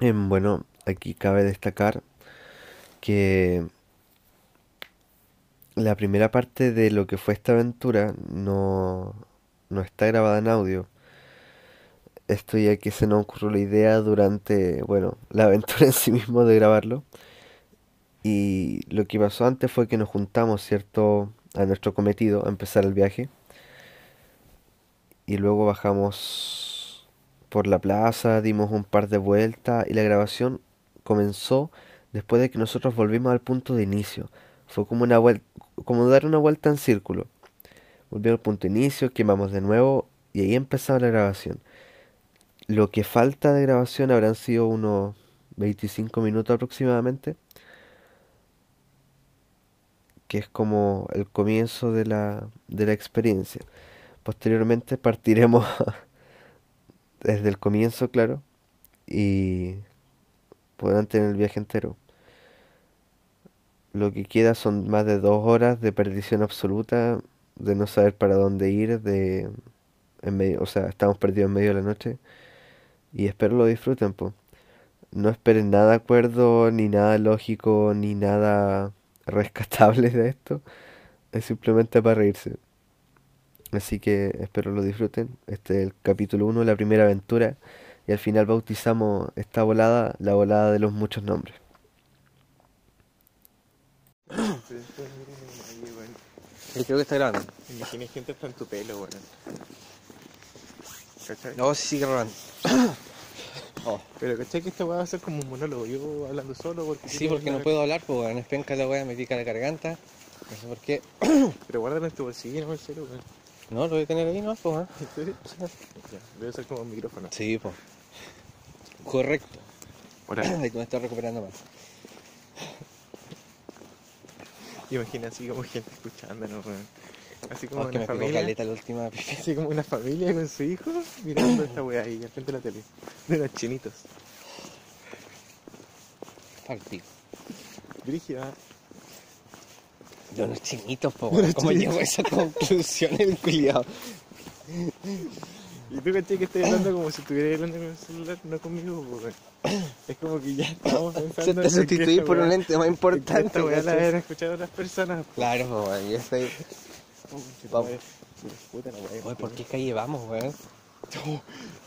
Em, bueno, aquí cabe destacar que la primera parte de lo que fue esta aventura no, no está grabada en audio. Esto ya que se nos ocurrió la idea durante, bueno, la aventura en sí mismo de grabarlo. Y lo que pasó antes fue que nos juntamos, ¿cierto? A nuestro cometido, a empezar el viaje. Y luego bajamos por la plaza, dimos un par de vueltas y la grabación comenzó después de que nosotros volvimos al punto de inicio. Fue como una como dar una vuelta en círculo. Volvimos al punto de inicio, quemamos de nuevo y ahí empezaba la grabación. Lo que falta de grabación habrán sido unos 25 minutos aproximadamente, que es como el comienzo de la, de la experiencia. Posteriormente partiremos desde el comienzo, claro, y podrán tener el viaje entero. Lo que queda son más de dos horas de perdición absoluta, de no saber para dónde ir, de en medio, o sea, estamos perdidos en medio de la noche y espero lo disfruten, pues. No esperen nada acuerdo, ni nada lógico, ni nada rescatable de esto. Es simplemente para reírse. Así que espero lo disfruten. Este es el capítulo uno la primera aventura. Y al final bautizamos esta volada, la volada de los muchos nombres. Yo creo que está grabando. Imagina gente está en tu pelo, weón. ¿Cachai? No, sí sigue grabando. Oh. Pero ¿cachai que esta weá va a ser como un monólogo? Yo hablando solo porque... Sí, porque no puedo hablar, pues weón. Es penca la weá, me pica la garganta. No sé por qué. Pero guárdalo en tu bolsillo, no el celo, weón. No, lo voy a tener ahí, ¿no? Pues. Ya, debe ser como un micrófono. Sí, pues. Correcto. Ahora, Ahí tú me estás recuperando más. imagina así como gente escuchándonos, weón. Así como Oh, una familia... caleta la última pipi. Así como una familia con su hijo mirando esta weá ahí al frente de la tele. De los chinitos. Partido. Brígida. De unos chinitos, pues, weón. ¿Cómo llego a esa conclusión, el culiado? Y tú cachai que estoy hablando como si estuviera hablando con el celular, no conmigo, po, weón. Es como que ya estamos pensando Se te sustituí por un ente más importante. Esta weá la haber escuchado otras personas. Claro, pues, weón. Yo estoy. Vamos. Puta la weá. Oye, ¿por qué calle vamos, weón?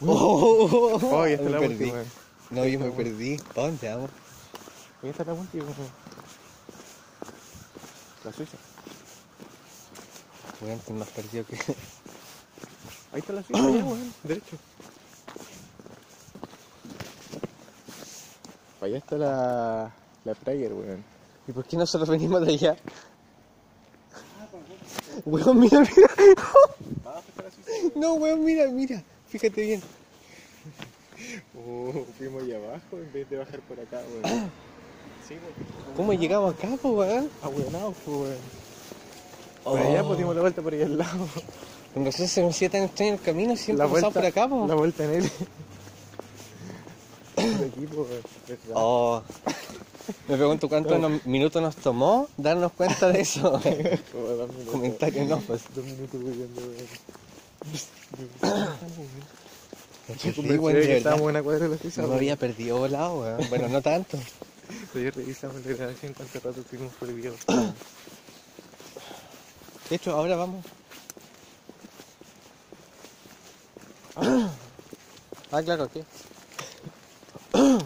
Oh, Oh, ya está la última. No, yo me perdí. ¿Para dónde vamos? Ya está la última. La Suiza. Weón, estoy más perdido que. Ahí está la Suiza, ya, weón. Derecho. Allá está la. La Prager, weón. ¿Y por qué nosotros venimos de allá? Weón, mira, mira. No, weón, mira, mira. Fíjate bien. Oh, fuimos allá abajo en vez de bajar por acá, weón. Sí. ¿Cómo llegamos acá, po, weón? Ahueonados, pues, weón. Por allá, pues dimos la vuelta por allá al lado. Con razón se me hacía tan extraño el camino, siempre la por acá, po. La vuelta en él. Pues. ¿verdad? Oh. Me pregunto cuántos nos- minutos nos tomó darnos cuenta de eso. Comentario no, pues. Dos minutos huyendo, weón. Estábamos en una cuadra de la No había perdido volado, weón. Bueno, no tanto. Ayer revisamos la grabación cuánto rato estuvimos video. De hecho, ahora vamos. Ah, claro, aquí.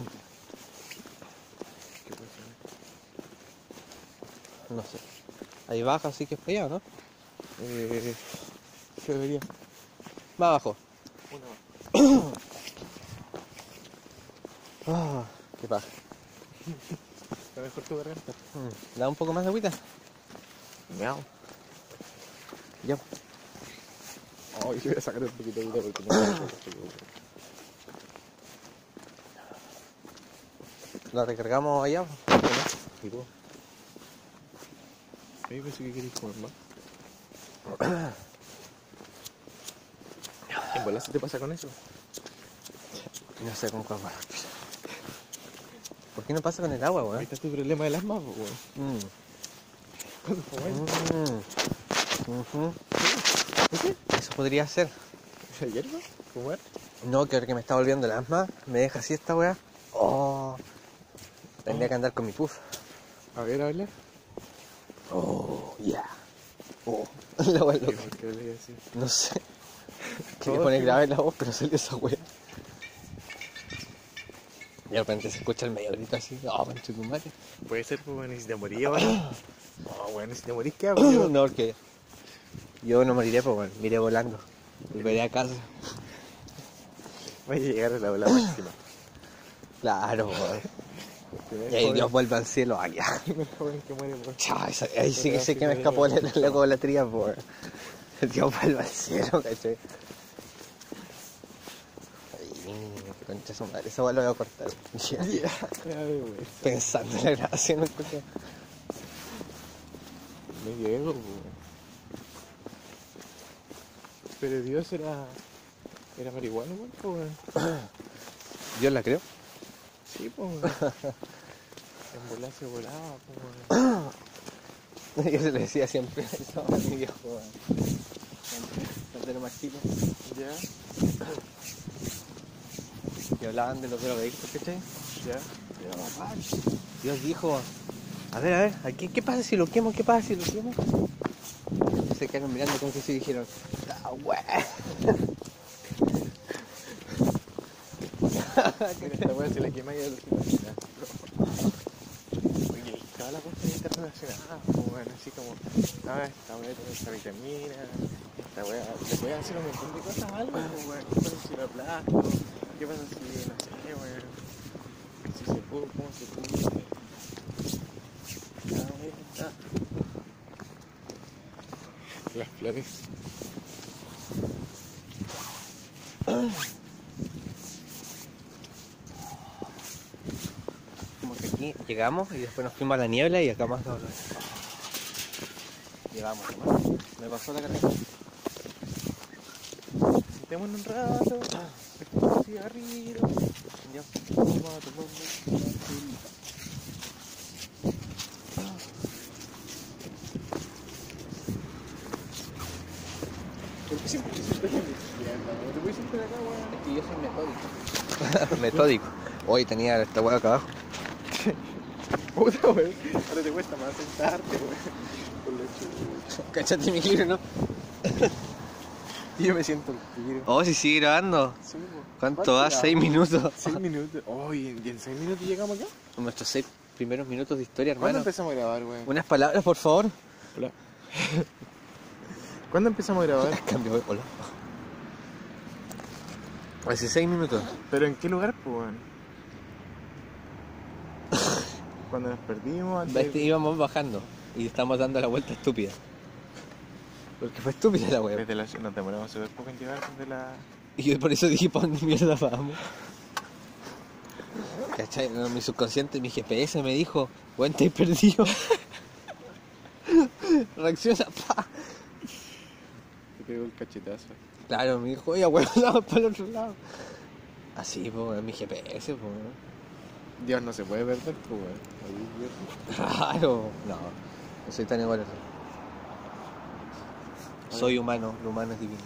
No sé. Ahí baja, así que es para ¿no? Eh, ¿Qué debería? Más abajo. Una más. Ah, qué paja. Está mejor tu garganta. Mm, ¿Da un poco más de agüita? Miau. Ya. Oh, yo voy a sacar un poquito de vida porque no. La recargamos allá. ¿Y vos? Ahí pensé que querías comer más. ¿En bola se te pasa con eso? No sé con cuál va. ¿Por qué no pasa con el agua, Ahí weón? está tu problema del asma, pues, weón. Mm. Mm. Ujú. Eso podría ser. ¿Esa hierba? ¿Fumar? No, que ahora que me está volviendo el asma, me deja así esta weá. Oh. Tendría que andar con mi puff. A ver, habla. Oh, yeah. Oh. La wea loca. No sé. Quería poner grave la voz, pero salió esa wea. Y de repente se escucha el medio grito así. Oh, conche tu madre. Puede ser, pues, bueno, si te morís ahora. No, bueno, si te morís, ¿qué hago? yo? no, porque yo no moriré, pues bueno, miré volando. Volveré a casa. Voy a llegar a la ola máxima. Claro, weón. Primer Y ahí Dios vuelve al cielo. Chao, esa- ahí sí que sé que me escapó la, la golatría, por Dios vuelve al cielo, ¿cachai? Ay, concha su madre, esa weá lo voy a cortar. Ya. Güey. Pensando en la grabación, no escuché. Me llego. Pero Dios era... Era marihuana, weón. Dios la creo. Sí, pues. En volar se volaba, pues. Yo se lo decía siempre eso a mi viejo, weón. Cuando era más chico. Ya, Y hablaban de los drogadictos, ¿cachai? ya. Dios dijo, a ver, a ver, ¿qué, qué pasa si lo quemo? ¿Qué pasa si lo quemo? Y se quedaron mirando como que se dijeron, ah, wey. Esta weá se la quema y ya lo imaginas. Oye, y toda la cosa internacional, bueno, así como, ah, esta weá tiene esta vitamina, esta weá, le puede hacer un montón de cosas a algo, pues, weón. ¿Qué pasa si lo aplasto? ¿Qué pasa si, no sé, weón? Si se pudo, ¿cómo se pudo? Ah. Las flores. Como que aquí llegamos y después nos fuimos a la niebla y acá más dolor. Llegamos, ¿no? Me pasó la carrera. Sentémonos un rato, ya vamos a tomar una cervecita. ¿Por qué siempre te sientas en la izquierda, weón? ¿Te puedes sentar acá, weón? Es que yo soy metódico. metódico. Hoy tenía esta hueá acá abajo. Puta, weón. Ahora te cuesta más sentarte, weón. Cachate mi libro, ¿no? Yo me siento el tiro. Oh, si sigue grabando. Sí. ¿Cuánto va? ¿Seis minutos? Seis minutos. Oh, ¿y en, y en seis minutos llegamos acá? Nuestros seis primeros minutos de historia, ¿Cuándo hermano. empezamos a grabar, weón? Unas palabras, por favor. Hola. ¿Cuándo empezamos a grabar? Cambio, hola. Hace seis minutos. ¿Pero en qué lugar, pues, weón? Cuando nos perdimos, antes... Íbamos bajando y estamos dando la vuelta estúpida. Porque fue estúpida la wea. Desde la... Nos demoramos súper poco en llegar desde la... Y yo por eso dije, ¿para dónde mierda vamos? ¿Cachai? No, mi subconsciente, mi GPS me dijo, weón, te he perdido. Reacciona, pa. Te pegó el cachetazo. Claro, me dijo, oye, weón, vamos para el otro lado. Así, pues, mi GPS, pues. Dios no se puede perder, pues, weón. Claro. No, no soy tan igual. Soy humano, lo humano es divino.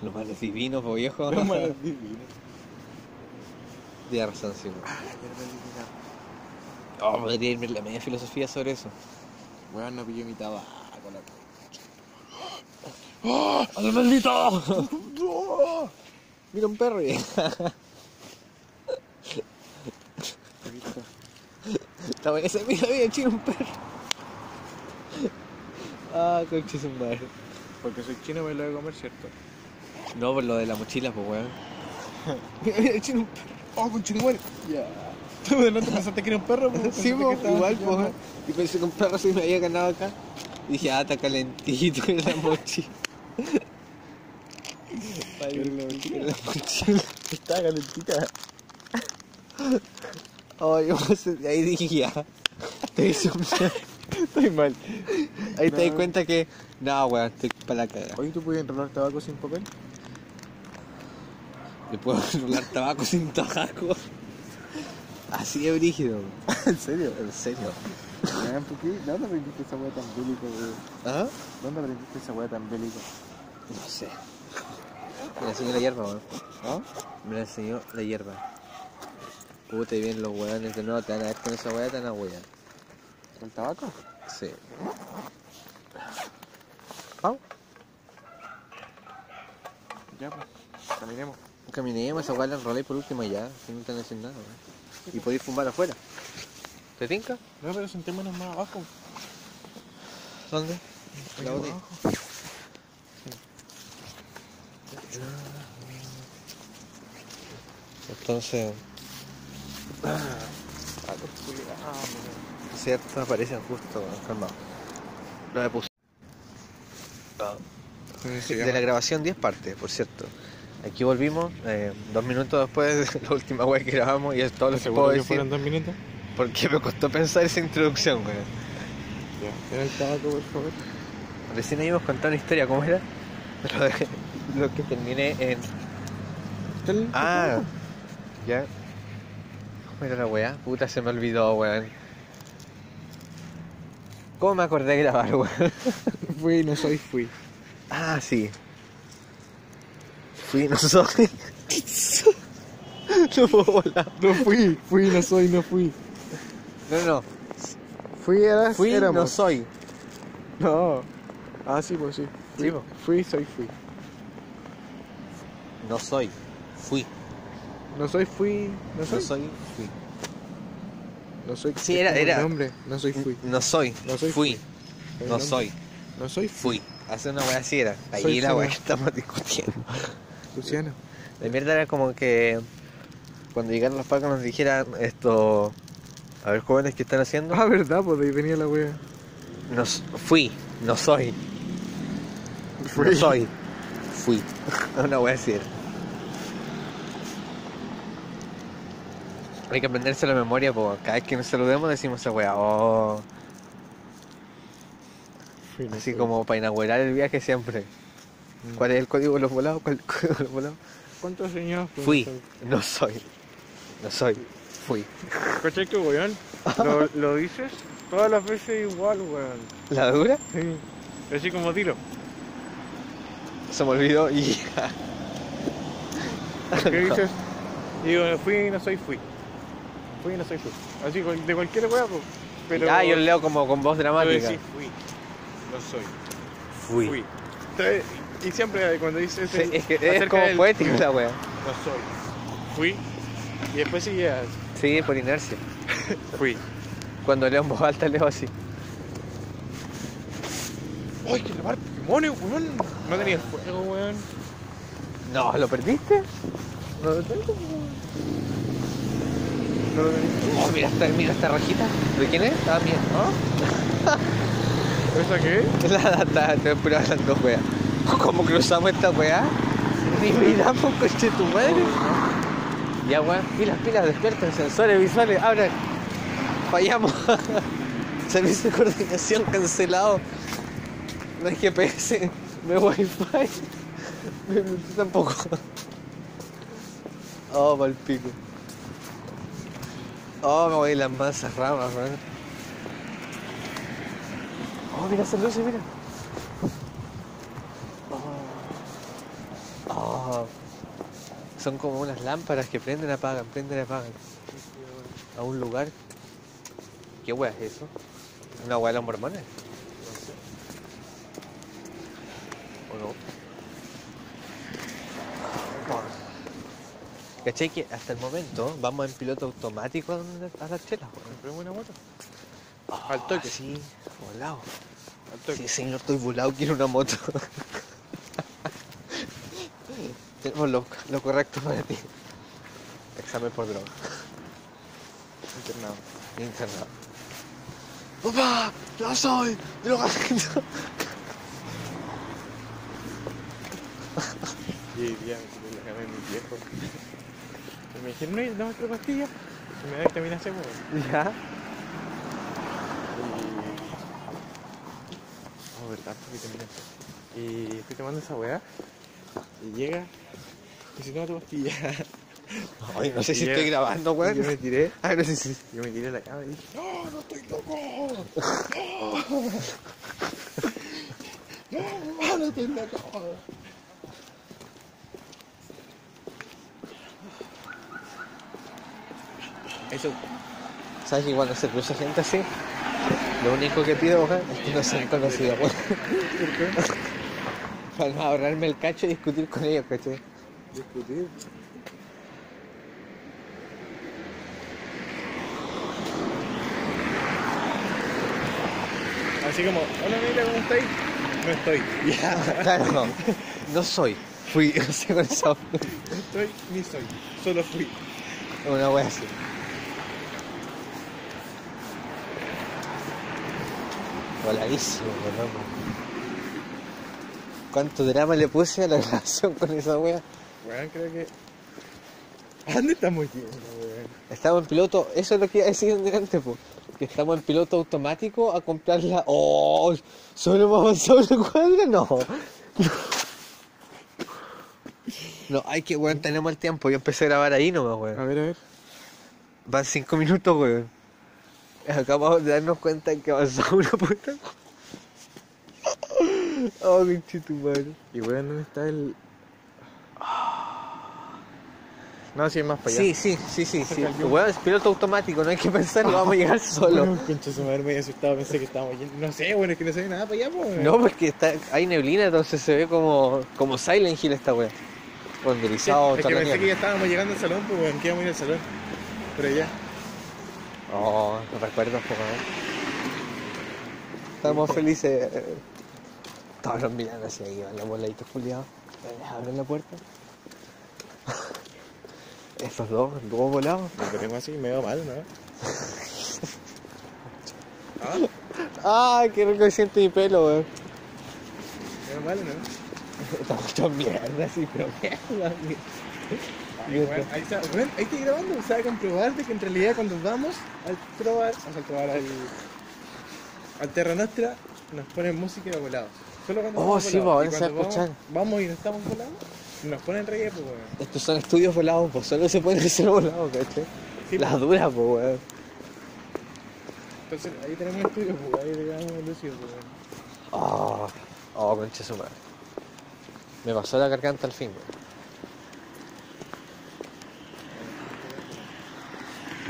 Bueno, Lo humano es divino, pues viejo. lo malo es divino. Tienes razón, sí. Ah. Oh, podría irme la media filosofía sobre eso. Weón, no pilló mi tabaco, la ¡Oh! ¡Al maldito! Mira un perro. Está buena esa mira, mira, chino un perro. Ah, conche su madre. Porque soy chino me lo voy a comer, ¿cierto? No, por lo de la mochila, pues weón. Mira, mira, chino un perro. ¡Oh, con chingüen! Ya. ¿Tú de no te pensaste que era un perro? pues? Sí, estaba- igual, pues. Y pensé que un perro se me había ganado acá. Y dije, ah, está calentito en la mochila. La mochila. En la mochila. Estaba calentita. Ay, yo me- ahí dije ya. Te hice un Estoy mal. Ahí te das cuenta que. No, weón, estoy para la cagada. Oye, ¿tú puedes enrolar tabaco sin papel? Le puedo enrolar tabaco sin tabaco. Así de brígido. ¿En serio? En serio. Weón, ¿por qué? ¿De dónde aprendiste esa weá tan bélica, weón? ¿Ah? ¿Dónde aprendiste esa weá tan bélica? No sé. Me la enseñó la hierba, weón. ¿Ah? Me la enseñó la hierba. Puta, y bien los weones de nuevo te van a ver con esa weá, te van a wear. ¿El tabaco? Sí. Vamos, Ya, pues. Caminemos. Caminemos, esa la enrolé por último ya, si no a decir nada. Y podéis fumar afuera. ¿Te tinca? No, pero sentémonos más abajo. ¿Dónde? La botella. abajo. Entonces, culiao, cierto, aparecen justo, calmado. Lo he puesto. Se De la grabación 10 partes, por cierto. Aquí volvimos, eh, dos minutos después de la última web que grabamos y es todo lo que ¿Seguro puedo que decir. dos minutos? Porque me costó pensar esa introducción, weón. Ya. ¿Era el tabaco, por favor? Recién habíamos contado una historia, ¿cómo era? Lo, de- lo que terminé en. ¿Está el Ah, ya. ¿Cómo era la weá? Puta, se me olvidó, weón. ¿Cómo me acordé de grabar, weón? Fui, no soy, fui. Ah, sí. Fui, no soy. no puedo volar. No fui, fui, no soy, no fui. No, no. Fui, eras, Fui, éramos. no soy. No. Ah, sí, pues sí. Fui, Sí, pues. fui, soy, fui. No soy. Fui. No soy, fui, no soy. No soy. Fui. No soy. Sí, era- era- nombre. No soy, fui. No soy. No soy, Fui. El No soy. No soy, fui. Fui. Hace una weá así era. Ahí Soy la fui. weá que estamos discutiendo. Luciano. La mierda era como que cuando llegaron los pacos nos dijeran esto. A ver, jóvenes, ¿qué están haciendo? Ah, verdad, pues de ahí venía la wea. No, fui, no soy. Fui. No soy. Fui. Una wea así era. Hay que aprenderse la memoria, porque cada vez que nos saludemos decimos esa wea. Oh, no así soy. como para inaugurar el viaje siempre. ¿Cuál es el código de los volados? ¿Cuál es el código de los volados? ¿Cuántos años? Fui, no soy. No soy. Fui. ¿Cachai que weón? Lo, lo dices todas las veces igual, weón. ¿La dura? Sí. Así como tiro. Se me olvidó y ¿Qué dices? Digo, fui, no soy, fui. Fui, no soy, fui. Así de cualquier weá. Pero. Ah, yo lo leo como con voz dramática. decís, fui. No soy. Fui. Fui. Y siempre cuando dices. Sí, es que es como del poético la wea. No soy. Fui. Y después seguías. Sí, por inercia. Fui. Cuando leo en voz alta leo así. ¡Ay, que lavar Pokémon, weón! No tenía el fuego, weón. No, ¿lo perdiste? No lo tengo, weón. No lo tenía. Oh, mira esta, mira esta rajita. ¿De quién es? Ah, mía. ¿Ah? ¿Esa qué? La data, estoy pura hablando ¿Cómo cruzamos esta wea? Ni miramos, coche tu madre. Ya, weón, pilas, pilas, despierten, sensores visuales, abran. Fallamos. Servicio de coordinación cancelado. No hay GPS, no hay wifi. Tampoco. Oh, pa'l pico. Oh, me voy a las masas ramas, weón. Oh, mira esas luces, mira. Oh. Oh. Son como unas lámparas que prenden, apagan, prenden, apagan. A un lugar. ¿Qué wea es eso? ¿Una wea de los mormones? ¿O no? ¿Cachai que hasta el momento vamos en piloto automático a, las chelas, weón? ¿Compré una moto? Ah, Al toque. Sí, volado. Al toque. Sí, señor, estoy volado, quiero una moto. Tenemos lo, lo correcto para ti. Examen por droga. Internado. Internado. ¡Papá! ¡Yo soy drogadicto! Y me tiré la cama de mis viejos. Y me dijeron, no, dame otra pastilla. Y me da vitamina C. ¿Ya? Y... Oh, verdad, vitamina C. Y estoy tomando esa weá. Y llega. Y se toma tu pastilla. Ay, no sé si estoy grabando, Y yo me weón. tiré. Ay, no sé si... Yo me tiré a la cama y dije, ¡No, no estoy loco! ¡No! ¡No, no estoy loco! Eso. ¿Sabes que cuando se cruza gente así? Lo único que pido, weón, es que no sean conocidos, weón. Para no ahorrarme el cacho y discutir con ellos, ¿cachai? Discutir. Así como, hola Mila, ¿cómo estáis? No estoy. Ya. Claro, no soy. Fui, o sea, con esa No estoy ni soy. Solo fui. una wea así. Voladísimo, loco. ¿Cuánto drama le puse a la relación con esa wea? Weón, creo que. ¿A dónde estamos yendo, weón? Estamos en piloto, eso es lo que iba a decir delante, po. Que estamos en piloto automático a comprar la. ¡Oh! ¿Solo hemos avanzado la cuadra? No. No, hay que, weón, tenemos el tiempo. Yo empecé a grabar ahí nomás, weón. A ver, a ver. Van cinco minutos, weón. Acabamos de darnos cuenta que avanzamos una puta. Oh, pinche tu madre. Y weón, ¿dónde está el. No, sí, es más para allá. Sí, sí, sí, sí, sí. Es piloto automático, no hay que pensarlo, vamos a llegar solo. Weón, Concha su madre, me asustado, pensé que estábamos yendo. No sé, bueno, es que no se ve nada para allá, pues. No, porque está, hay neblina, entonces se ve como, como Silent Hill esta wea. Renderizado, es toda que pensé que ya estábamos llegando al salón, pues, weón, que íbamos a ir al salón. Pero ya. Oh, no recuerdo, po, weón. Estamos felices. Todos los mirando hacia ahí, van los voladitos culiados. Abren la puerta. Estos dos, dos volados. Nos veremos así, me veo mal, ¿no? ¿Ah? Ay, qué rico que siente mi pelo, weón. ¿Me veo mal, ¿no? Está mucho mierda, sí, pero mierda. Ay, ahí está, weón, ahí estoy grabando, o sea, comprobar de que en realidad cuando vamos al trobar, o sea, al trobar al, al Terra Nostra, nos ponen música de volados. Solo cuando Oh, sí, volados. pues, Y ahora se va a escuchar. Vamos, vamos y no estamos volados, nos ponen reggae, pues, weón. Estos son estudios volados, pues solo se pueden hacer volados, ¿cachai? Sí, Las duras, pues, weón. Entonces, ahí tenemos el estudio, pues, ahí le damos Lucio, pues, weón. Oh, oh, concha su madre. Me pasó la garganta al fin, weón.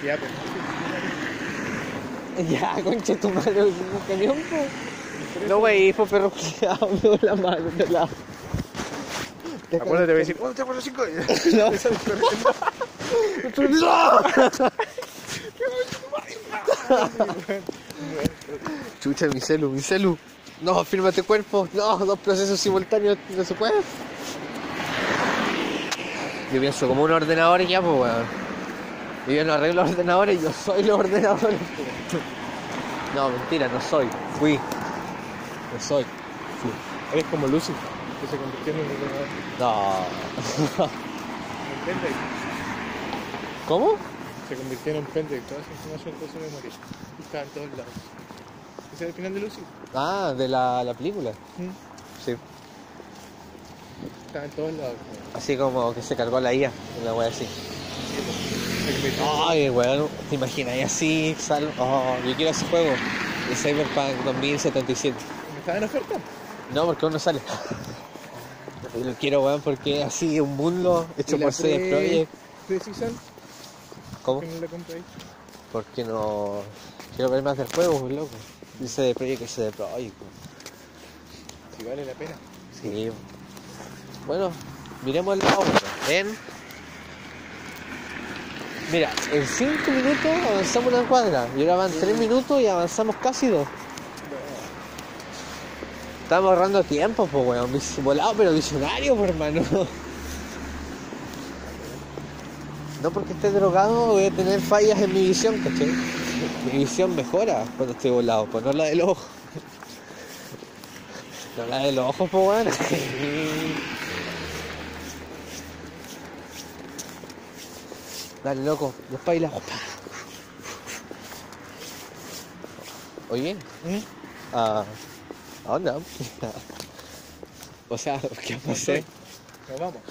Ya, pues. Ya, concha tu madre, un camión, pues. No, wey, hijo perro culiao, me doy la mano de lado. Acuérdate, te voy a decir, oh, te acuerdo cinco. No. Chucha, mi celu, mi celu. No, fírmate cuerpo. No, dos procesos simultáneos, no se puede. Yo pienso como un ordenador y ya, pues, weón. Y yo no arreglo ordenadores, yo soy los ordenadores. No, mentira, no soy. Fui. No soy. Eres como Lucy, que se convirtió en un. No. Pendrive. ¿Cómo? Se convirtió en un pendrive, toda esa información de su memoria. Y estaba en todos lados. Ese es el final de Lucy. Ah, de la, la película. Sí. Estaba en todos lados. Así como que se cargó la IA, una wea así. Ay, weón, ¿te imaginas? Y así, sal... Oh, yo quiero ese juego. El Cyberpunk 2077. ¿Me estaba en oferta? No, porque aún no sale. Lo quiero, weón, porque así un mundo hecho ¿Y la por CD Projekt. Precision? ¿Cómo? ¿Por qué no la? Porque no. Quiero ver más del juego, loco. Dice CD Projekt es CD Projekt. Si vale la pena. Sí. Bueno, miremos el lado. Ven. Mira, en 5 minutos avanzamos una cuadra. Y ahora van 3 minutos y avanzamos casi dos. Estamos ahorrando tiempo, pues, weón. Volado, pero visionario, pues, hermano. No porque esté drogado voy a tener fallas en mi visión, ¿cachai? Mi visión mejora cuando estoy volado, pues no la del ojo. No la de los ojos, pues, weón. Dale, loco, los bailas. Oye, ¿Mm? ¿a, ¿a dónde vamos? o sea, ¿qué a hacer? Nos vamos.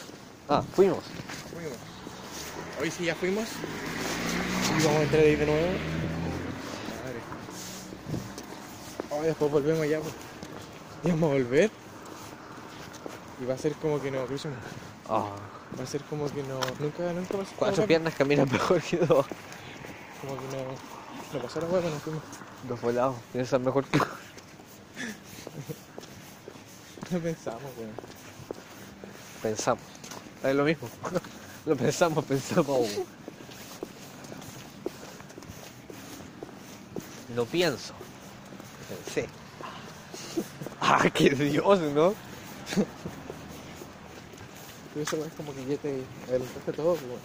Ah, fuimos. Fuimos. Hoy sí ya fuimos. Y vamos a entrar ahí de nuevo. Madre. Oh, después volvemos allá. Pues. Y vamos a volver. Y va a ser como que no, cruzamos. Ah, Va a ser como que no. Nunca, nunca pasó. cuatro piernas caminan mejor que dos. como que no, no pasó la hueá cuando fuimos. Dos volados. Piensan mejor que. No pensamos, weón. Pensamos. Es lo mismo. Lo pensamos, pensamos. No pienso. Pensé. Ah, qué Dios, ¿no? Esa weá es como que ya te adelantaste todo, pues, weón.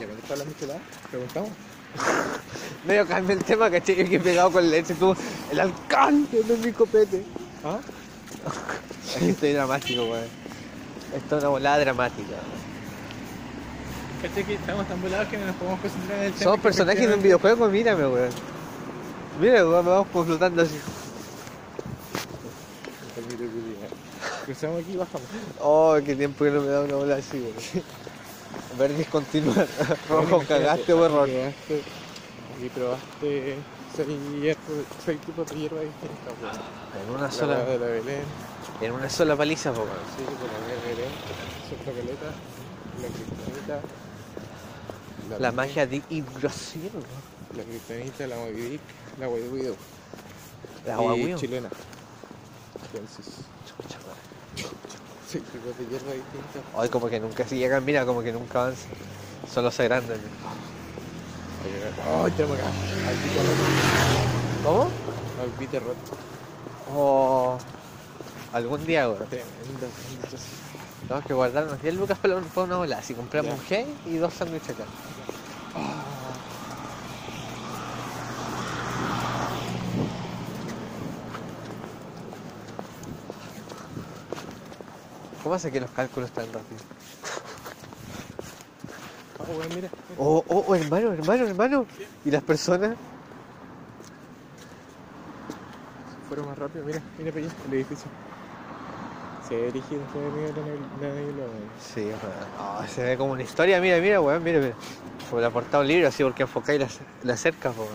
¿Ya cuando está la michelada? ¿Preguntamos? Medio cambia el tema, caché que he pegado con leche. Tú, el alcance de mi copete. ¿Ah? Es que estoy dramático, weón. Esto es una volada dramática. Caché que estamos tan volados que no nos podemos concentrar en el tema. Somos personajes de un videojuego, mírame, weón. Mira, weón, me vamos como flotando así. Cruzamos aquí y bajamos. Oh, qué tiempo que no me da una bola así, weón. Ver discontinuar. Rojo, cagaste o error. Y probaste seis, seis tipos de hierba distintas. En una La sola, de la Belén, en una sola paliza, po, sí, la hueá de Belén, Sopla Caleta, la magia de Yggdrasil, la Cristonita, la Moby Dick, la Guayuido La guagüeo. chilena. Entonces, Chucha, tipos de hierba. Ay, como que nunca se llegan, mira, como que nunca avanzan. Solo se agrandan. ¡Ay, tenemos acá! Al Vite roto. ¿Cómo? Al Vite roto. Oh, algún día, weón. Tremendo, sí. Tenemos que guardar unos 10 lucas para una bola. Si compramos un G y dos sándwiches acá. ¿Cómo hace que los cálculos tan rápido? Ah, weón, mira. Oh, oh, oh, hermano, hermano, hermano. ¿Y las personas? Fueron más rápido, mira, mira para allá, el edificio. Se ve dirigido fue medio de la nebl- la neblina, weón. Sí, weón. Oh, se ve como una historia. Mira, mira, weón, mira, mira. Como la portada un libro, así porque enfocáis la, la cerca, weón.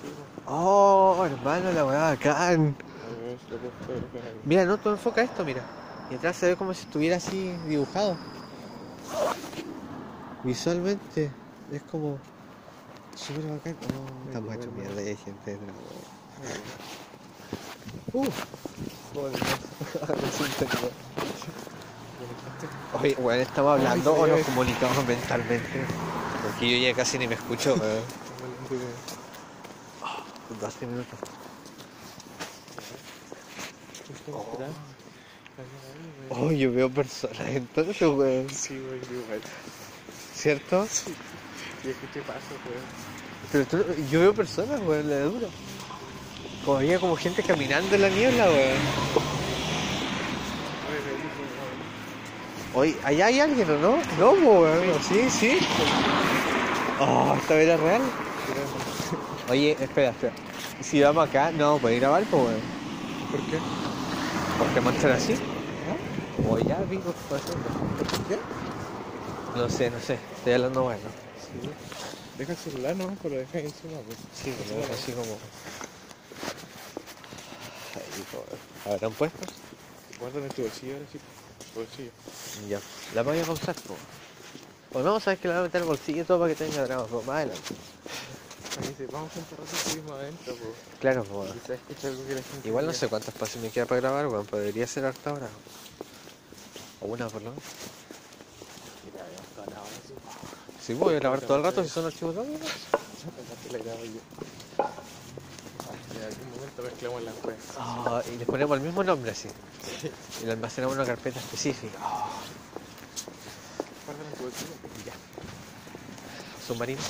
Sí, weón. Oh, hermano, la weá bacán. Mira, no, tú enfoca esto, mira. Y atrás se ve como si estuviera así dibujado. Visualmente es como súper bacán. Oh, macho bueno. mierda, hay gente detrás. Uh. Joder, que- Oye, weón, estamos hablando Ay, o nos comunicamos mentalmente. Porque yo ya casi ni me escucho, weón. De- 12 minutos. Oh. Oh, yo veo personas entonces, weón. Sí, weón, igual. ¿Cierto? Y escuché pasos, weón. Pero tú, yo veo personas, weón, la de dura. Como había como gente caminando en la niebla, weón. Oye, ¿allá hay alguien o no? No, weón. Sí, sí. Oh, esta vez era real. Oye, espera, espera. Si vamos acá, no vamos a poder grabar, pues, weón. ¿Por qué? Porque muestran así. O ya, ser. ¿Por qué? No sé, no sé. Estoy hablando bueno. Sí. Deja el celular, ¿no? Pero lo deja ahí encima, pues. Sí, como así como. Ahí, po, ¿Habrán puesto? Guárdalo en tu bolsillo ahora sí. Bolsillo. Ya. La voy a pausar, po. O no, sabes que la voy a meter al bolsillo y todo para que tenga drama, po, más adelante. Dice, vamos a enterrar el turismo adentro, pues. Claro, po. Igual no sé cuántos espacios me queda para grabar, weón. Podría ser harta hora. O una por lo menos. Sí, voy a grabar todo el rato si son archivos de audio. Ah, En algún momento mezclamos las weas. Ah, y les ponemos el mismo nombre así. Y lo almacenamos en una carpeta específica. Bolsillo. Ya. Submarino.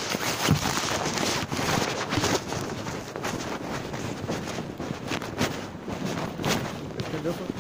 ¿Estás loco?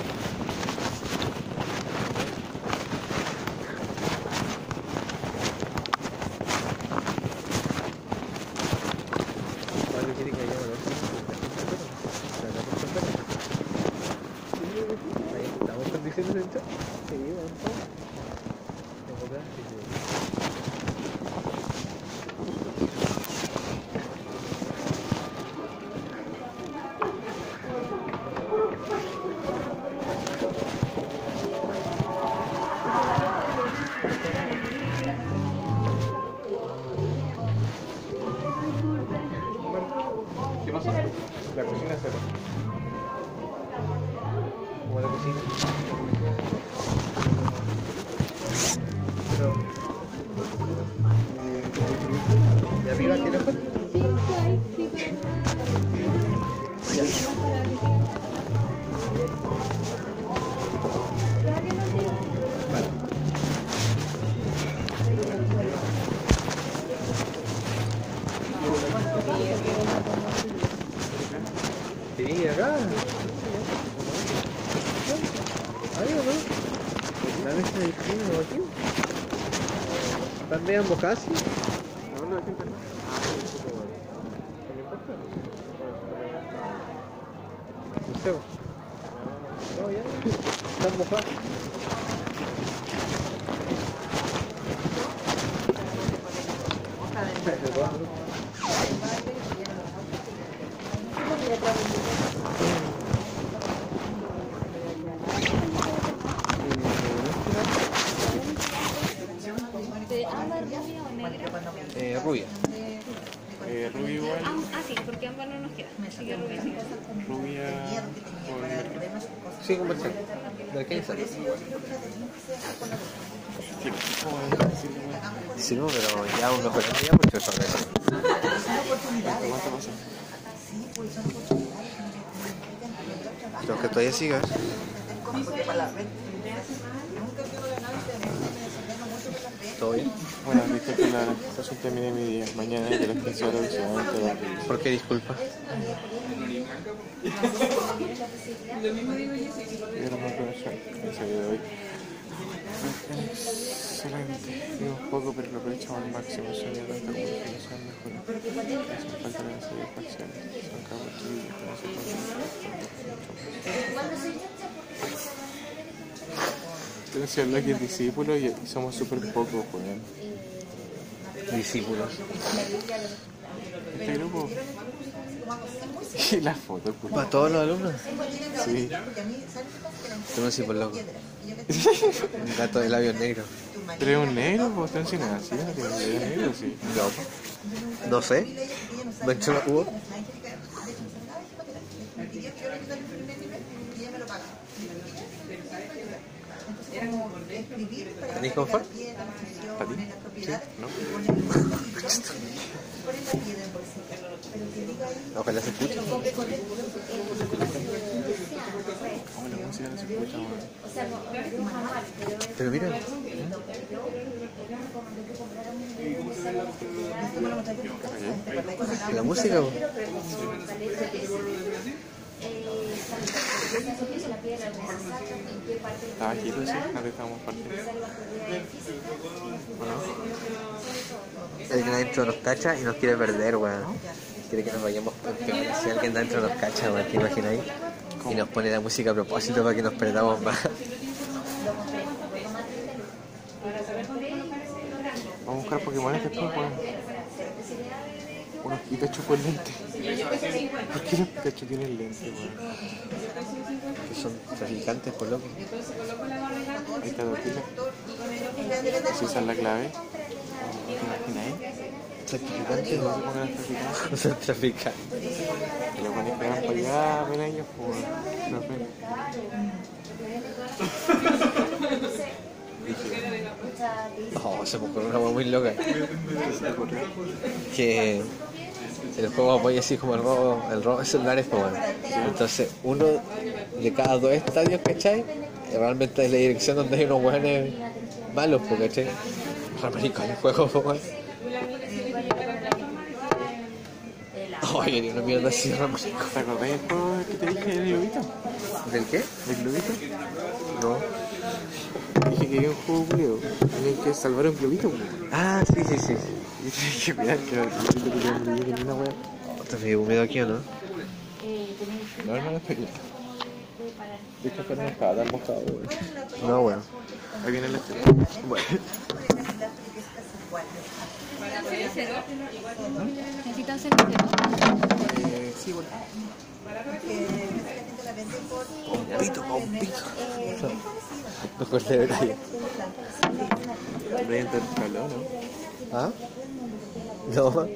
¿Están medio casi? No, no, aquí está. No sé. No, ya. Están mojados. ¿De ámbar, rubia o negra? Eh, rubia. Eh, rubia igual, Am- ah, sí, porque ámbar no nos queda. Así que rubia sí. rubia con Sí, comercial. ¿De qué es? Sí, no, pero ya un mejor día mucho eso. ¿Cuánto pasa? Los que todavía sigas. ¿Todo bien? Bueno, disculpen la presentación terminé mi día. Mañana de las 15 horas aproximadamente. ¿Por qué disculpa? Y ahora más conocer ese día de hoy. Excelente. Un poco, pero lo aprovechamos al máximo. Soñé tanta comunicación mejor. Hacen falta las ensayos parciales. Son cabos chiquillos, pero se Quiero decirle que es discípulo y y somos súper pocos, weón. Discípulos. Este grupo. Y las fotos, pues. ¿Para todos los alumnos? Sí. Tú no sí por loco. Un gato de labios negros. Pero es un negro, pues están sin nada, ¿sí? No tiene negro, sí. No. No sé. ¿Me hecho la cubo? ¿Tenéis confort? ¿Para ti? Sí, ¿no? Ojalá se escuche. ¿Cómo la música no se escucha? Pero mira, la música. po. Está bajito, sí, acá estamos partiendo. Alguien adentro nos cacha y nos quiere perder, weón. Quiere que nos vayamos campeones. Si alguien de adentro nos cacha, weón, ¿te imagináis? Y nos pone la música a propósito para que nos perdamos más. Vamos a buscar Pokémon después, weón. Unos Pikachu con lente. ¿Por qué los Pikachu tienen lente, weón? Que son traficantes, por loco. Ahí está Dortila. Si esa es la clave. ¿Te imagináis? Traficantes, No se pongan a traficar. Son traficantes. Y los buenos que van para allá, ven a ellos, weón. Los ven. Oh, se me ocurrió una hueá muy loca. Que el juego apoya así como el robo, el robo de celulares, pues bueno. Entonces, uno de cada dos estadios, ¿cachai? Realmente es la dirección donde hay unos hueones malos, pues, ¿cachai? Ramarico el juego, pues bueno. Ay, haría una mierda así, Ramarico. ¿Te acordáis del juego que te dije del globito? ¿Del qué? ¿Del globito? No. Dije que había un juego en el que salvar un globito, weón. Ah, sí, sí, sí. Y te dije, mira, que el globito que no brilla ni una weá. ¿Te me dio miedo aquí o no? No, hermano, está aquí. De hecho, afuera no. Ahí viene la estrella. Bueno. Necesitan cenicero. Eh, sí, bueno. Pito, con pito. No corté ¿no? ¿Ah? No.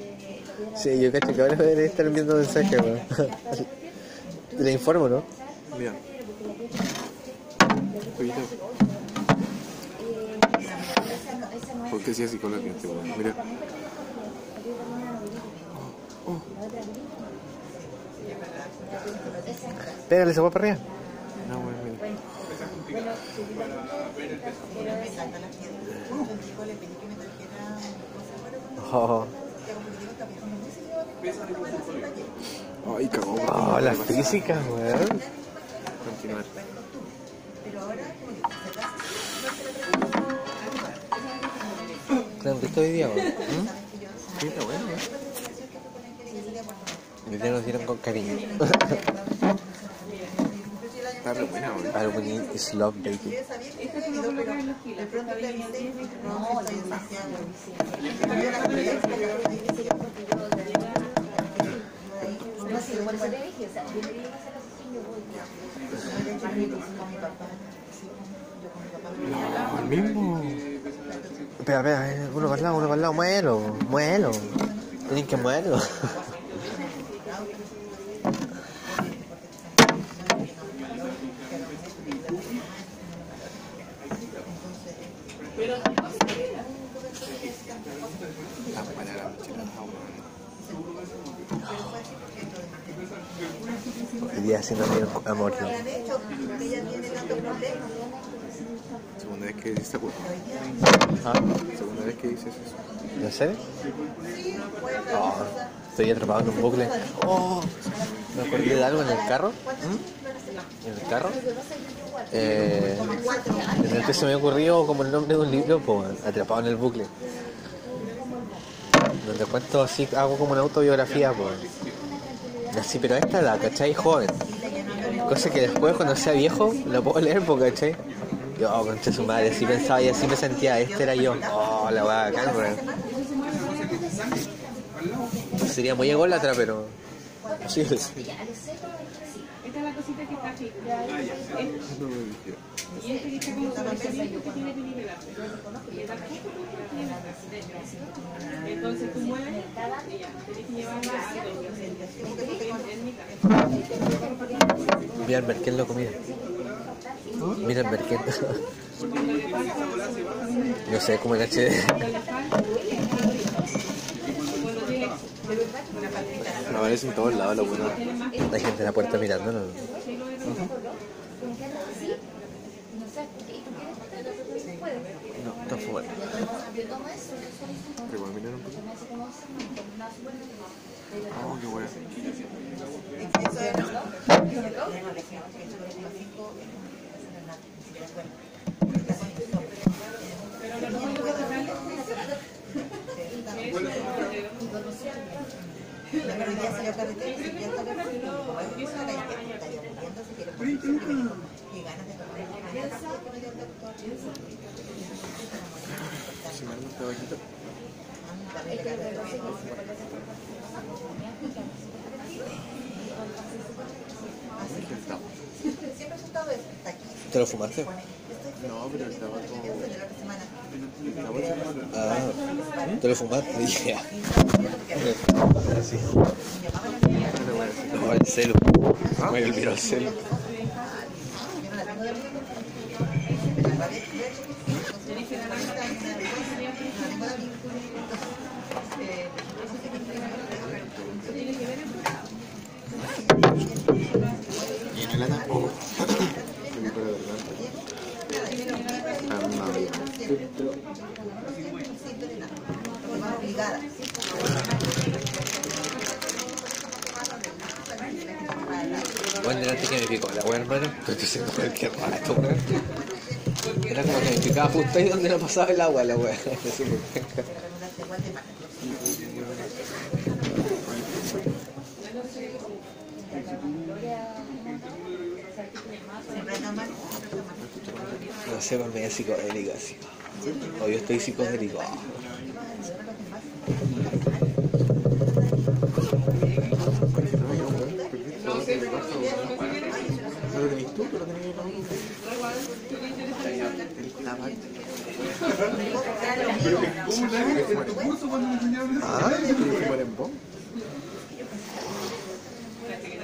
Sí, yo cacho que ahora debería estar enviando mensajes, weón. Le informo, ¿no? Te decía psicología este weón. Mira. Pégale esa para arriba. No, weón, mira. Oh, Ay, cagó. oh las físicas, weón. Continuar. Que estoy hoy día, weón. Sí, está bueno, weón. Hoy día nos dieron con cariño. Está re buena, is love, baby. No, el mismo. Espera, espera, eh, uno para el lado, uno para el lado, muelo, muelo. Tienen que muelo. La buena la michelada, weón. Hoy día haciendo amor, amor. ¿no? Segunda vez que dices. ¿Ah? Segunda vez que dices eso. ¿En serio? Oh, estoy atrapado en un bucle. Oh, me acordé de algo en el carro. ¿Mm? En el carro. Eh, en el que se me ocurrió como el nombre de un libro, pues, atrapado en el bucle. Donde cuento así, hago como una autobiografía, pues. Así, pero esta la, ¿cachai? Joven. Cosa que después, cuando sea viejo, la puedo leer, pues, ¿cachai? Yo, oh, concha su madre, así pensaba y así me sentía, este era yo. Oh, la weá, acá, weón. Sería muy ególatra, pero. Sí, sí. Esta es la cosita que está aquí. Dije. Y este que está como sobresaliente que tiene que nivelar. Entonces tú mueves y ya, tienes que llevarla a dos. En mitad. Mira el merquén mira. Mira el merquén. No sé, como el HD. La aparece en todos lados, la buena. Hay gente en la puerta mirándolo. No, está fumando. Pero igual. Oh, qué vaquita. ¿Te lo fumaste? No, pero el tabaco. Ah, ¿te lo fumaste? Sí. No, el celu. Me olvidó el celu. Y en el delante que me picó la wea, hermano. Estoy diciendo cualquier rato, weón. Era como que me picaba justo ahí donde no pasaba el agua, la wea. No sé, por medio psicodélica, así. O yo estoy psicodélico. Ah. ¿No lo tenés tú? ¿Tú lo tenés El tabaco. Ah, ¿quieres fumar en bomba?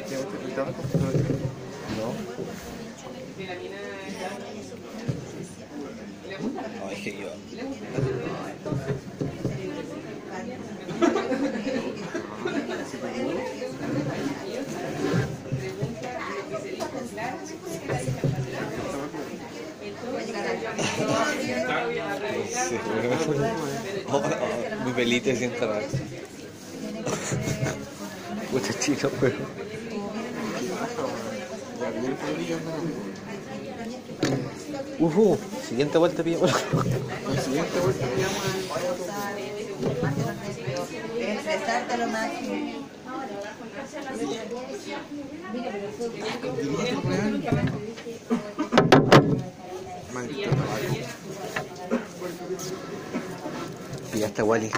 ¿Te gusta el tabaco? ¿No lo tienes? No. No, es que yo. Sí, oh, Puta chino, pero. Siguiente vuelta pillamos. La siguiente vuelta pillamos lo máximo. Maldito tabaco. A Wally.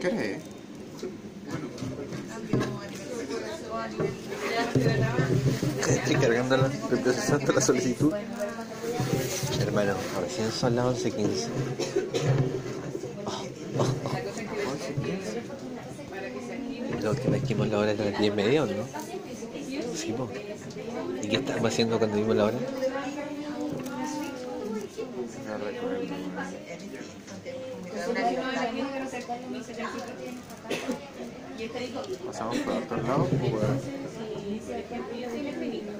¿Qué Estoy cargando la, procesando la solicitud. Hermano, recién son las 11.15. Oh, oh, oh. Vez que vimos la hora las 10 y media, ¿o no? Sí. ¿Y qué estábamos haciendo cuando vimos la hora? Pasamos por otros lados, pues.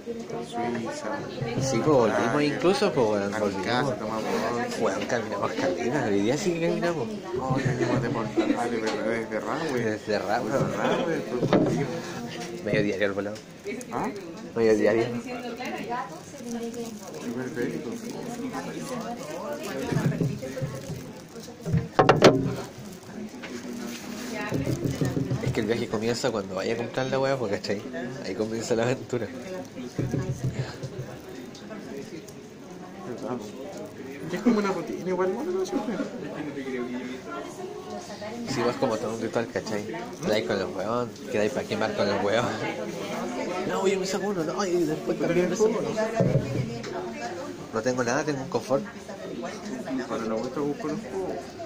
Suiza. Sí, pues volvimos incluso, pues casa, volvimos. Weón, caminamos caleta, hoy día sí que caminamos. Oh, venimos de Portales, pero desde Rahue. Desde Rahue. Desde Rahue, Portillo. Medio diario al volado. ¿Ah? Medio diario. Súper bélico. Es que el viaje comienza cuando vaya a comprar la weá, porque ¿cachai? Ahí comienza la aventura. Es como una rutina igual, bueno. Si vas como todo un ritual, ¿cachai? Quedáis con el weón, quedáis para quemar con el weón. No, yo me saco uno, no, y después también me saco uno. No tengo nada, tengo un confort. Para la vuelta busco los juegos.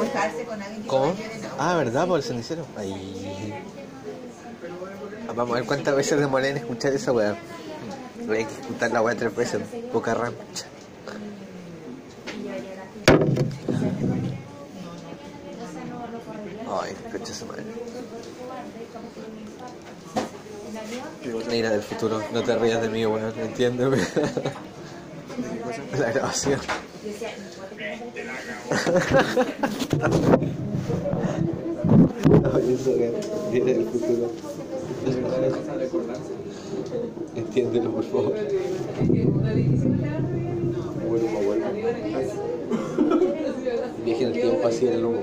Con alguien que ¿Cómo? Ah, ¿verdad? Por el cenicero. Ahí. Ah, Vamos a ver cuántas veces demoré en escuchar esa weá. Hay que escuchar la weá tres veces. Boca rancha. Ay, coche su madre. Mira del futuro, no te rías de mí, weón, entiéndeme. La grabación. Eso que viene del futuro. Entiéndelo, por favor. Vuelvo, vuelvo. Viaje en el tiempo así en el humo.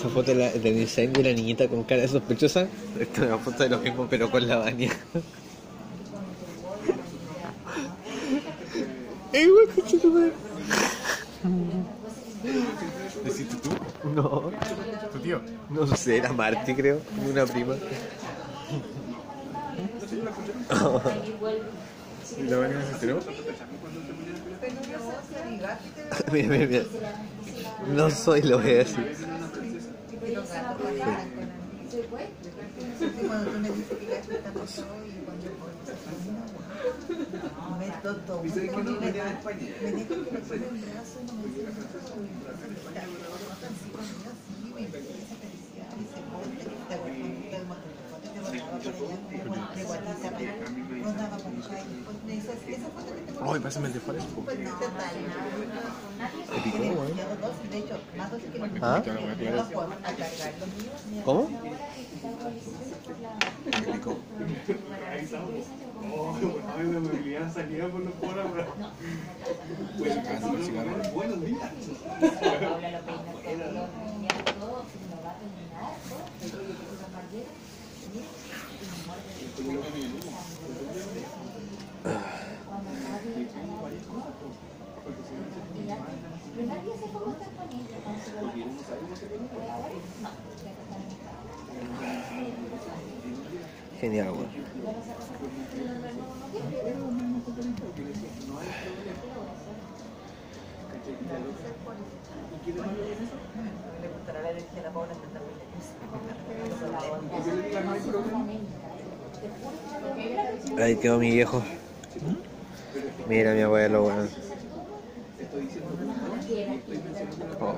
Esa foto de la- del incendio y la niñita con cara sospechosa. Esta es una foto de lo mismo, pero con la baña. ¡Ey, güey! ¿Deciste tú? No, ¿Tu tío? no sé, era Marty, creo. Una prima. ¿Y la Vania se enteró? mira, mira, mira. No soy, lo voy a decir. Cuando tú me dices que ya está pasó y cuando yo puedo me tonto. Me dijo que me pone el brazo y no me dice que me y dice, esa foto que te Ay, pásame el de que no ¿Ah? ¿Cómo? Pues el cigarro. Buenos días. Genial. Le gustará Ahí quedó mi viejo. Mira mi abuelo, weón. Oh.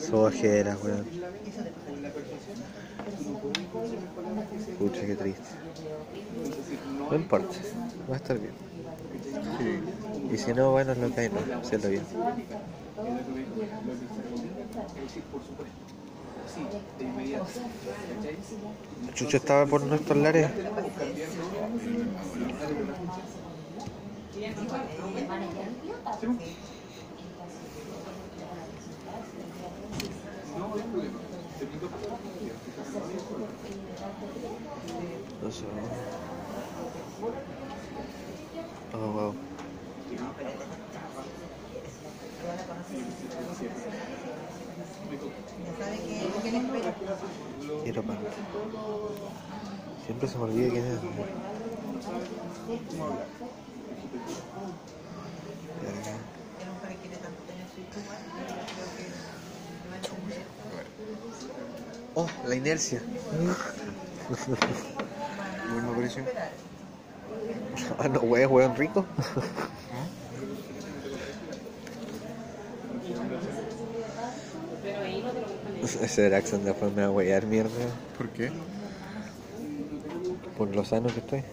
Su weón. Pucha, qué triste. No importa, va a estar bien. Y si no, bueno, es lo que hay, no, hacerlo bien. Chucho estaba por nuestros lares. Oh, wow. Ya sabe que que le espera. Quiero. Siempre se me olvida quién es. Oh, la inercia. ¿No me apareció? Ah, no, weón, weón rico. Ese Draxon después me va a huear mierda ¿Por qué? por lo sano que estoy.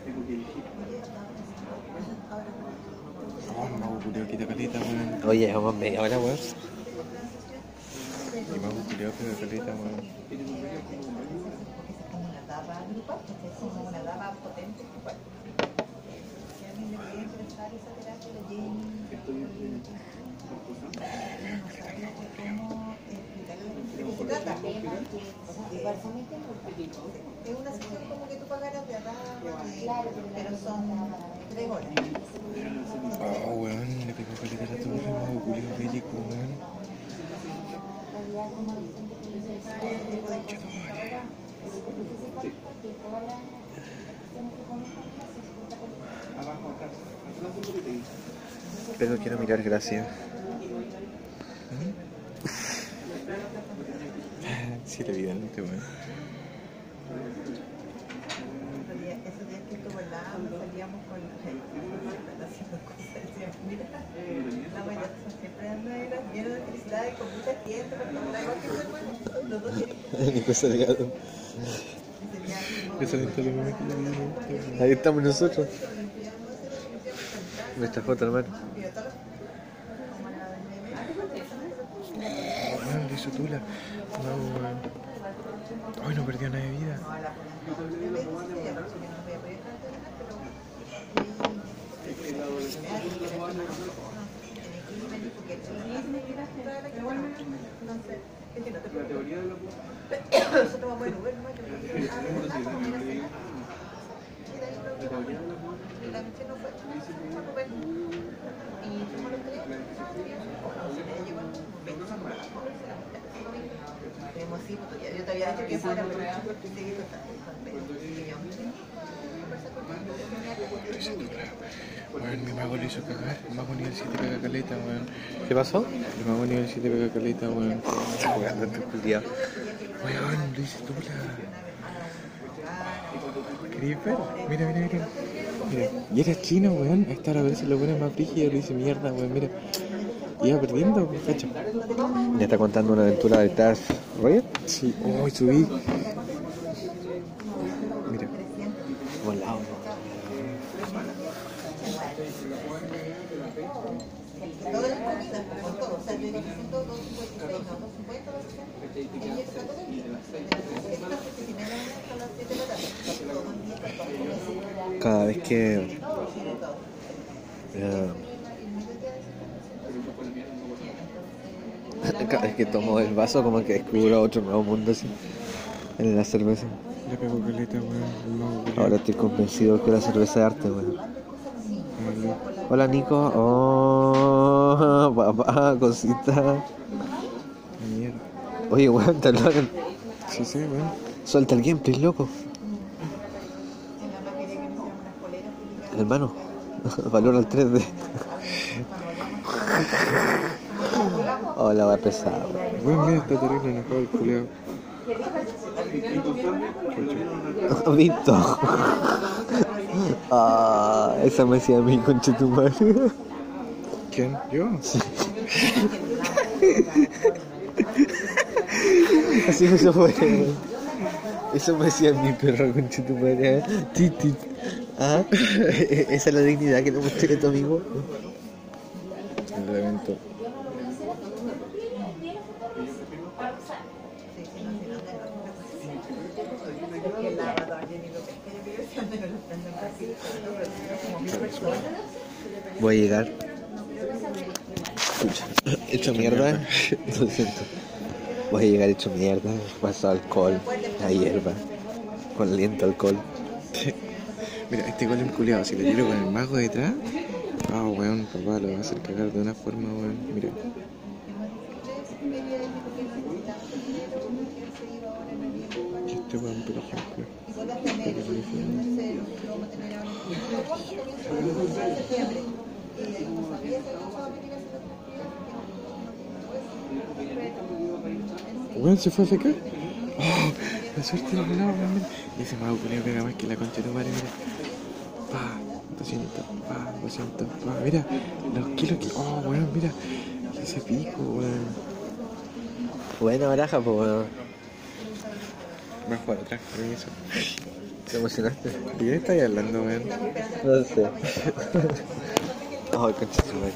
Oh. Oye, vamos media hora, weón. Caleta, weón. De qué se trata. Es una sesión como que tú pagaras de abajo, pero son tres horas. Oh, weón, le pegó caleta a la torre, el mago culiao bélico, weón. Pero quiero mirar, gracias. Sí, evidente, weón. Esos días esos días que estuvo hablando, salíamos con haciendo cosas, decíamos, mira, la siempre anda lleno de felicidad y con mucha pero no que bueno, los dos. Esa Ahí estamos nosotros. Nuestra foto, hermano. Weón, le hizo tula. No, weón. Ay, no perdió nada de vida. Nosotros vamos en Uber, ¿no? Yo creo que- ah, ¿verdad? Vamos a ir a cenar. Y de ahí lo que vamos a- la noche no fue, fue a Uber. Y fuimos los tres, ah, bien. Bueno, se me llegó el momento, se me acabó, se la mitad, se lo vi. Tenemos sí, yo te había dicho que fuera, pero sí, Weón, mi mago le hizo cagar. El mago nivel 7 caga caleta, weón. ¿Qué pasó? El mago nivel 7 caga caleta, weón. Está jugando este culiao. Weón, le hice tula. ¿Queréis ver? Mira, mira, mira. Mira, y era chino, weón. Hasta la vez se lo pone más brígido, le dice mierda, weón. Mira, iba perdiendo, pues, cacho. ¿Ya está contando una aventura de Darth Vader? Sí, oh, y subí. Mira, Volado. Todas las comidas, con todo, o sea, yo iba haciendo 256, no, 250, 260, y eso todo el día. De las siete y media de la mañana hasta las 7 de la tarde. Todo el día, con todo, con Cada vez que. eh, cada vez que tomo el vaso, como que descubro otro nuevo mundo así. En la cerveza. le pegó caleta, weón. Ahora estoy convencido que la cerveza es arte, weón. Hola Nico. Oh, papá, cosita. Mierda. Oye, weón, te hablaron. Sí, sí, weón. Suelta el gameplay, loco. Hermano, valor al 3D. Hola, va a pesar. Weón, mira, está terrible enojado el culiao. Visto. Ah, esa me decía a mí, conche tu madre. ¿Quién? ¿Yo? Así eso fue. Eso me decía mi perro, conche tu madre. Titi. Ah, esa es la dignidad que le mostré a tu amigo. El Voy a llegar. Escucha, hecho mierda. Lo siento. Voy a llegar hecho mierda. Paso alcohol, la hierba. Con aliento alcohol. Mira, este golem culiao, si le tiro con el mago detrás. Ah, weón, papá, lo va a hacer cagar de una forma, weón. Mira. Este weón, por ejemplo. Weón, se fue a secar. Oh, la suerte de la weón. Y ese mago culiao pega más que la concha de tu madre, mira. Pa, 200, pa, 200, pa. Mira, los kilos que. Oh, weón, mira. Ese pico, weón. Buena baraja, pues weón. A jugar otra, permiso. Te emocionaste. ¿De qué estáis hablando, weón? No sé. Ay, concha su madre.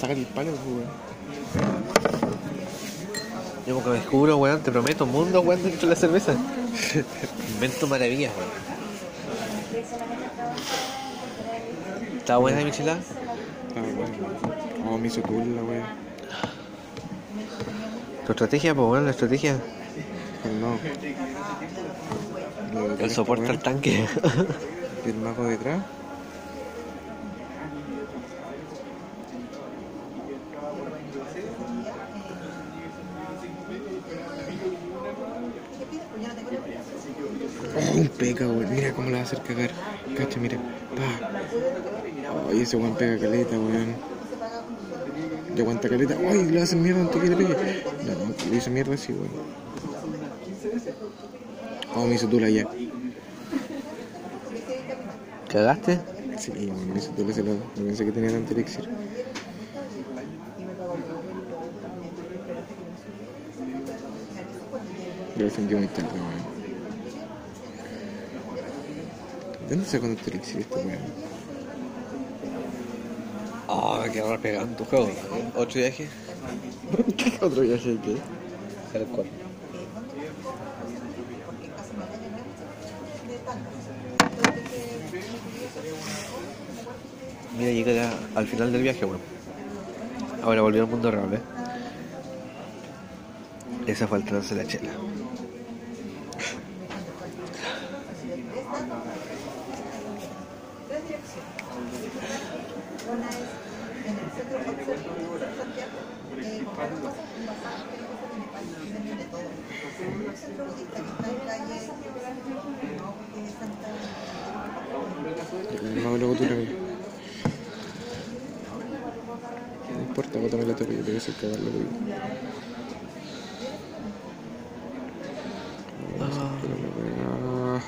Sácate el palo, pues, weón. Yo como que descubro, weón, te prometo, mundo, weón, dentro de la cerveza. Invento maravillas, weón. ¿Está buena mi? Está. Me hizo cool la weón. Tu estrategia, pues bueno, la estrategia. No. El soporte al tanque. Y el mago detrás. Un pega, weón. Mira cómo la va a hacer cagar. Cacha, mira. Pa. Ay, ese weón pega caleta, weón. Ya aguanta caleta. Ay, le hacen mierda antes que le pegue. No, no, le hizo mierda así, weón. Oh, me hizo tula ya. ¿Cagaste? Sí, me hizo tula ese lado. No pensé que tenía tanto elixir. Yo lo sentí muy tarde, weón. ¿De dónde sacó tanto elixir este weón? Quedó pegado en tu juego. ¿Otro viaje? ¿Qué otro viaje que? Tal cual. Mira, llegué ya al final del viaje, weón. Ahora volvió al mundo real, ¿eh? Esa trance de la chela. Una es en el centro Oxford, Santiago, eh, comprar cosas, un masaje, pero cosas de Nepal, y venden de todo. Un centro budista que está en calle, no, porque es Santa... El mago luego tú la ves. No importa, bótame la te. Ah.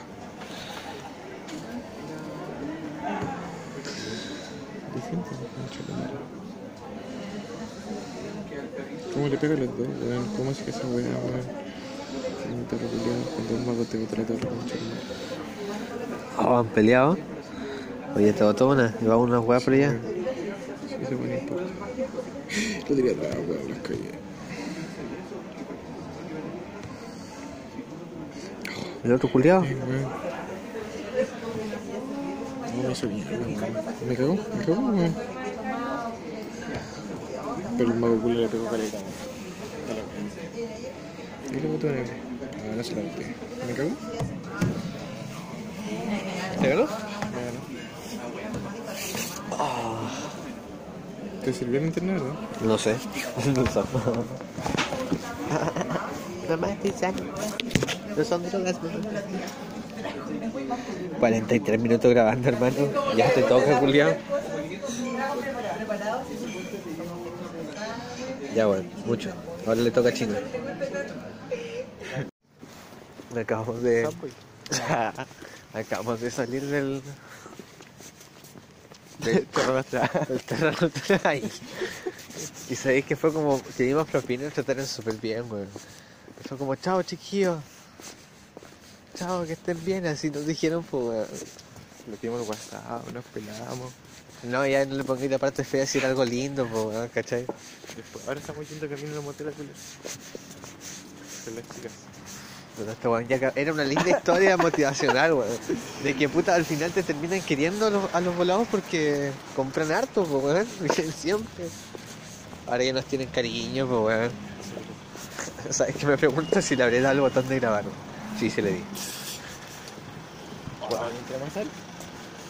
Concha de madre. ¿Cómo le pega a los dos, weón? ¿Cómo es que esa weá, weón? Perro culiao, con dos magos te concha de madre. Oh, han peleado. Oye, te botó una. Llevaba una weá por allá. Sí, ese weón no importa. Lo diría atrás, weón, las calles. El otro culiado. No me hizo mierda, weón. ¿Me cagó? ¿Me cagó, weón? Pero el mago culo le pegó caleta, weón. Y le botó negro. Ah, no se la boté. ¿Me cagó? ¿Te ganó? Me ganó. ¿Te sirvió el internet, no? No sé. No sé. Mamá, No son drogas, mamá. 43 minutos grabando, hermano. Ya te toca, Julián. Ya, bueno, mucho. Ahora le toca a Chino. Acabamos de. Acabamos de salir del. Del del ahí. Y sabéis que fue como. Que dimos propina y nos trataron súper bien, weón. Fue como, chao, chiquillos. Chao, que estén bien. Así nos dijeron, pues, weón. Le dimos el WhatsApp, nos pelamos. No, ya no le pongáis la parte fea decir algo lindo, pues, weón, ¿cachai? Después, ahora estamos yendo camino a la motel a culo. Con las chicas. Este era una linda historia motivacional, weón. De que puta al final te terminan queriendo a los, a los volados porque compran harto, pues weón. Siempre. Ahora ya nos tienen cariño, pues weón. ¿Sabes que me pregunta si le habré dado el botón de grabar? Sí, se le di. ¿Entramos a hacer?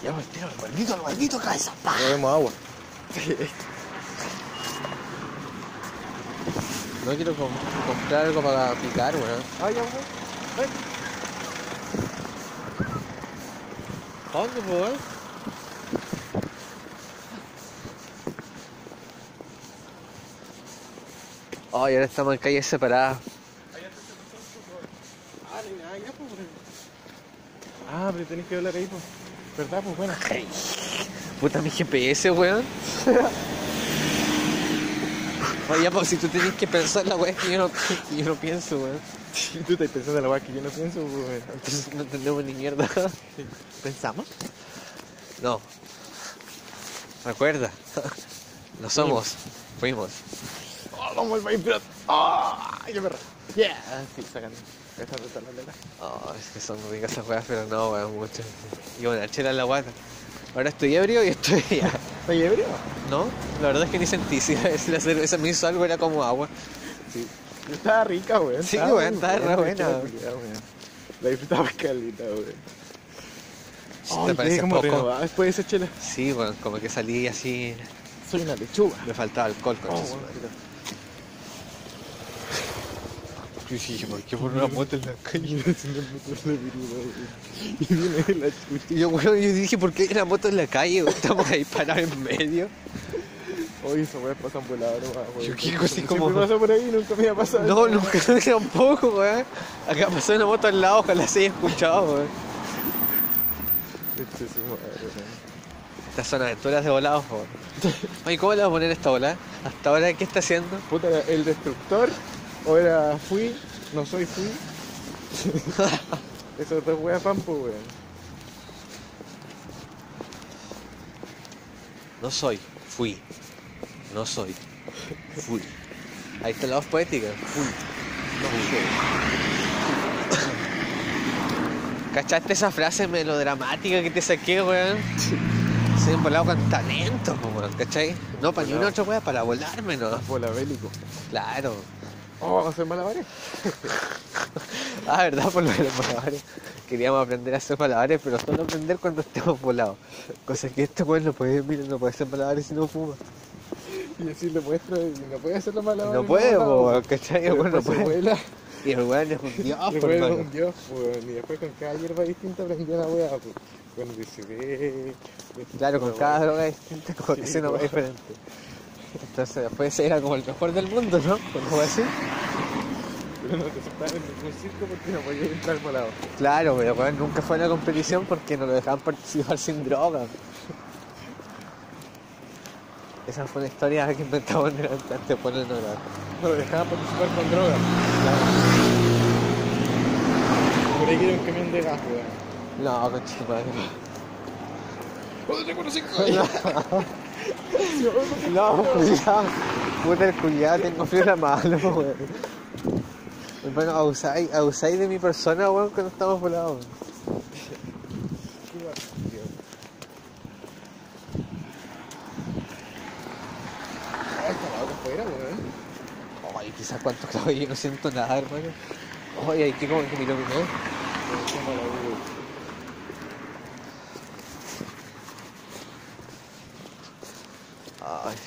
Ya, pues, tío, el maldito, el maldito cabeza. No vemos agua. No quiero com- comprar algo para picar, weón. Ah, ya, weón. ¿A dónde, pues, weón? Ay, ahora estamos en calles separadas. Ah, pero tenés que hablar ahí, pues. ¿Verdad? Pues bueno. Puta mi GPS, weón. Oye, pues si tú tenés que pensar la weá que yo no, que yo no pienso, weón. Si tú estás pensando la weá que yo no pienso, pues, weón. Entonces no entendemos ni mierda. ¿Pensamos? No. Recuerda. No somos. Fuimos. ¡Oh, vamos país pirata! ¡Ah! ¡Qué perro! ¡Yeah! Sí, sacando. Esta de la letra. Oh, es que son ricas esas weas, pero no, weón, mucho. Y una chela en la guata. Ahora estoy ebrio y estoy ya. ¿Estás ebrio? ¿No? La verdad es que ni sentí si la, cerveza me hizo algo, era como agua. Sí. Estaba rica, weón. Sí, weón, estaba re buena. La disfrutaba calita, weón. ¿Te Ay, parece como poco? después de esa chela. Sí, weón, como que salí así. Soy una lechuga. Me faltaba alcohol, Oh, con weón, mira. Yo dije, ¿por qué por una moto en la calle? Virula. Y viene la chucha. Y yo, dije, ¿por qué hay una moto en la calle? Estamos ahí parados en medio. Oye, esa weá pasan volada nomás, weón. Yo quiero así Siempre como- pasa por ahí, nunca me había pasado. No, nunca tampoco, weón. Acá pasó una moto al lado, ojalá se haya escuchado, weón. Este es su madre, weón. Estas son aventuras de volados, weón. Oye, ¿cómo le vamos a poner esta bola? ¿Hasta ahora qué está haciendo? Puta, ¿era el destructor o era fui, no soy fui. Esos dos weas pampo, weón. No soy, fui. No soy, fui. Ahí está la voz poética. Fui. No soy. ¿Cachaste esa frase melodramática que te saqué, weón? Soy un volado con talento, po, weón, ¿cachai? No para ni una otra wea, para volarme, ¿no? Bola bélico. Claro. Oh, vamos a hacer malabares. Ah, ¿verdad? Por lo de los malabares. Queríamos aprender a hacer malabares, pero solo aprender cuando estemos volados. Cosa que este weón no puede, mira, no puede hacer malabares si no fuma. Y así le muestro y no puede hacer la malabares. No puede, po, ¿cachai? El weón no puede. vuela. Y el weón es un dios, por después es hermano. un dios, weón. Y después con cada hierba distinta aprendió la wea, pues. Cuando dice, ve. Claro, con cada droga distinta, como que se nos va diferente. Entonces, después era como el mejor del mundo, ¿no? ¿Cómo así? Pero no te aceptaban en ningún circo porque no podía entrar volado. Claro, pero nunca fue a la competición porque no lo dejaban participar sin droga. Esa fue una historia que inventamos antes de ponernos a grabar. No lo dejaban participar con droga. Por ahí quiere un camión de gas, weón. No, conchito madre. ¡Oh, tengo unos cinco! No, cuidado. Puta el culiado, tengo frío en la mano, weón. Bueno, abusáis, abusáis de mi persona, weón, cuando estamos volados. Ay. Ay, quizás cuánto clavo yo no siento nada, hermano. Oye, hay que como que me iluminó.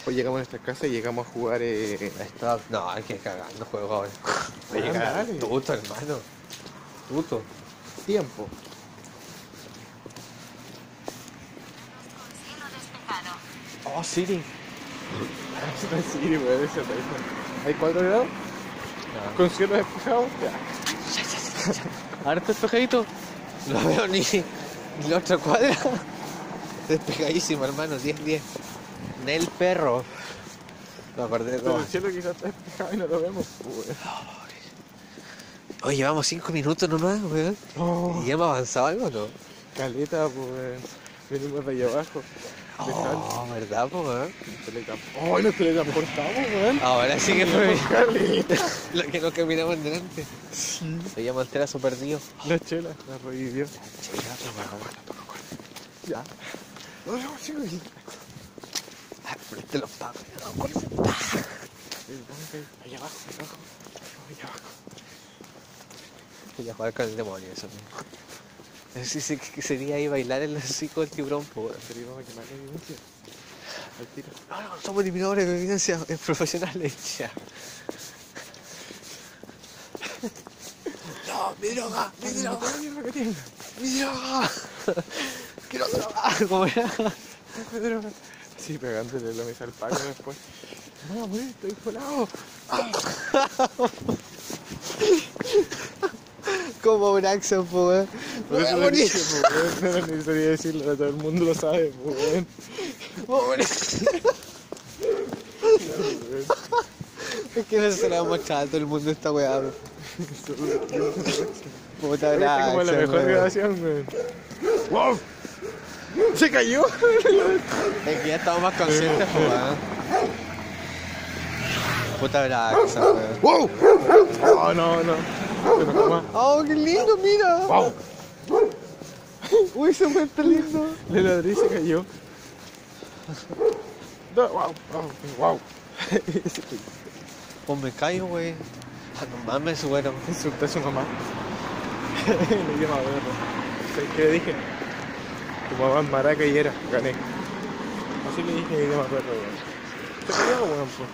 Pues llegamos a nuestra casa y llegamos a jugar. Eh, está... No, hay que cagando juego ahora. Voy a Ah, llegar dale. tuto, hermano. Tuto. tiempo. Oh, Siri. sí, weón, ese. ¿Hay 4 grados? ¿Con cielo despejado? Ya. Ahora está despejadito. No veo ni, ni la otra cuadra. Despejadísimo, hermano. 10-10. Nel perro. Me acordé de Pero todo. el cielo quizás está despejado y no lo vemos, pues, weón. Oye, llevamos 5 minutos nomás, weón. Oh, ¿Y ya hemos avanzado algo o no? caleta, pues, weón. Venimos de allá abajo. Oh, ¿verdad, po, weón? ¡Oh, nos teletransportamos, weón! Ahora sí que fue Caleta. lo que no caminamos en delante. Se llama Alterazo perdido. La chela, la revivió. Ya. No, sí, frente los. Allá abajo, allá abajo. Allá abajo. Voy a jugar con el demonio, eso. Que sería ahí bailar el hocico del tiburón. Pero íbamos a quemar la evidencia. Al tiro. No, no, somos eliminadores de evidencia profesionales. Ya. No, mi droga, mi droga, mi droga. Quiero droga. ¿Cómo era? Sí, pegándole la mesa al pago después. No, güey, estoy colado. Como Braxon, po, weón. Por eso lo dije, po, weón. No era necesario decirlo, todo el mundo lo sabe, po, weón. Es que no se la vamos a mostrar a todo el mundo esta weá. weón. Puta es como la mejor weón. grabación, weón. ¡Wow! ¡Se cayó! Es que ya estamos más conscientes, weón. Puta gracia, weón. ¡Wow! No, no, no. Se. ¡Oh, qué lindo, mira! ¡Wow! Uy, ese weón está lindo. Le ladré y se cayó. No, ¡Wow! ¡Wow! ¡Wow! Pues me caigo, wey. Ah, no mames, weón. Insulté a su mamá. Le llama. ¿Sabes qué le dije? Tu mamá es maraca y era. Gané. Así le dije que llama perro, weón. Te cayó, weón, pues.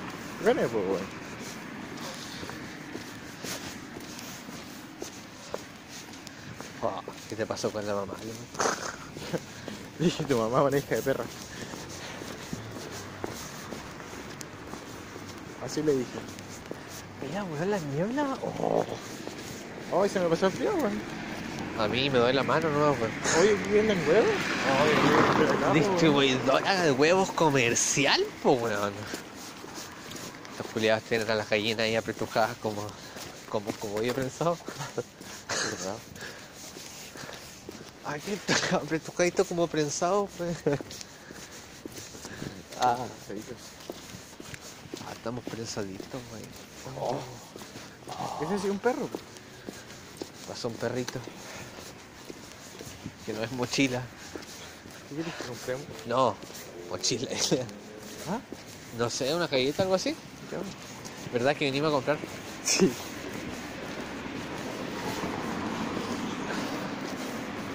Gané, pues, weón. Oh, ¿Qué te pasó con la mamá? Dije, tu mamá es una hija de perra. Así le dije. Mira, weón, la niebla. Oh. Ay, se me pasó el frío, weón. A mí me duele la mano, ¿no, weón? Oye, ¿vienen huevos? Ay, Distribuidora de huevos comercial, pues, weón. Estos culiados tienen a las gallinas ahí apretujadas como, como, como yo he pensado. ¿Verdad? Aquí está apretujadito como prensado, pues. Ah, ah, estamos prensaditos, güey. Ese sí es un perro. Pasó un perrito. Que no es mochila. ¿Qué quieres que compremos? No, mochila. ¿Ah? No sé, una galleta, algo así. ¿Verdad que vinimos a comprar? Sí.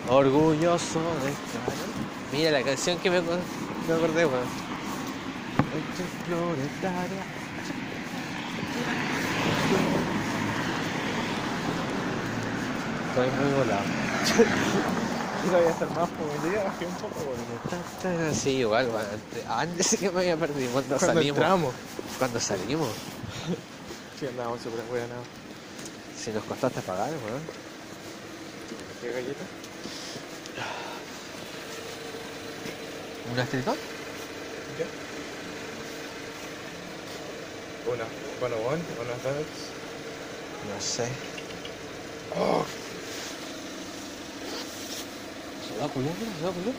Orgulloso de estar. Mira la canción que me, acuer- me acordé, weón. Estoy muy volado. Yo voy a estar más por el día, bajé un poco, weón. Sí, igual. Antes- que me había perdido cuando, Cuando salimos. entramos. Cuando salimos. Sí, andábamos súper weonados. Si nos costó hasta pagar, weón. ¿Qué galleta? ¿Un astritón? ¿Ya? Una, bueno, one, unas donuts. No sé. Oh, ¿Se va a culiar? ¿Se va a culiar?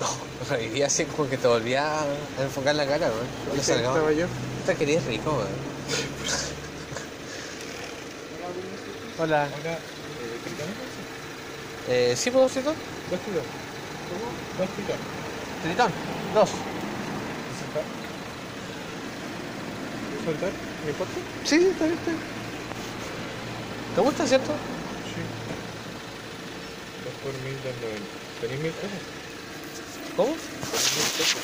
Oh, reviví así como que te volvía a enfocar la cara, weón. Hola, ¿viste? Salgado. estaba yo. Esta querida es rico, weón. Hola. Acá, eh, ¿tritón? Eh, ¿Sí puedo tritón? Dos tritón. ¿Cómo? Dos tritón. Tritón. Dos. ¿Soltar? ¿Soltar? ¿Me importa? Sí, sí, está bien, está bien. ¿Te gusta, cierto? Sí. Dos por mil dos noventa. ¿Tenéis mil pesos? ¿Cómo? ¿Tenéis mil pesos?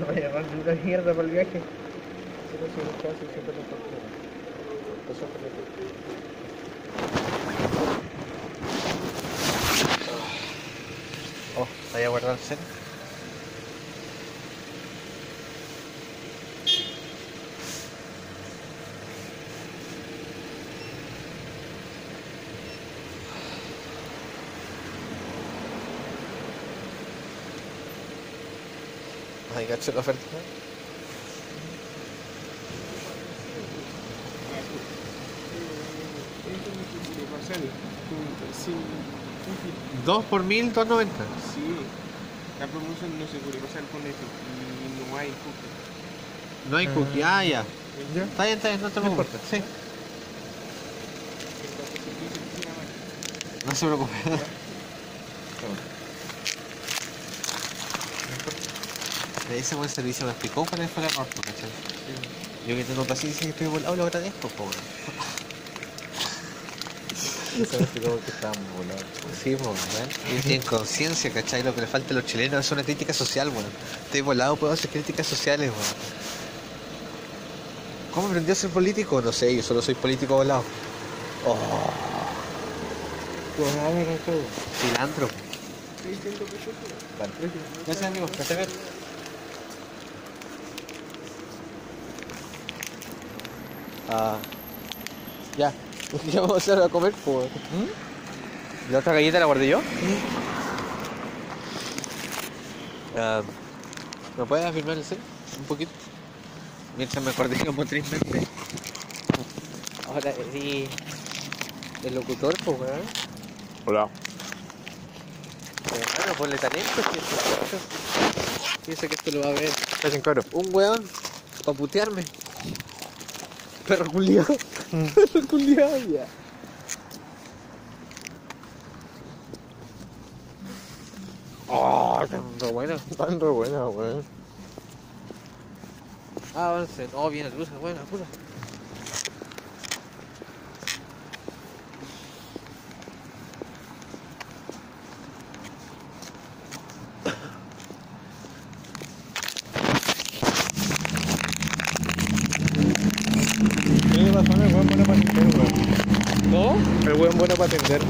No voy a llevar ni una mierda para el viaje. Solo si no siempre lo. Eso es lo Oh, voy a guardar el cel. Ay, cacho la oferta. Dos por mil, dos noventa. sí. La promoción no se puede pasar con eso. Y no hay cookie. No hay cookie. Ah, ya. ¿Ya? Está bien, está bien, no te preocupes. Sí. No se preocupe. Me dice buen servicio, me explicó cuál fue el error, ¿cachai? Yo que tengo paciencia y estoy volado, lo agradezco, po, weón. Eso me explicó que estábamos volados. Sí, po, weón. Ellos tienen conciencia, ¿cachai? Lo que le falta a los chilenos es una crítica social, weón. Estoy volado, puedo hacer críticas sociales, weón. ¿Cómo aprendió a ser político? No sé, yo solo soy político volado. Oh, Pues. Sí, tengo que ser. Vale. Gracias, amigo. Que estés bien. Ah. Ya. ¿Qué vamos a hacer a comer, pues? ¿La otra galleta la guardé yo? Ah, ¿Me puedes afirmar el cel? Un poquito. Mientras me acordé como tres meses. Ahora sí. El locutor, pues, weón. Hola. Bueno, ponle talento. Piensa que esto lo va a ver caro. un weón para putearme. Perro culiado. Perro culiado, ya. Oh, tan bueno. Tan re buena, weón. Avancen. Oh, viene luz, buena, puta. Tiene razón, el weón bueno para atender, weón. ¿No? El weón bueno para atender.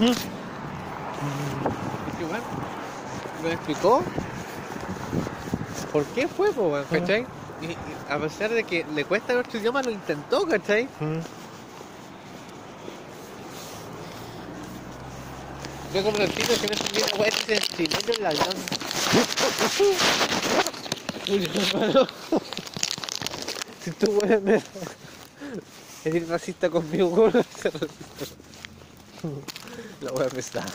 Es que, weón, me explicó por qué fue, weón, ¿cachai? Y, y a pesar de que le cuesta nuestro idioma, lo intentó, ¿cachai? Yo como el tiro que no se mira, weón, es el chileno el avión. Si tú, weón, eres racista conmigo, weón, no racista. La weón me está.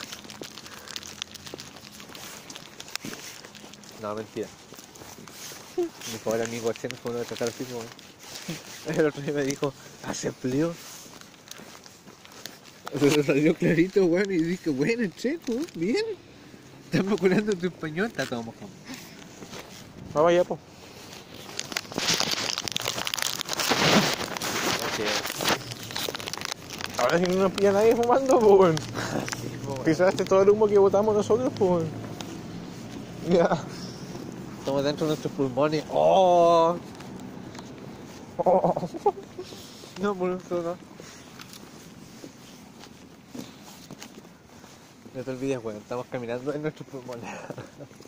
No, mentira. Mi pobre amigo Chen fue uno de tratar así como. El otro día me dijo, ¿hace empleo? Pero salió clarito, weón, y dije, bueno, weón, bien. Estamos curando tu español, está todo mojado. Vamos allá, po. Ahora si no nos pilla nadie fumando, po, weón. Pisaste todo el humo que botamos nosotros, weón. Ya. Estamos dentro de nuestros pulmones. ¡Oh! No, por eso no. No te olvides, weón, estamos caminando en nuestros pulmones.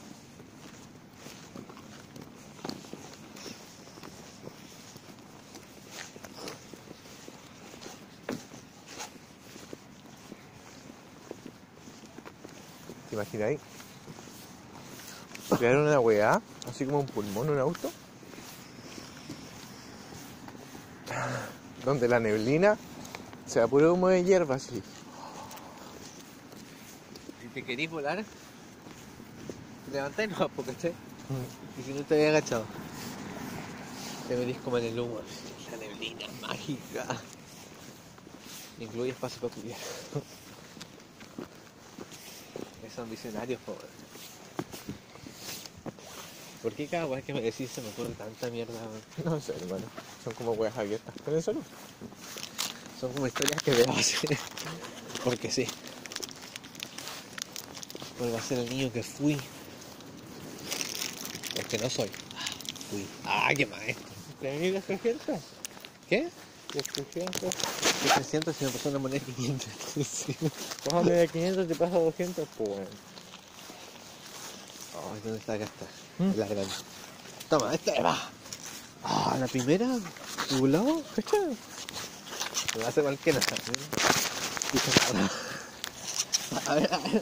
¿Te imagináis? Crear una weá, así como un pulmón, un auto. Donde la neblina sea puro humo de hierba, así. Si te querís volar, levantáis no, porque esté. Y si no te había agachado, te venís como en el humo, la neblina mágica. Incluye espacio para culiar. Son visionarios, pobre. ¿Por qué cada vez que me decís se me ocurre tanta mierda? No sé, hermano. Son como weas abiertas. ¿Con eso no? Son como historias que veo así. Porque sí. Vuelvo a ser el niño que fui. Es que no soy. Fui. Ah, qué maestro. ¿Tenés las 300? ¿Qué? ¿Las 300? ¿Qué 300 si me pasó una moneda de 500? Sí. Cójame de 500 te pasa 200, pues. Ay, ¿dónde está acá está? ¿Mm? La grande. Toma, esta va. Ah, la primera. ¿Tubulado? ¿Cacha? Me hace cualquiera. A ver, a ver, a ver.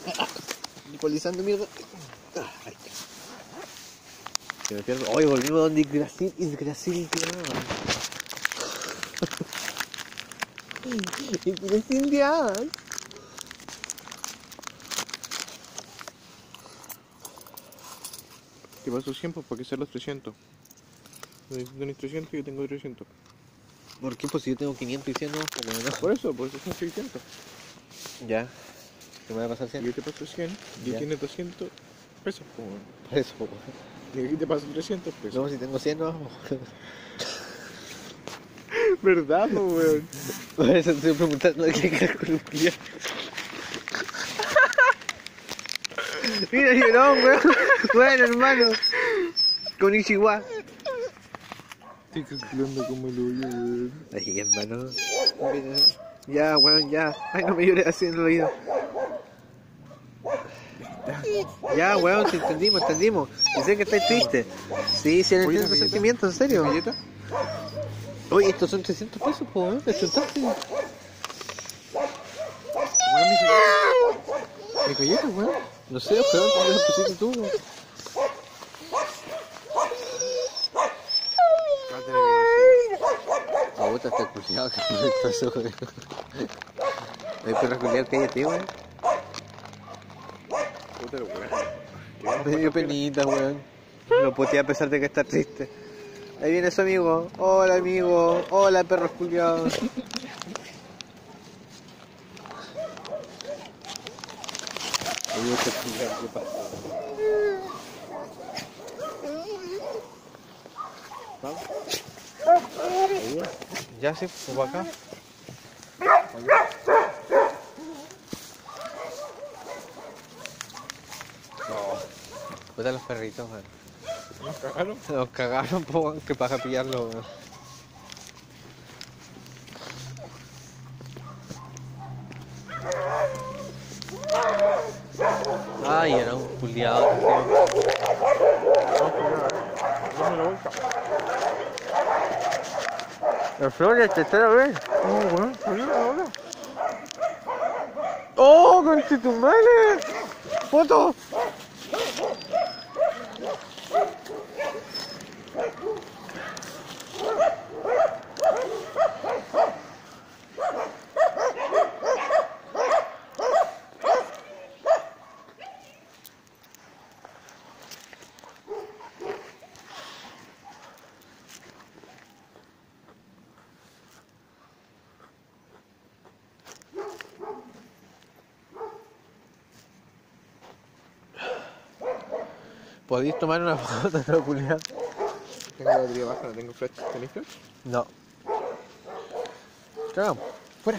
Nicolizando mierda. Ah, está. Se me pierdo. Hoy volvimos donde Yggdrasil, Yggdrasil, Yggdrasil, ya. Te paso 100 pues, para que sean los 300. Tú tenés 300 y yo tengo 300. ¿Por qué? Pues si yo tengo 500 y 100 no, como no. Por eso, por eso son 600. Ya. ¿Qué me va a pasar Y 100? yo te paso 100 y Ya. tienes 200 pesos, pues weón. Por eso, po. Y aquí te paso 300 pesos. No, si tengo 100 no vamos. ¿Verdad, pues weón? Por eso estoy preguntando qué cálculo culiao. Mira, llorón, weón. Bueno, hermano. Con Ichiwa. Estoy calculando como el hoyo, weón. Ay, hermano. Mira. Ya, weón, ya. Ay, no me llores así en el oído. Ya, weón, te entendimos, entendimos. Sé que estáis triste. Sí, sí, entiendo ¿la tus sentimientos, en serio. ¿Galleta? Oye, estos son 300 pesos, po. Weón, mi galleta. Mi galleta, weón. No sé, weón, ¿dónde lo pusiste tú? weón? Galleta. Ah, puta, está culiado, que me pasó, weón. Ay, perro culiado, cállate, weón. Puta, el weón. Me dio penita, weón. Lo puteé a pesar de que está triste. Ahí viene su amigo. Hola, amigo. Hola, perros culiados. Ya sí, pues para acá. No. Puta los perritos, weón. Nos cagaron. Nos cagaron, po, que para pillarlo, weón. Ay, era un culiado. La vuelta. La flor, te está ver. Oh, weón, salió la bola. ¡Oh, conchetumare! ¡Foto! ¿Podéis tomar una foto de la? Tengo la batería baja, no tengo flash. ¿Tenéis flash? No. Claro, fuera.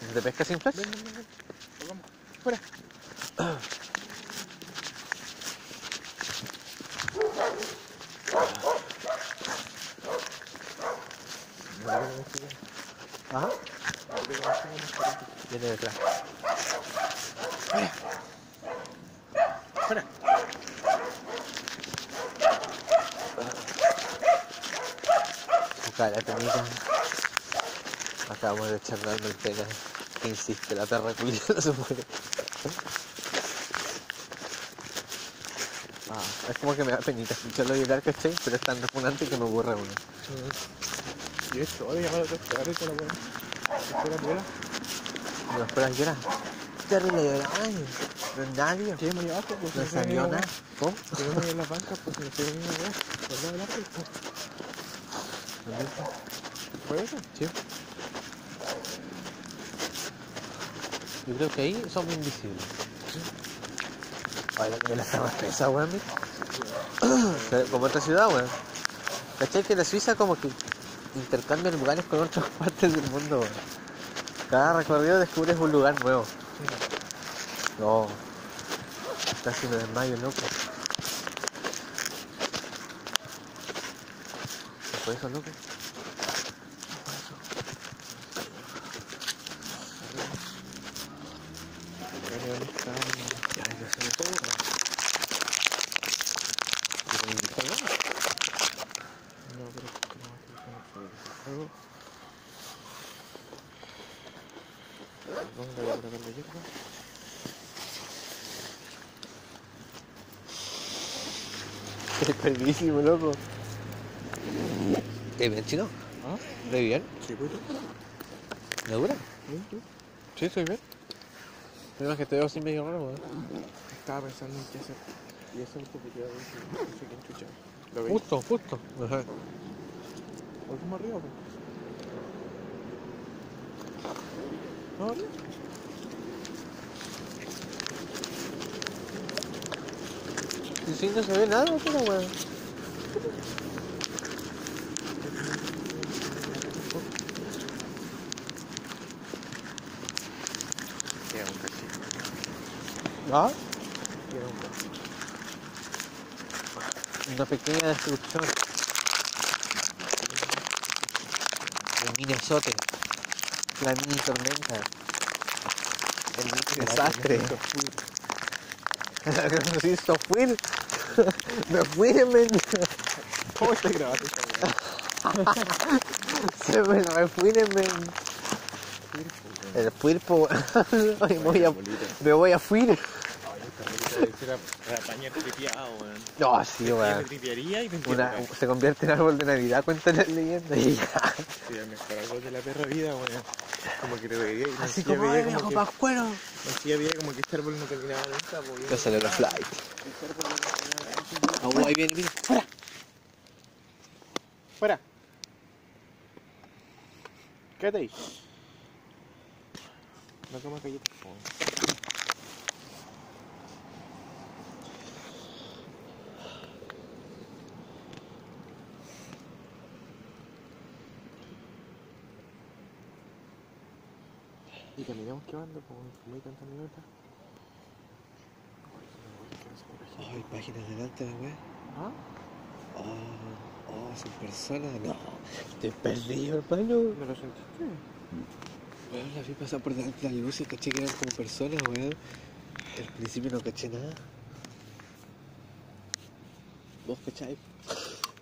¿Se te pesca sin flash? Ven, ven, ven. Fuera. Ajá. Viene detrás. Fuera. Fuera. Busca la penita. El pena. Que insiste, la perra culiada no se muere. Ah, es como que me da penita escucharlo llorar, ¿cachai? Pero es tan repugnante que me aburre uno. Y esto, llamar a otro cagar con la weón. Espera, vuela. No esperan llorar. Terrible llorar. No es nadie. ¿Qué hemos llevado? Pues No no salió nada. ¿Cómo? En la banca, pues árbol, pues. ¿Fue eso? Sí. Yo creo que ahí somos invisibles. Ay, la la está más pesa, weón. Como otra ciudad, weón. ¿Cachai que la Suiza como que intercambia lugares con otras partes del mundo, weón? Cada recorrido descubres un lugar nuevo. No. Casi me desmayo, loco. ¿Qué fue eso, loco? Bueno, ¿dónde está? Ya, yo sé de todo, weón. ¿Y me invitó, no? No, pero ¿cómo va a estar con el fuego? ¿Dónde voy a colocar la hierba? Qué perdísimo, loco. ¿Estás bien, chino? ¿Ah? ¿Estás bien? Sí, pues. ¿Me dura? ¿Bien tú? Sí, estoy bien. Pero es que te veo así medio raro, weón. Estaba pensando en qué hacer. Y eso es porque ya no sé quién chucha. ¿Lo veis? Justo, justo. Ajá. Volvemos arriba, pues. ¿No, arriba? Y sí, no se ve nada, pero weón. Queda un cachito. ¿Ah? Queda un cachito. Una pequeña destrucción. El mini azote. La mini tormenta. El mini desastre. Hizo fuir. Me fui, men. ¿Cómo estás grabando esta weá? Se me, me fui, men. El fuir, po. Ay, me voy a, me voy a fuir. Weón. No, sí, weón. tripearía y me Una, entiendo. se convierte en árbol de Navidad, cuenta la leyenda. Y ya. Sí, el mejor árbol de la perra vida, weón. Como que lo veía y no Así sé, como, veía ay, viejo que, pascuero. no veía como que este árbol no terminaba nunca, po, Ya sale la flight. Oh, ahí viene, mira. ¡Fuera! ¡Fuera! Quédate ahí. No comas galletas, po. Y caminamos quemando, po, como hay tantas minutos. Ay, páginas delante la weá. ¿Ah? Oh, oh, son personas. No, te perdido, hermano. ¿No lo sentiste? Weón, la vi pasar por delante de la luz y caché que eran como personas, weón. Al principio no caché nada. ¿Vos cacháis?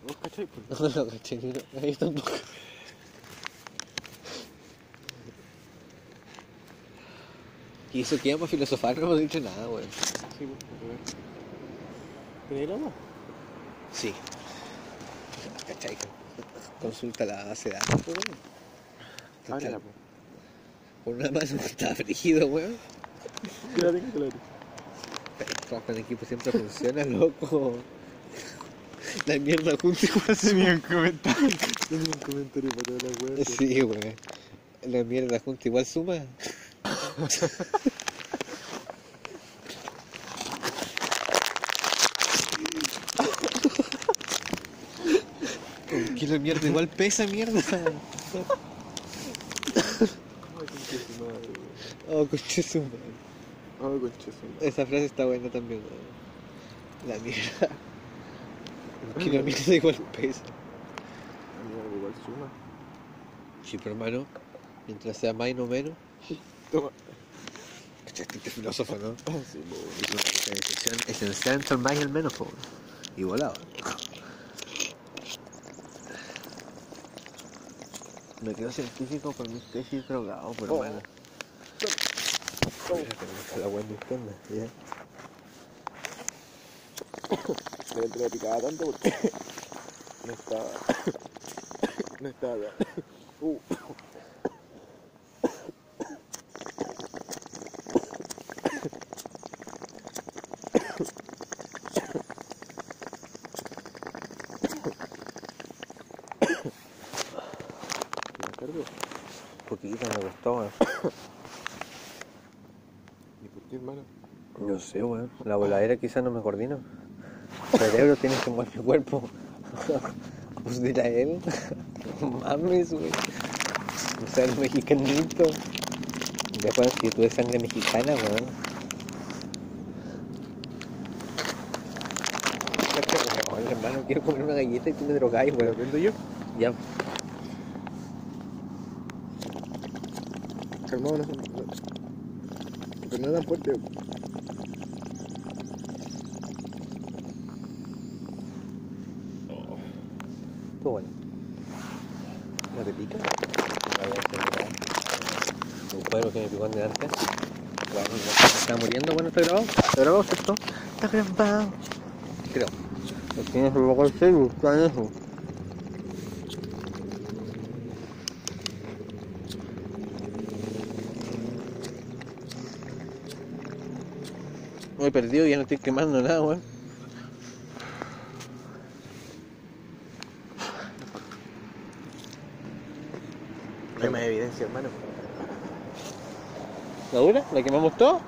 ¿Vos cachai? po? No, no caché ni uno. Ahí tampoco. Y eso que íbamos a filosofar, no hemos dicho nada, weón. Sí, pues, a ver. ¿Tenés grabado? Sí. ¿Cachai? Consulta la base de datos, weón. Ábrela, po. Por una mano está frígido, weón. Pero el trabajo en equipo siempre funciona, loco. La mierda junta igual se un comentario. Tenía un para. Sí, weón. La mierda junta igual suma. Que la mierda igual pesa mierda. Oh, conche su madre. Oh, conche su madre. Esa frase está buena también, weón. La mierda. Que la mierda igual pesa. Mierda, igual suma. Sí, pero hermano, mientras sea más y no menos. Toma. ¿Cachaste este filósofo, no? Sí. Es entre el más y el menos, po. Y volado. Me quedo científico por mi tesis drogado, pero Oh. me está la buena izquierda, ya. Te la picaba tanto porque no estaba. No estaba. Uh. ¿La cargo? Poquito me gustó, weón. ¿Y por qué, hermano? No sé, weón. La voladera quizás no me coordino. Cerebro tiene que mover mi cuerpo. Pues dirá él. No mames, weón. O sea, el mexicanito. Después que tú de sangre mexicana, weón. Oye, hermano, quiero comer una galleta y tú me drogáis, ¿Me lo weón. prendo yo? Ya. Calmado, no no- no tan fuerte. Estuvo bueno. ¿No te pica? Un cuadro que me picó en delante. Bueno, me está muriendo. Bueno, está grabado. Está grabado, ¿cierto? Está grabado. Creo. Lo tienes que luego el Facebook, está en eso. Me he perdido y ya no estoy quemando nada, weón. No hay más evidencia, hermano. ¿La dura? ¿La quemamos todo?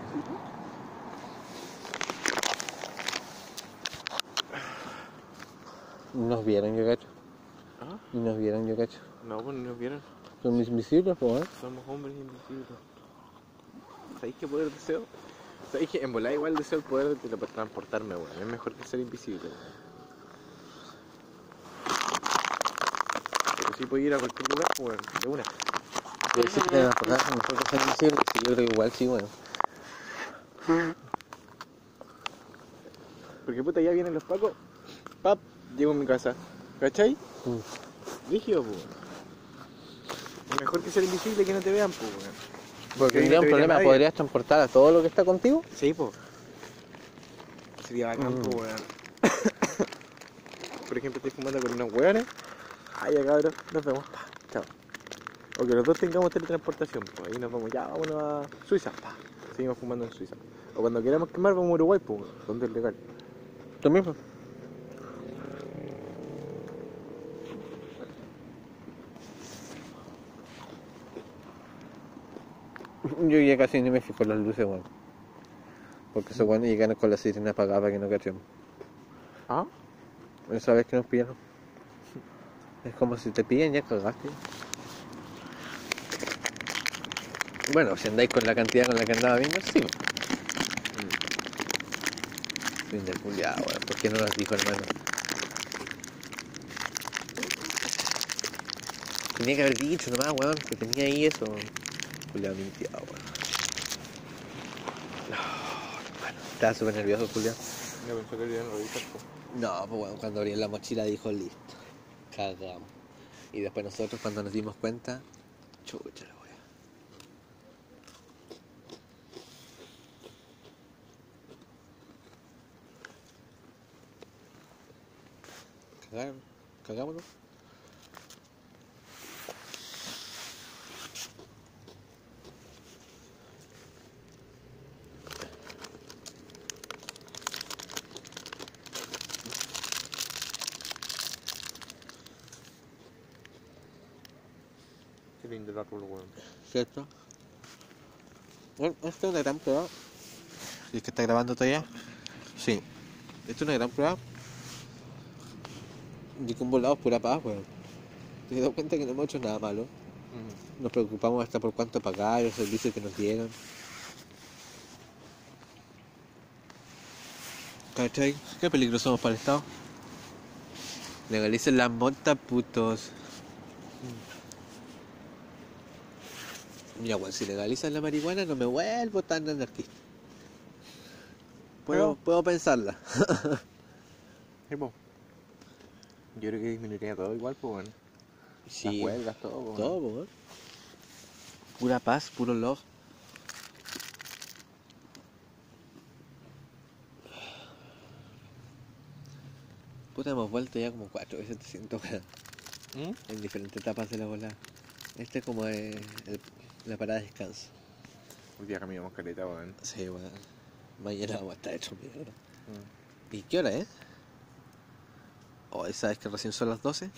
Nos vieron, yo cacho. ¿Ah? Y nos vieron, yo cacho. No, pues no nos vieron. Son mis visibles, pues, ¿eh? Somos hombres invisibles. ¿Sabéis qué poder deseo? ¿Sabéis que en volar igual deseo el poder de teletransportarme, weón? Es mejor que ser invisible, weón. Pero sí puedo ir a cualquier lugar, pues, weón, de una. Yo sé que la verdad es mejor que ser invisible. Sí, yo creo que igual sí, bueno. Porque puta, ya vienen los pacos. Pap, llego a mi casa. ¿Cachai? Mm. Rígido, pues. Es mejor que ser invisible que no te vean, pues, weón. Porque tendría no un problema, nadie. ¿podrías transportar a todo lo que está contigo? Sí, pues. Sería bacán, Mm. pues, weón. Por ejemplo, estoy fumando con unos weones. Ay, ya cabrón, nos vemos. O que los dos tengamos teletransportación, pues ahí nos vamos, ya, vámonos a Suiza. Pa. Seguimos fumando en Suiza. O cuando queramos quemar, vamos a Uruguay, pues, donde es legal. Tú mismo. Yo ya casi ni me fijo las luces, weón. Porque esos weones llegan con la sirena apagada para que no cachemos. ¿Ah? Esa vez que nos pillaron. Es como si te pillan ya cagaste. Bueno, si andáis con la cantidad con la que andaba viendo, sí. Fin de culiado, weón. ¿Por qué no las dijo, hermano? Tenía que haber dicho nomás, weón, que tenía ahí eso. Culiado mintiado, weón. No, hermano. Estaba súper nervioso, culiado. Ya pensó que no pues. No, pues bueno, cuando abrió la mochila dijo listo. Cagamos. Y después nosotros cuando nos dimos cuenta, chucha Cagaron, cagámonos. Qué lindo el árbol, weón. ¿Cierto? Bueno, esta es una gran prueba. ¿Y es que está grabando todavía? Sí. Esta es una gran prueba. Un volado es pura paz, weón. Te has dado cuenta que no hemos hecho nada malo. Nos preocupamos hasta por cuánto pagar, los servicios que nos dieron. ¿Cachai? ¿Qué peligro somos para el Estado? Legalicen las montas, putos. Mira, weón, si legalizan la marihuana no me vuelvo tan anarquista. Puedo, puedo pensarla. Yo creo que disminuiría todo igual, pues, weón. Sí. Las huelgas, todo, weón. Todo, weón. Pura paz, puro love. Puta, hemos vuelto ya como cuatro veces, te siento, weón. ¿Mm? En diferentes etapas de la bola. Este es como eh, el- la parada de descanso. Hoy día caminamos caleta, weón. Sí, weón. Mañana vamos a estar hecho mierda. Mm. ¿Y qué hora es? Hoy sabes que recién son las 12.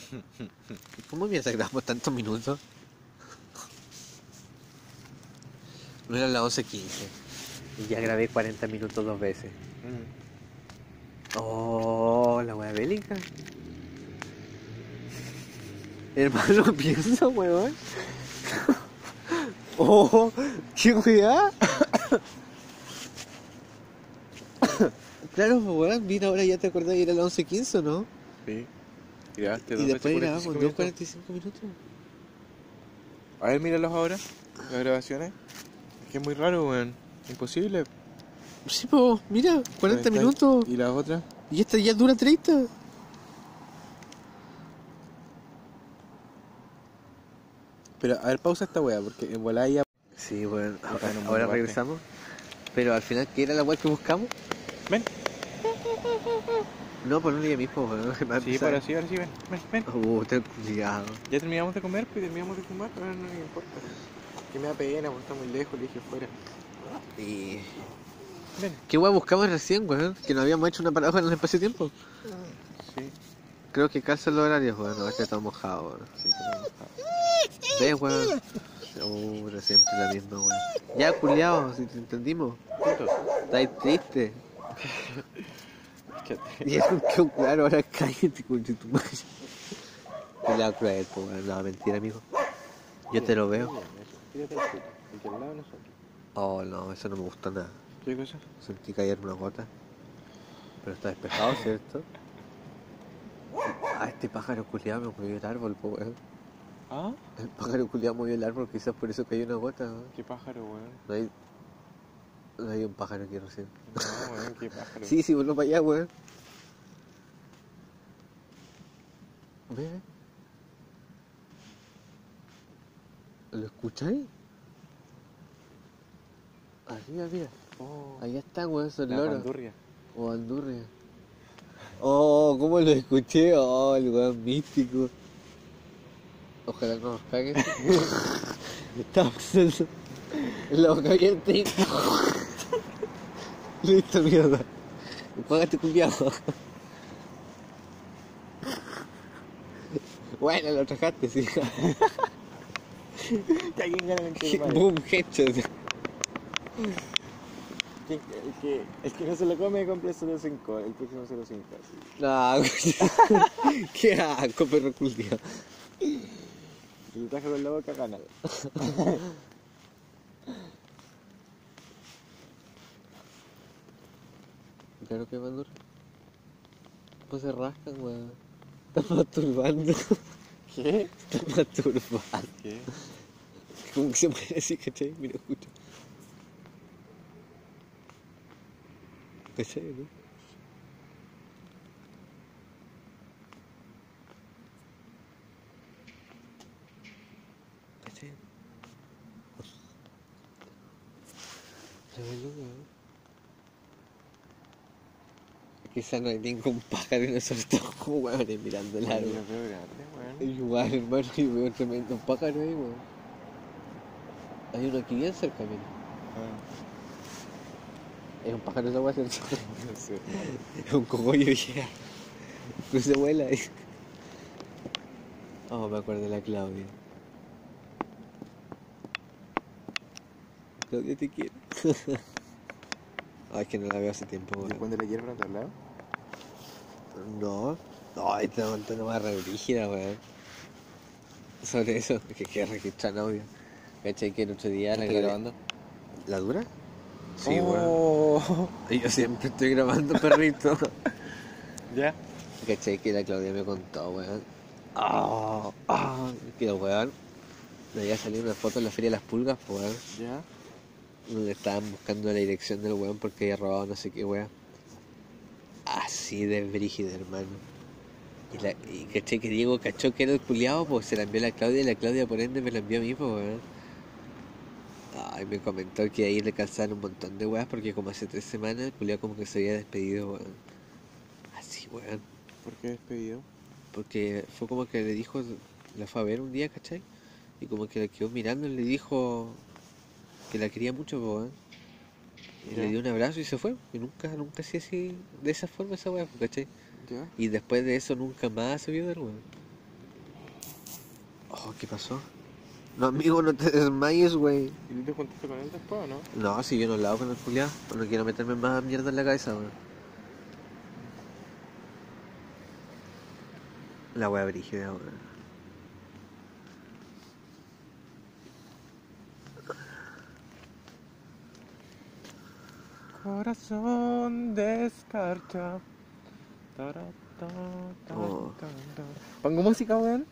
¿Cómo mierda grabamos tantos minutos? No eran las 11.15. Y ya grabé 40 minutos dos veces. Mm. Oh, la wea bélica. Hermano, piensa, weón. oh, qué weá. claro, weón, vino ahora ya te acordás que era las 11.15, ¿o ¿no? Sí. Y grabaste Y dos después grabamos 45 2.45 minutos. minutos. A ver, míralos ahora. Las grabaciones. Es que es muy raro, weón. Imposible. Sí, pues, mira, 40 Está- minutos. ¿Y las otras? Y esta ya dura 30. Pero, a ver, pausa esta weá, porque en volada ya... Sí, bueno, Acá ahora, regresamos. Pero al final, ¿qué era la web que buscamos? Ven. No, por un día mismo, weón. a Sí, empezar. para sí, ahora sí, ven. Ven, ven. Uh, ten cuidado. Ya terminamos de comer, pues terminamos de fumar, pero no me importa. Que me da pena, porque está muy lejos, le dije fuera. Y... Ven. ¿Qué weá buscamos recién, weón? Que no habíamos hecho una parada en el espacio-tiempo. Sí, Creo que calzan los horarios, weón. No, este está mojado, weón. sí, tenemos. ¿Ves, weón? Uh, pero siempre la misma, weón. Ya, culiao, si te entendimos. Estáis triste. Y es que, claro, ahora cállate, conche tu madre. Culiao cruel, po, weón. No, mentira, amigo. Yo te lo veo. Tírate el al lado de nosotros. Oh, no, eso no me gustó nada. ¿Qué cosa? Sentí caer una gota. Pero está despejado, ¿cierto? Ah, este pájaro culiado me movió el árbol, po, weón. ¿Ah? El pájaro culiado movió el árbol, quizás por eso cayó una gota, weón. ¿Qué pájaro, weón? No hay... Hay un pájaro aquí recién. No, weón, qué pájaro. Sí, sí, voló para allá, weón. Ve. ¿Lo escucháis? Arriba, mira. Oh, Ahí está, weón, son la loros. bandurria. O andurria. Oh, ¿cómo lo escuché? Oh, el weón místico. Ojalá no nos cague. Está pasando. La boca abierta. Listo, mierda. Págate culiado. Bueno, lo trajaste, sí. Boom, headshot. ¿Quién- El que, el que no se lo come compra solo 5, el próximo 0.5. así. No, qué asco, perro culiado. Y lo traje con la boca gana. Claro que van Pues se rascan, weón. Están masturbando. ¿Qué? Están masturbando. ¿Qué? Como que se muere así, ¿cachai? Mira, escucha. ¿Cachai, no? ¿Cachai? Quizá no hay ningún pájaro y nosotros estamos como weones mirando el Yo árbol. Igual, hermano, y veo un tremendo pájaro ahí, weón. Hay uno aquí bien cerca, mira. Ah, Es un pájaro de agua cerca. no sé. Es un cogollo ya. No se vuela ahí. Oh, me acuerdo de la Claudia. Claudia te quiero. Ay, es que no la veo hace tiempo, ¿Y cuándo le quiero para otro lado? No. No, esta montaña más re brígida, weón. Sobre eso, es que queda registrar audio. ¿Cachai? Que el otro día la ¿Estás grabé- grabando? ¿La dura? Sí, weón. oh. Yo siempre estoy grabando perrito. ¿Ya? ¿Cachai? Que la Claudia me contó, weón. Ah, ah, que el weón me había salido una foto en la Feria de las Pulgas, pues, weón. ¿Ya? Donde estaban buscando la dirección del weón porque había robado no sé qué weón. Así de brígido, hermano. Y, la, y caché que Diego cachó que era el culiado, pues se la envió a la Claudia y la Claudia por ende me la envió a mí, pues weón. Ay, me comentó que ahí le calzaron un montón de weas porque como hace tres semanas el culiado como que se había despedido, weón. Así, weón. ¿Por qué despedido? Porque fue como que le dijo, la fue a ver un día, ¿cachai? Y como que la quedó mirando y le dijo que la quería mucho, po, weón. Y le dio un abrazo y se fue. Y nunca, nunca hacía así, de esa forma esa weá, ¿cachai? ¿Ya? Y después de eso nunca más se vio del weón. Oh, ¿qué pasó? No, amigo, no te desmayes, güey. ¿Y tú te juntaste con él después o no? No, si yo no hablado con el culiao, no quiero meterme más mierda en la cabeza, weón. La wea brígida, weón. Corazón ta, Oh. ta, ta. ¿Pongo música, weón?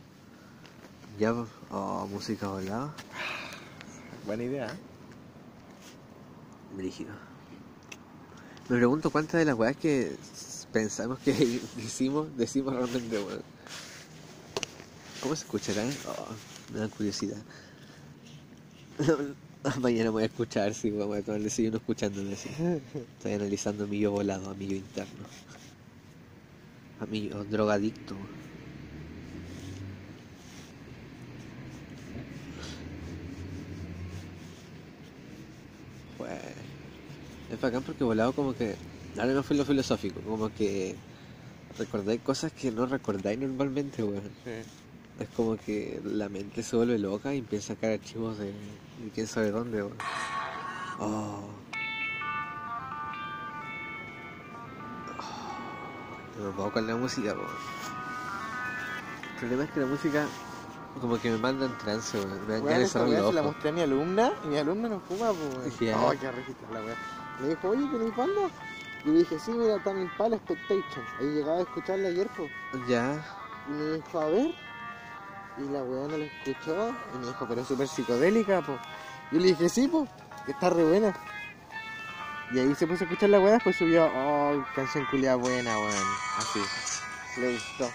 Ya, oh, música volada. Buena idea. Brígido. Me pregunto cuántas de las weas que pensamos que hicimos, decimos realmente, weón. ¿Cómo se escuchará? Oh, me da curiosidad. Mañana voy a escuchar, sí, voy a tomar el desayuno escuchándome así. Estoy analizando a mi yo volado, a mi yo interno. A mi yo drogadicto. Pues, es bacán porque volado como que, ahora no fue lo filosófico, como que recordáis cosas que no recordáis normalmente, weón. Sí. Es como que la mente se vuelve loca y empieza a sacar archivos de, de quién sabe dónde, weón. Oh. Oh. Me puedo con la música, weón. El problema es que la música como que me manda en trance, weón. Me dan ganas de weá se la mostré a mi alumna y mi alumna no fuma, pues. Ya. Oh, qué la weá. Me dijo, oye, ¿tenéis banda? Y le dije, sí, mira, está en el Pala Expectation. Ahí llegaba a escucharla ayer, pues. Ya. Y me dijo, a ver. Y la weá no la escuchó. Y me dijo, pero es súper psicodélica, pues. Yo le dije, sí, pues, que está re buena. Y ahí se puso a escuchar la weá, después subió, oh, canción culiada buena, weón. Así. Le gustó.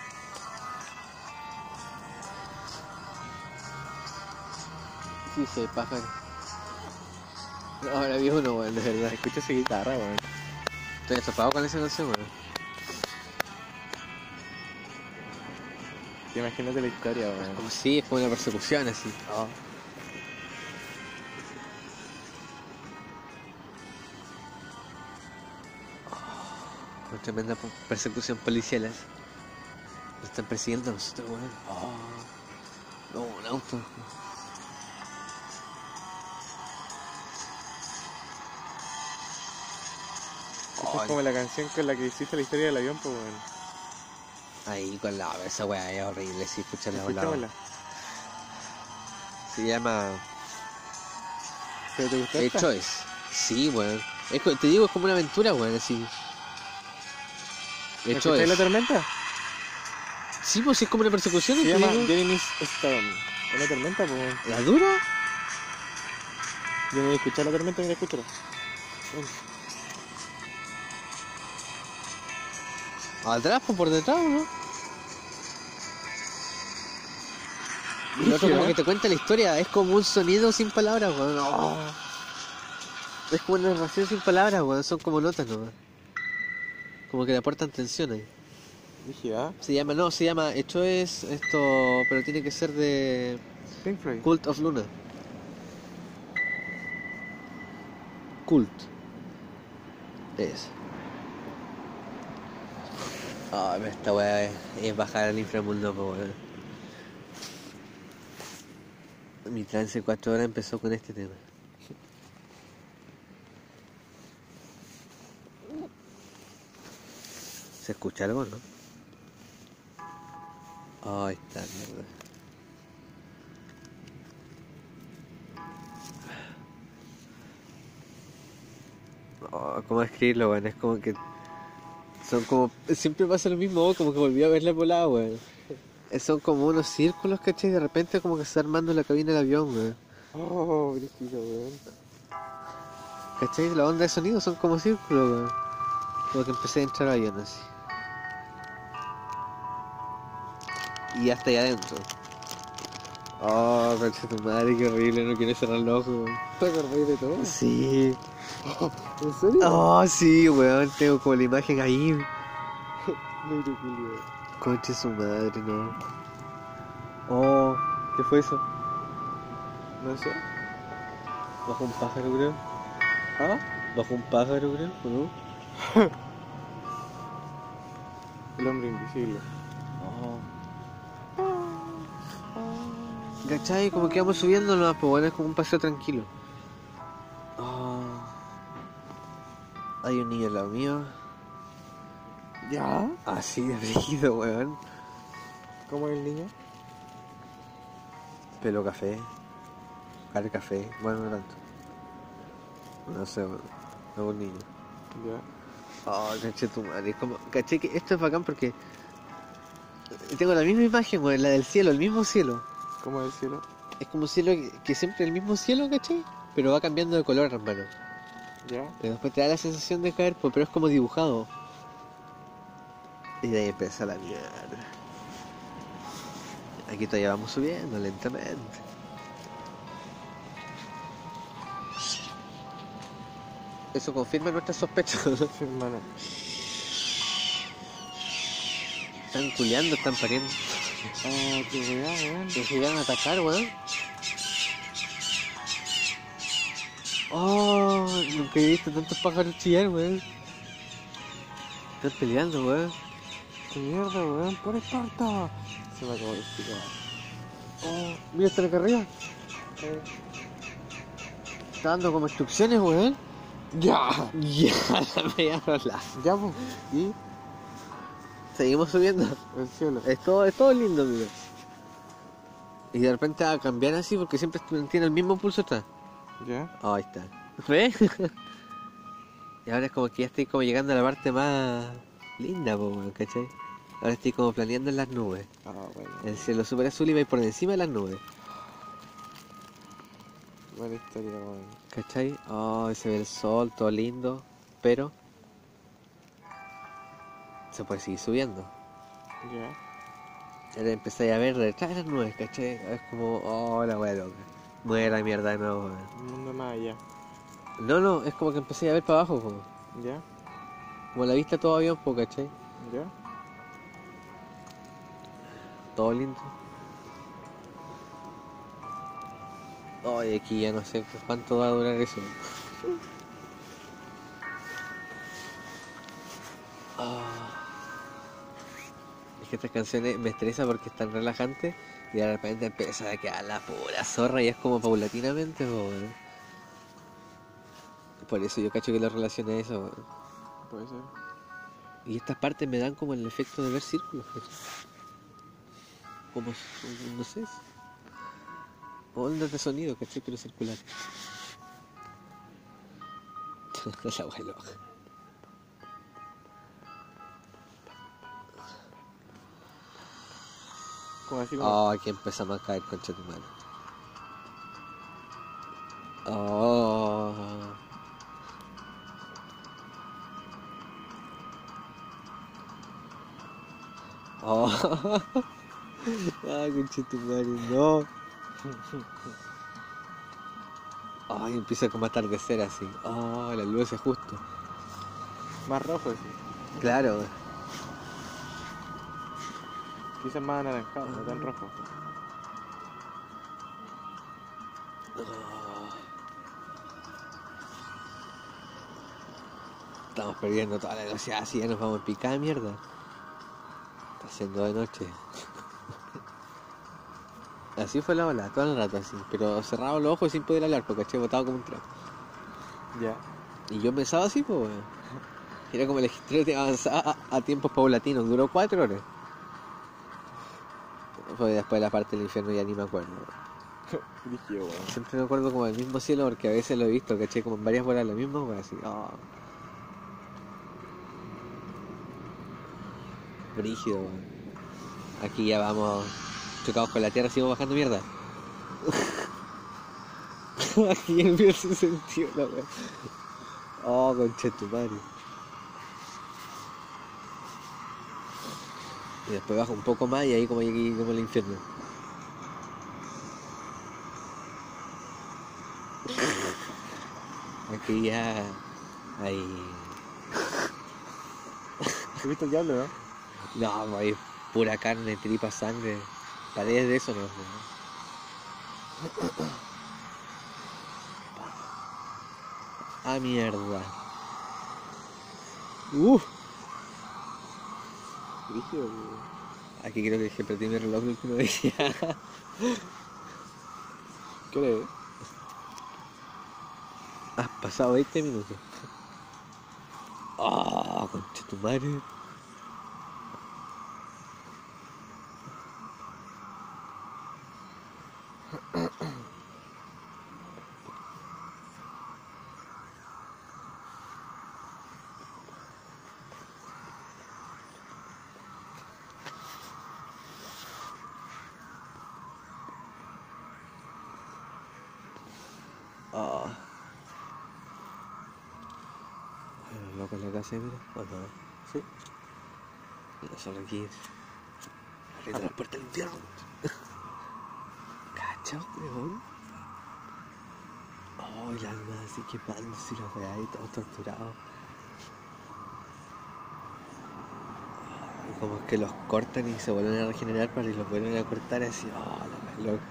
Sí, sí, pájaro. Ahora vi uno, weón, de verdad. Escucha esa guitarra, weón. Estoy atrapado con esa canción, weón. Imagínate la historia, weón. Como es como una persecución así. Oh. Una tremenda persecución policial. así. Nos están persiguiendo a nosotros, weón. Oh. No, un auto. Es como la canción con la que hiciste la historia del avión, pues, weón. Ahí con la esa weá es horrible, sí, escucharla por la Escuchémosla. Se llama ¿Pero te gustó The esta? Choice. Sí, weón. Es co- te digo, es como una aventura, weón, así. The ¿Escucháis Choice. la tormenta? Sí, pues es como una persecución. Se llama. Jeremy's Storm. Una tormenta, pues. ¿La dura? Yo no he escuchado la tormenta, mira, escúchala. Ven. Atrás, pues por detrás, ¿no? Y otro como Brígido, que ¿eh? te cuenta la historia, es como un sonido sin palabras, weón. Oh. Es como una narración sin palabras, weón. Son como notas nomás. Como que le aportan tensión ahí. Rígida. Se llama, no, se llama, hecho es esto, pero tiene que ser de Pink Floyd. Cult of Luna. Cult. Es. Ah, pero esta weá es, es bajar al inframundo, po, weón. Mi trance 4 horas empezó con este tema. ¿Se escucha algo, no? Ay, está mierda. Oh, ¿Cómo escribirlo, weón? Es como que. Son como. Siempre pasa lo mismo, como que volví a verla volada, weón. Eh, Son como unos círculos, ¿cachai? De repente, como que se está armando la cabina del avión, weón. Oh, brígido, weón. ¿cachai? La onda de sonido son como círculos, weón. Como que empecé a entrar al avión así. Y hasta allá adentro. Oh, concha tu madre, qué horrible, no quiero cerrar los ojos, weón. ¿Te de todo? Sí. ¿En serio? Oh, sí, weón, tengo como la imagen ahí. Conche su madre, no. Oh, ¿qué fue eso? No sé. Bajo un pájaro, creo. ¿Ah? Bajo un pájaro, creo, ¿o no? El hombre invisible. ¿Cachai? Como que vamos subiendo nomás, pues bueno, es como un paseo tranquilo. Hay un niño al lado mío. ¿Ya? Así de rígido, weón. ¿Cómo es el niño? Pelo café. Cara café. Bueno, no tanto. No sé, weón. No un niño. Ya. Oh, caché tu madre. Es como, caché que esto es bacán porque tengo la misma imagen, weón, la del cielo, el mismo cielo. ¿Cómo es el cielo? Es como un cielo que, que siempre el mismo cielo, ¿cachai? Pero va cambiando de color, hermano. ¿Ya? Pero después te da la sensación de caer, pues, pero es como dibujado. Y de ahí empieza la mierda. Aquí todavía vamos subiendo lentamente. Eso confirma nuestras sospechas. Sí, hermano. están culeando, están pariendo. Ah, qué weón. Nos llegaron a atacar, weón. Oh, nunca he visto tantos pájaros chillar, weón. Están peleando, weón. ¡Qué mierda, weón! ¡Por Esparta! Se me acabó de explicar. Oh, mira, está acá arriba. Está dando como instrucciones, weón. ¡Ya! Ya, la rola. ¡Ya, pues! ¿Y? Seguimos subiendo. El cielo. Es todo, es todo lindo, mira. Y de repente va a cambiar así porque siempre tiene el mismo pulso atrás. ¿Ya? Oh, ahí está. ¿Ves? y ahora es como que ya estoy como llegando a la parte más linda, po, weón, ¿cachai? Ahora estoy como planeando en las nubes. Ah, bueno. El cielo súper azul y va por encima de las nubes. Buena historia, weón. ¿Cachai? Oh, se ve el sol, todo lindo, pero se puede seguir subiendo. Ya. Ahora empecé a ver detrás de las nubes, ¿cachai? Es como, oh, la wea loca. Muera mierda de nuevo, weón. Un mundo más allá. No, no, es como que empecé a ver para abajo, como, Ya. como la vista todo avión, po, ¿cachai? Ya. Todo lindo. Ay, aquí ya no sé cuánto va a durar eso. Ah. Es que estas canciones me estresan porque están relajantes y de repente empieza a quedar la pura zorra y es como paulatinamente, po, weón. Por eso yo cacho que lo relacioné a eso. Puede ser. Y estas partes me dan como el efecto de ver círculos. Como, no sé. Ondas de sonido, ¿cachai? Pero circular. La wea Como así como. Oh, aquí empezamos a caer concha tu mano. Oh. Oh. ah, concha tu madre, no. Ay, empieza como a atardecer así. Oh, la luz es justo. Más rojo, sí. Claro. Quizás más anaranjado, no tan rojo. Estamos perdiendo toda la velocidad, así ya nos vamos a picar mierda. Está haciendo de noche. Así fue la ola, todo el rato así, pero cerrado los ojos sin poder hablar, porque eché botado como un trapo. Ya. Y yo pensaba así, pues. Era como el estrés avanzaba a, a tiempos paulatinos, duró cuatro horas. Fue después de la parte del infierno ya ni me acuerdo. Siempre me acuerdo como del mismo cielo porque a veces lo he visto, caché como en varias bolas lo mismo, weón, así. Oh. Brígido. Aquí ya vamos chocados con la tierra, seguimos bajando mierda. Aquí empieza ese sentido la weón. Oh, concha tu madre. Y después bajo un poco más y ahí como llegué como el infierno. Aquí ya hay... ¿Has visto el diablo, no? No, hay pura carne, tripa, sangre. Paredes de eso no. Ah, mierda. Uh, Aquí creo que perdí mi reloj el último día. ¿Qué hora es? Has pasado 20 minutos. Ah, concha tu madre. Ah. Casa, mira. ¿O no? Sí. No, solo aquí. Abriendo la puerta del infierno. ¿Cachao, weón? Oh, el alma así quemándose y la weá y todo torturado. Y como que los cortan y se vuelven a regenerar para que los vuelven a cortar así. Oh, la weá loca.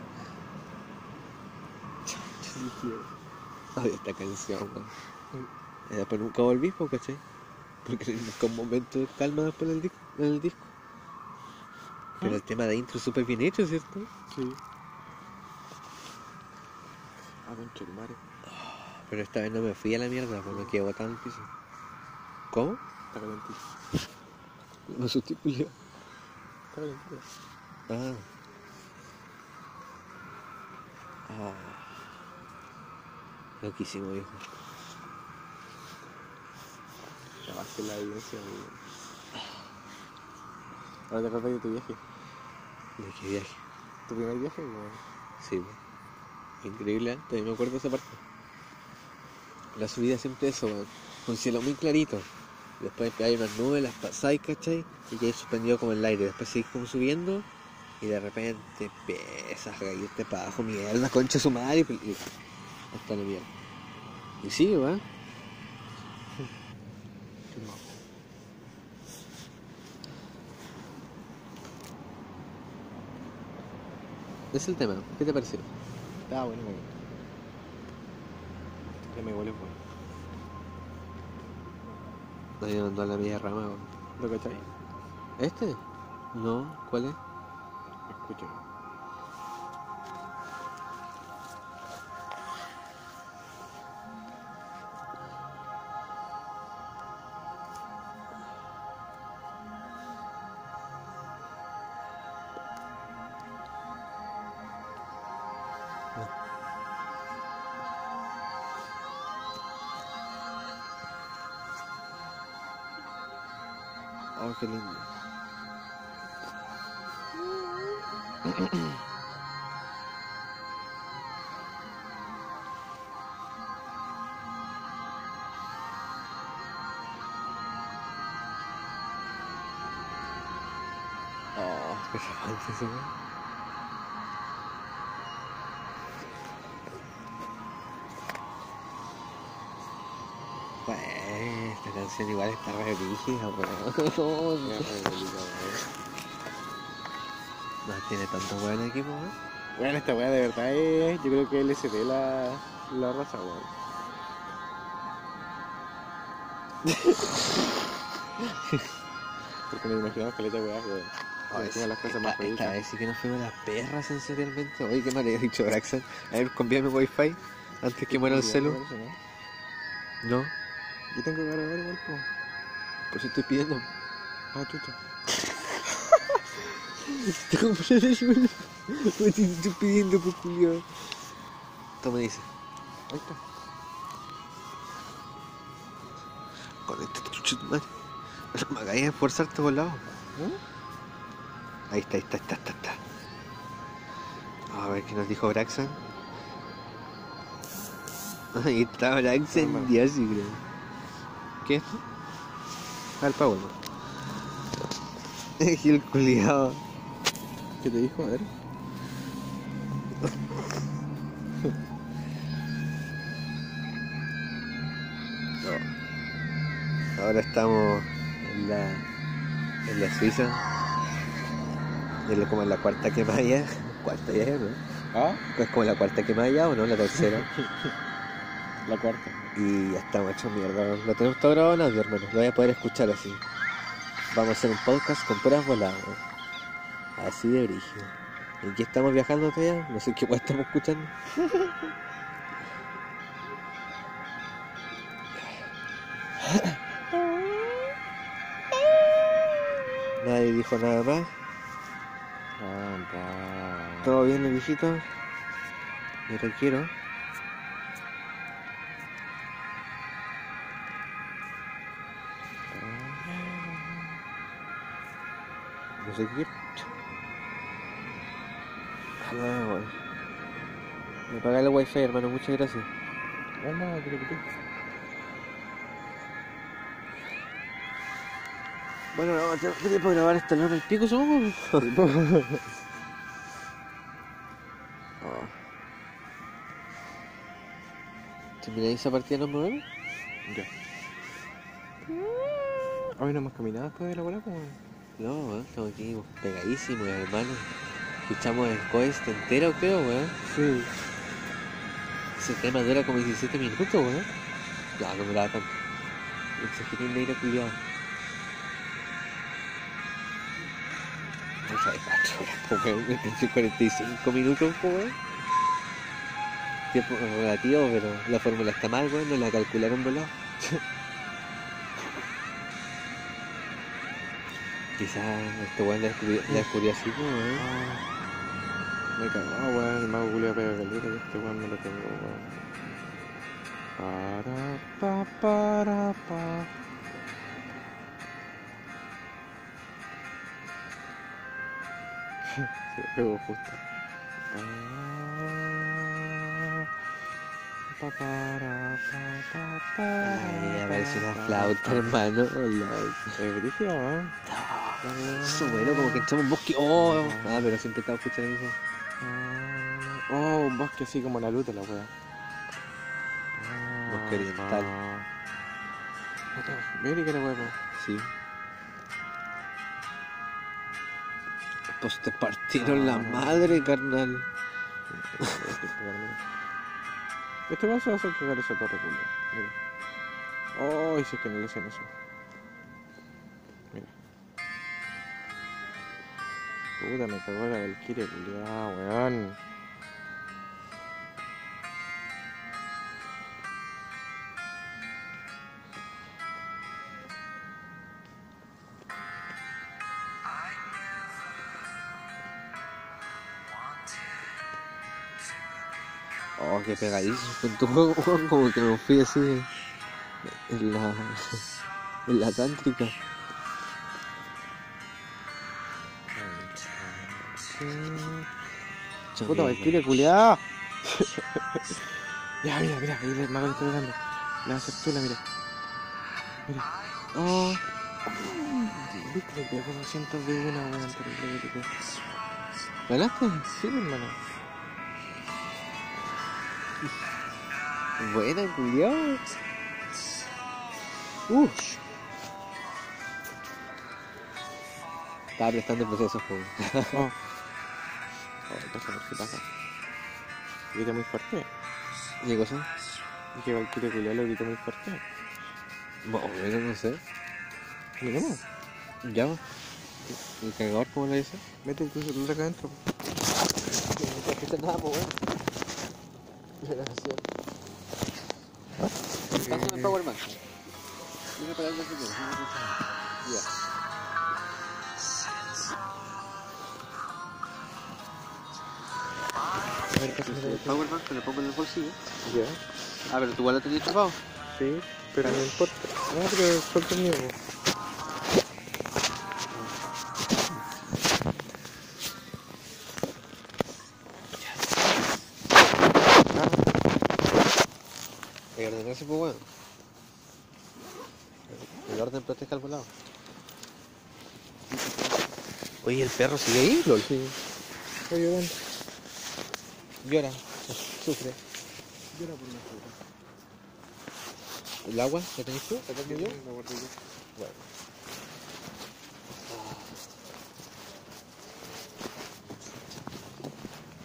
Ay, esta canción, weón. Y después nunca volví, ¿cachai? Porque nunca un momento de calma después del disco, en el disco. Pero el tema de intro es súper bien hecho, ¿cierto? Sí. Ah, concha madre. Pero esta vez no me fui a la mierda, pues me quedé botado en el piso. ¿Cómo? Está calentito. Me asusté. Está calentito. Ah. Ah. Loquísimo, viejo. La evidencia, weón. Ahora te acordás de tu viaje. ¿De qué viaje? ¿Tu primer viaje, weón? Sí, po. Increíble, ¿eh? Todavía me acuerdo de esa parte. La subida siempre eso, weón. Un cielo muy clarito. Después hay unas nubes, las pasáis, ¿cachai? Y que suspendido como en el aire. Después seguís como subiendo y de repente empiezas a caerte para abajo, mierda, concha su madre. Y, hasta la mierda. Y sigue, weón. Es el tema. ¿Qué te pareció? Está bueno. Ya me igual es bueno. Nadie mandó a la media rama, weón. ¿Lo cachai? ¿Este? No, ¿cuál es? Escucha. Igual está re rígida, weón. No tiene tanto weón aquí, pues, weón. Bueno, esta weá de verdad es. Yo creo que LSD la, la raza, weón. Porque nos imaginamos caleta de weá, weón. Ay, de las cosas esta, más esta vez sí que nos fuimos las perras sensorialmente. Oye, ¿qué me había dicho Braxan? A ver, cambiame wifi antes que muera el celu. ¿no? Yo tengo que grabar igual, po. por eso estoy pidiendo. Ah, chucha. Te compré el. Pues te estoy pidiendo, pues, culiao. Toma, dice. Ahí está. Conéctate, chucha tu madre. Me hagáis esforzarte por lado. Ahí está, ahí está, está, está, está. A ver qué nos dijo Braxan. Ahí está Braxan, sí creo. ¿Qué es esto? Ah, el Power. el culiao. ¿Qué te dijo? A ver. Ahora estamos en la, en la Suiza. Es como en la cuarta quemada ya. Cuarta ya, ¿no? Ah, Es como la cuarta quemada ya o no, la tercera. la cuarta. y ya estamos hechos mierda. Lo tenemos todo grabado en audio, hermano. Lo voy a poder escuchar así. Vamos a hacer un podcast con puras voladas. Así de brígido. ¿Y aquí estamos viajando todavía? No sé qué estamos escuchando. Nadie dijo nada más. ¿Todo bien, el viejito? Sé qué quiero. Ah, bueno. Me paga el wifi, hermano. Muchas gracias. No, te lo quité. Bueno, no, tengo tiempo de grabar esta lona el pico, somos. Oh. ¿Termináis esa partida nos movemos? Ya. Hoy no hemos caminado después de la bola, como. No, weón, estamos aquí pegadísimos, hermano. Escuchamos el coeste entero, creo, weón. Sí. Ese tema dura como 17 minutos, weón. No, no duraba tanto. Exageré en negra culiado. No sabes, 4 horas, weón. Me pensé 45 minutos, weón. Tiempo relativo, pero la fórmula está mal, weón. No la calcularon volado. Quizás este weón la descubrió, la descubrió así, po, weón. Me cagó, weón. El mago culiao pega caleta y este weón no lo tengo, weón. Para, pa, para, pa. Se pegó justo. pa, para, pa, pa, pa. Ahí aparece una flauta, hermano. Hola. Es brígido, ¿eh? Eso bueno, como que entramos en un bosque. Oh, ah, pero siempre estaba escuchando eso. Oh, un bosque así como Naruto, la wea. Bosque oriental. Mira que la wea. Sí. Pues te partieron la madre, carnal. Este vaso va a hacer cagar esa torre, culo. Mira. Oh, y si es que no le hacen eso. Puta, me cagó la Valkyria, culiao, weón. Oh, qué pegadísimo con tu juego, como que me fui así en la, en la tántrica. Puta, Valkyria, culiao. ya, mira, mira, ahí el mago está pegando. Le va a hacer tula, mira. Mira. Oh. Viste, le pegó 200 de una, weón, terrible que te. ¿Ganaste? Sí, hermano. Buena, culiao. Uh. Estaba prestando el proceso, joven. Pasa, a ver qué pasa. Grita muy fuerte. ¿Qué cosa? Y que Valkyria culiao lo grita muy fuerte. Bueno, no sé. Miremos. ¿Ya? ¿El cargador cómo lo dice? Mete tu celular acá adentro. No nada, pues, weón. Gracias. Pásame el powerbank. Dime para dónde se tiene. Ya. Ver, pásame El powerbank te lo pongo en el bolsillo. Ya. Ah, pero tú igual lo tenías chupado. Sí, pero no importa. No, pero suelta el mío. Hay que ordenarse, pues, weón. El orden protege al volado. Oye, ¿el perro sigue ahí, LOL? Sí. Ven. Llora. Sufre. Llora por puta. ¿El agua? ¿La tenés tú? ¿La tengo yo? La guardé yo. Bueno.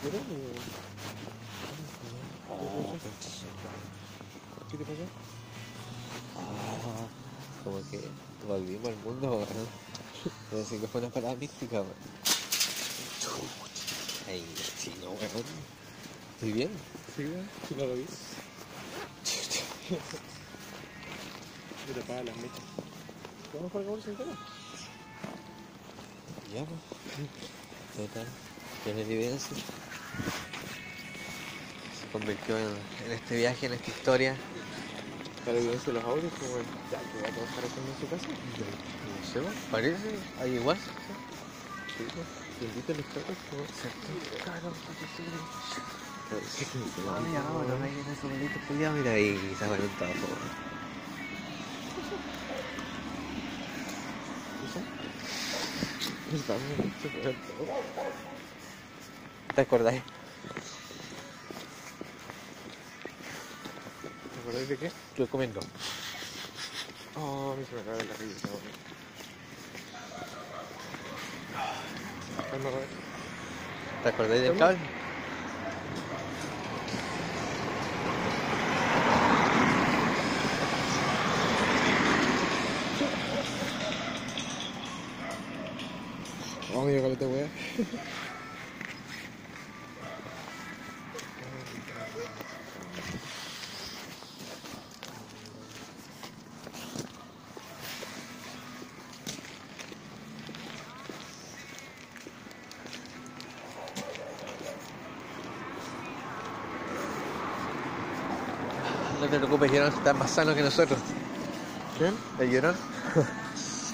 Mira, eh, ¿Qué te pasó? Ah, como que volvimos al mundo, weón. Pero sí que fue una parada mística, weón. Ay, sí, no, weón. ¿Estoy bien? Sí. Sí, no lo vi. Me tapaba las mechas. ¿Vamos para el bolsa entero? Ya, pues. Total. Tiene evidencia. Se convirtió en, en este viaje, en esta historia. Para la evidencia de los audios, como el... Ya, que va a trabajar aquí en su casa. No sé, weón, parece. Hay igual. Sí, pues. Invito a los tacos, como... Claro, No mira ahí, se calentado todo. ¿Te acordáis? ¿Te acordáis de qué? Estuve comiendo. Oh, a mí se me acaba la risa. ¿Te acordáis del cable? Mira, caleta, weón. No te preocupes, Llorón está más sano que nosotros. ¿Quién? ¿El Llorón?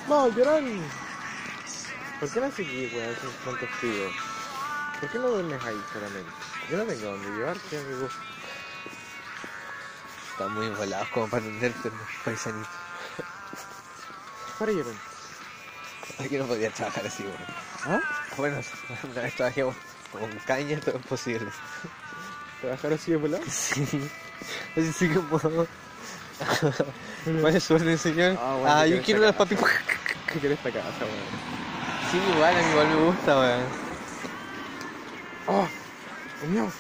No, llorón. ¿Por qué no seguís, weón, sin tanto frío? ¿Por qué no duermes ahí solamente? Yo no tengo donde llevarte, amigo. Están muy volados como para entenderte, paisanito. Para llorar. Aquí no podía trabajar así, weón. ¿Ah? Bueno, una vez trabajé con caña, todo es posible. ¿Trabajar así de volado? Sí. Así sí como. ¿Cuál es su orden, señor? Ah, Ah, bueno, yo yo quiero unas papi. ¿Qué querés esta casa, weón? Sí, igual, a mí igual me gusta, weón. ¡Oh! ¡Un mío!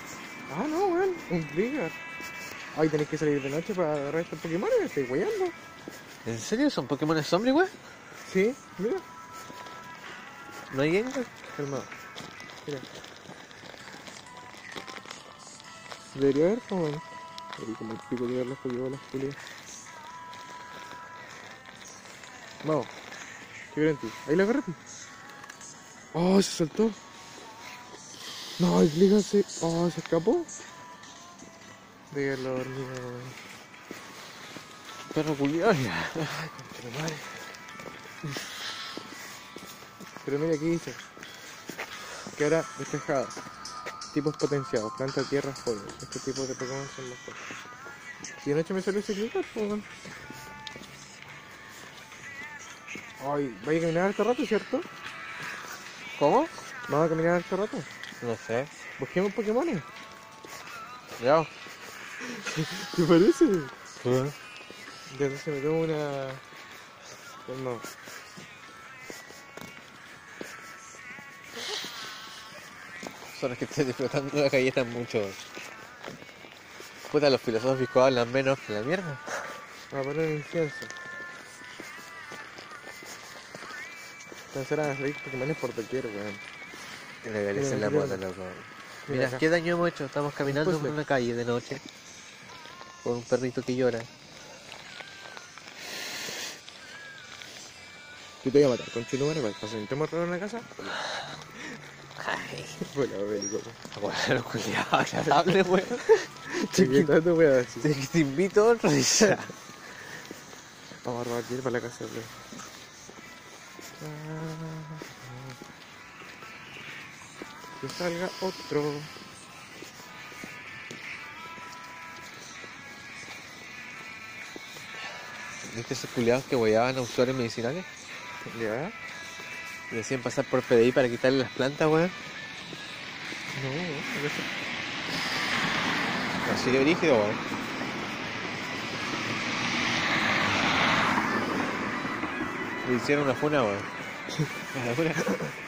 Ah, no, weón. Un trigger. Ay, tenés que salir de noche para agarrar estos Pokémon. Me estoy weyando. ¿En serio? ¿Son Pokémon zombie, weón? Sí, mira. ¿No hay Gengar? Calmado. Mira. Debería haber, como. Como el pico de ver las Pokébolas, Julio. Vamos. ¿Qué quieren ti? Ahí la agarré. Oh, se soltó. No, el Gliga se. Oh, se escapó. La hormiga. Perro culiado. Madre. Pero mira aquí dice. Que ahora despejados. Tipos potenciados. Planta, tierra, fuego. Estos tipos de Pokémon son los fuertes. Y anoche me salió ese clicker, pues weón. Ay, vaya a caminar harto rato, ¿cierto? ¿Cómo? Vamos a caminar harto rato. No sé. Busquemos Pokémon. Ya. ¿Te parece? Ya entonces me tomo una. No. Son los que estoy disfrutando la galleta mucho. Puta, los filosóficos hablan menos que la mierda. A poner incienso. Pensarán a salir Pokémon por doquier, weón. Legalicen la moda, loco. Mira Mira. ¿qué daño hemos hecho? Estamos caminando puzzle. por una calle de noche. Con un perrito que llora. Yo te voy a matar con chilumare para que intentemos robar una casa. Ay, Bueno, bélico. bueno, culiado, agradable, weón. Chiquita, te voy a decir. Te, te invito a otro día. Vamos a robar hierba para la casa, weón. Que salga otro. ¿Viste esos culiados que hueaban a usuarios medicinales? ¿Ya? Y decían pasar por PDI para quitarle las plantas, weón. No, no. Así de brígido, weón. Le hicieron una funa, weón.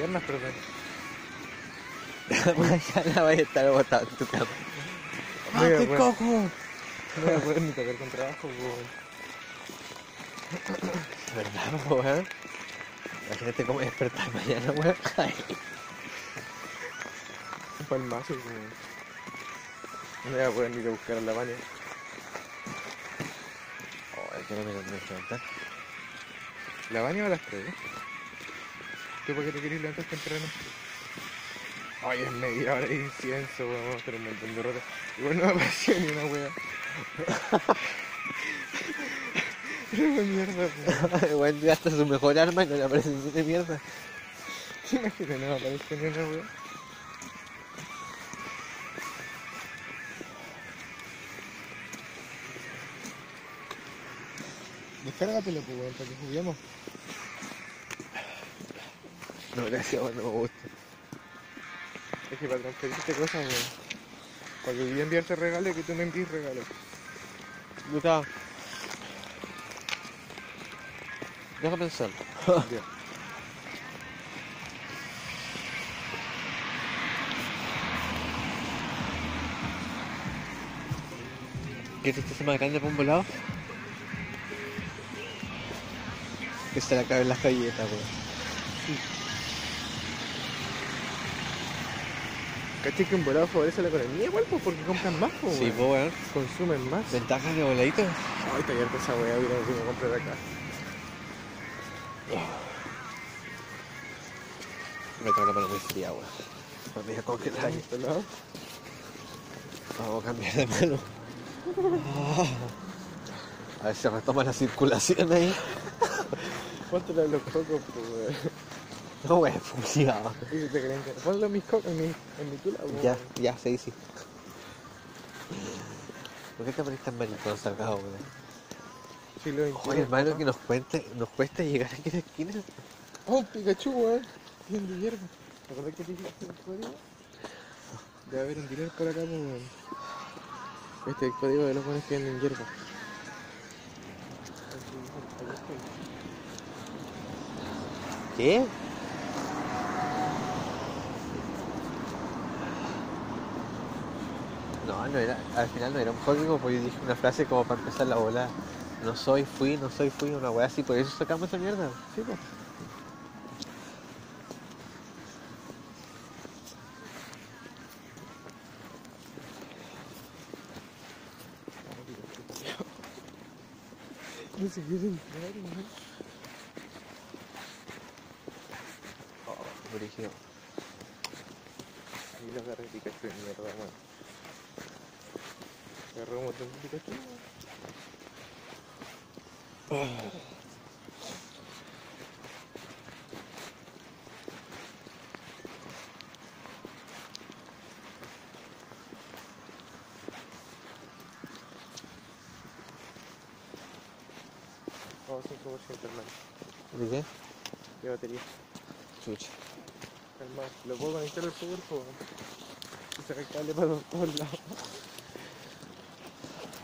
piernas, ya la vaya a estar botada en tu cama. No voy a poder- coco! no voy a poder ni tocar con trabajo, weón. ¿Verdad, weón? Imagínate cómo despertar mañana, weón. Ay. Un palmazo, weón. No voy a poder ni ir a buscar a la baña. Ay, que no me levantar. ¿La baña o a las 3? ¿Tú por qué te querés levantar temprano? Ay, es media hora de incienso, weón. Vamos a hacer un montón de rotas. Igual no me apareció ni una wea. Qué mierda, weón. Weón, gasta su mejor arma y no le aparece ni de mierda. Imagínate, no me apareció ni una wea. Descárgatelo, pues, weón, para que juguemos. No, gracias, weón, no me gusta. Es que para transferirte cosas, weón. Para que yo enviarte regalos que tú me envíes regalos. Luca. Deja pensar. Ya. ¿Qué tristeza más grande por un volado? Que se le acaben las galletas, weón. ¿Cachai que un volado favorece la economía igual? Pues porque compran más, pues, Sí, pues, weón. Consumen más. Ventajas de voladito. Ay, está abierta esa weá, hubiera que comprar acá. Me tengo la mano muy fría, weón. Me voy a congelar. ¿Este lado? Vamos a cambiar de mano. A ver si retoma la circulación ahí. Póntelo en los cocos, pues, weón. No, wey, fusilado. Y te creen que- Ponlo en cocos, en mi, en mi tula, weón. Ya, ya, sí, sí. ¿Por qué te pones tan maricón sacado, weón? Sí, lo entiendo. Oye, hermano, que nos cuente, nos cuesta llegar aquí a la esquina. Oh, un Pikachu, weón. Tiene de hierba. ¿Te acordás que te dije el código? Debe haber un dealer por acá, pues, weón. Este es el código de los buenos que venden hierba. ¿Qué? No, era, al final no era un código, pues yo dije una frase como para empezar la bola. No soy, fui, no soy, fui, una weá así, por eso sacamos esa mierda. Sí, pues. Oh, brígido. Ahí lo agarré Pikachu de mierda, weón. Un montón de Pikachu, weón. Vamos 5% hermano. ¿De qué? De batería. Chucha. Hermano, lo puedo conectar al power, po. Y sacar cable para los- todos lados.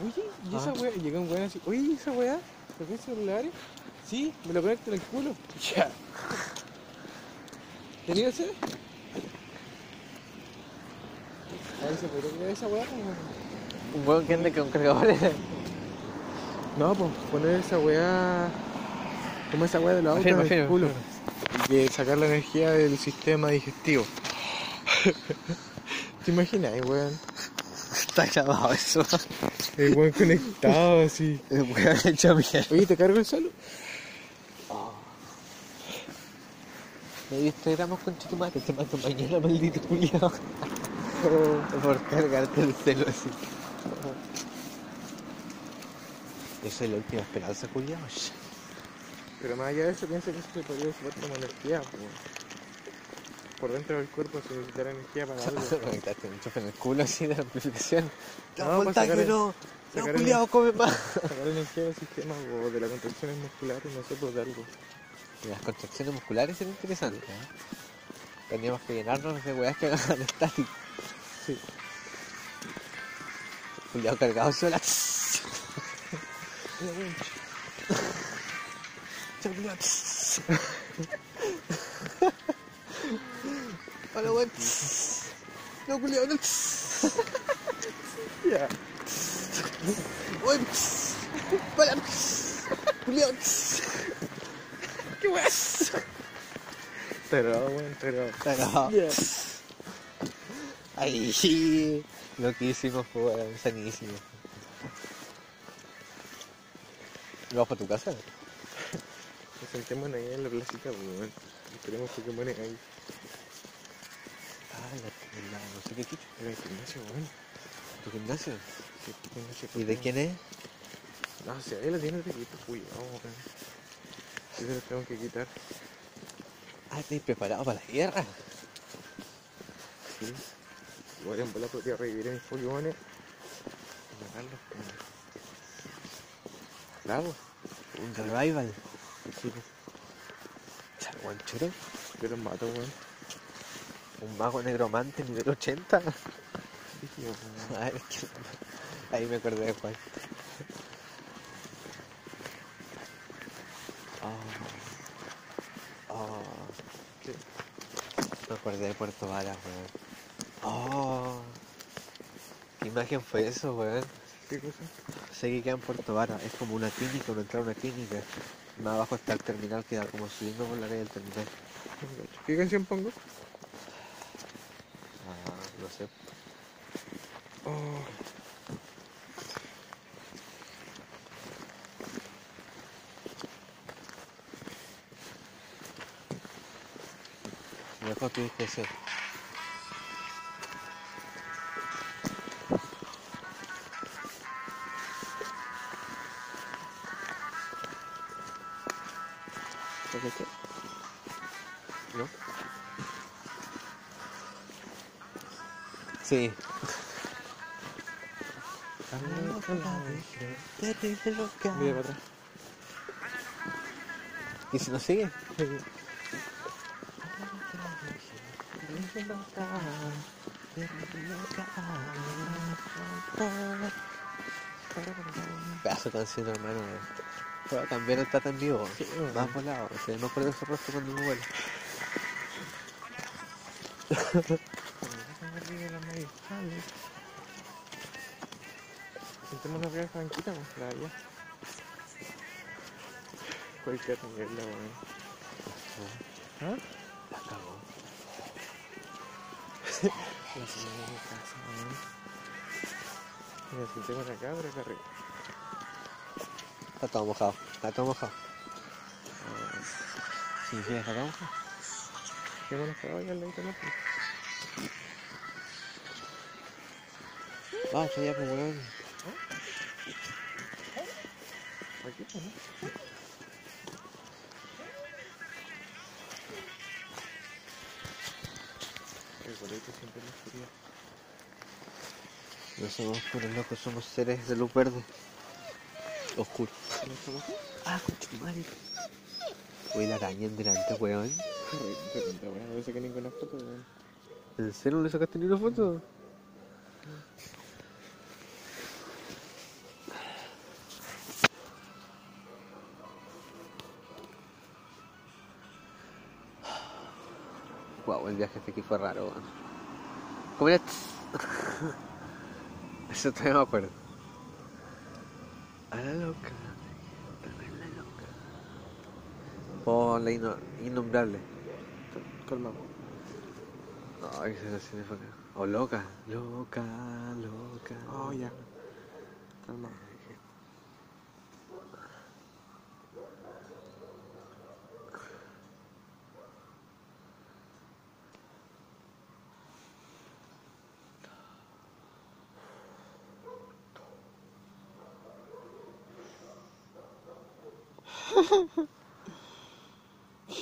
Oye, ¿y esa Ah. weá? Llega un weón así. Oye, ¿y esa weá? ¿Lo ves celulares? Sí, me lo conecto en el culo. Ya. ¿Tenía ese? A ver, ¿se podría creer esa weá? Un weón que anda con cargadores. No, pues poner esa weá. Como esa weá de autos Afirma, en el afirma, culo. que sacar la energía del sistema digestivo. ¿Te imaginas, weón? Está grabado eso. El weón conectado así. El weón hecho mierda. Oye, ¿te cargo el salud? Me distraigamos con Chitumate, te mato mañana, maldito culiao. Por cargarte el celo así. Esa es la última esperanza, culiao. Pero más allá de eso, piensa que eso se podría usar como energía. po. Por dentro del cuerpo se necesitará energía para algo. Un enchufe en el culo así de la amplificación. No, No, voltaje sacar- no. No, culiao, come más. Sacar energía del sistema o de las contracciones musculares, no sé, pues de algo. Y las contracciones musculares son interesantes. ¿eh? Teníamos que llenarnos de weas que hagan estático. Sí. Culiao cargado sola. Culiao. Hola, weón. No, culiao, no. Ya. Weón. Para. Culiao. ¿Qué weas? Pero, weón, pero. Cagado. Ya. Ay, lo fue weón, sanísimo. ¿Vamos para tu casa? Nos sentémonos ahí en la placita, pues, weón. Esperemos Pokémon ahí. Sé qué el gimnasio, weón. ¿Tu gimnasio? Sí, gimnasio ¿Y de Pokémon. quién es? No, si ahí la tiene de quito, cuidado, weón. Yo tengo que quitar. Ah, ¿estás preparado para la guerra? Sí. Igual en bola podría revivir a mis Pokémones. Y matarlos, weón. Claro. Un revival. Sí, pues. Yo los mato, weón. Un mago negromante nivel 80. Sí, tío, weón. Ay, es que- Ahí me acordé de Juan. Oh. Oh. ¿Qué? Me acordé de Puerto Varas, weón. Oh. ¿Qué imagen fue eso, weón? ¿Qué cosa? Sé que queda en Puerto Vara, es como una clínica, uno entra a una clínica. Más abajo está el terminal, queda como subiendo por la área del terminal. ¿Qué canción pongo? Ah, no sé. Oh. Mejor tienes que ser. Sí. Mira para atrás. ¿Y si nos sigue? Pedazo de canción, hermano. Pero también está tan vivo. Más volado. O sea, no por su rostro cuando me vuela. Sentémonos arriba de esa banquita, pues, la. Cualquier mierda, weón. ¿Ah? La cagó. La señora de casa, weón. Mira, sentémonos acá, pero acá arriba. Está todo mojado. Está todo mojado. Sí, sí, está todo mojado. Al ¿no? Pues. Ah, está ya, pues, weón. Aquí, pues, ¿no? El boleto siempre me quería. No somos puros locos, somos seres de luz verde. Oscuro. ¿No somos? Ah, concha tu madre. Uy, la araña en delante, weón. Weón. No saqué ninguna foto, weón. ¿En serio no le sacaste ni una foto? Viaje hasta aquí fue raro, weón. ¿Cómo era? Eso todavía me acuerdo. A la loca, a la loca. Pon la inno- innombrable. Calma. Ay, canción es bacán. O loca, loca, loca. Oh, ya.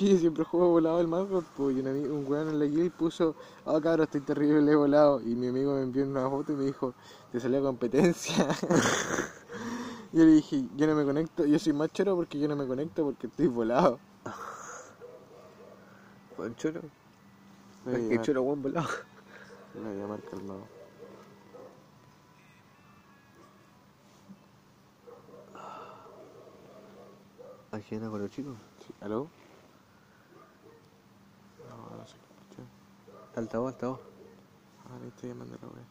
Siempre juego volado el mago, pues y un, amigo, un weón en la guild puso, ah cabrón, estoy terrible volado, y mi amigo me envió una foto y me dijo, te salió competencia. yo le dije, yo no me conecto, yo soy más choro porque yo no me conecto porque estoy volado. Buen choro. Es que choro buen volado. le voy a llamar calmado. Aquí anda con los chicos. Sí, ¿Aló? No, no se escucha. Altavoz, altavoz. Ah, le estoy llamando a la wea.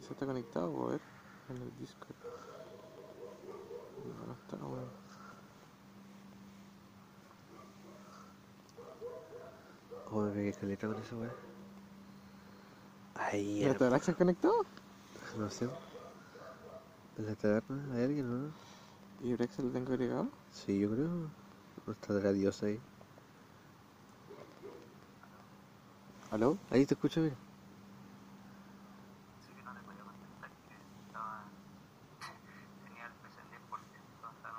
¿Se está conectado? A ver, en el Discord. No, no está, weón. Oh, me pegué caleta con esa weá. Ahí, ¿Ya te habrás conectado? no sé. ¿En la taberna hay alguien no? ¿Y Brex lo tengo agregado? Sí, yo creo. No está la diosa ahí. ¿Aló? Ahí te escucho, mira. Así que no te podía contestar que estaba. tenía el PC al 10%, estaba en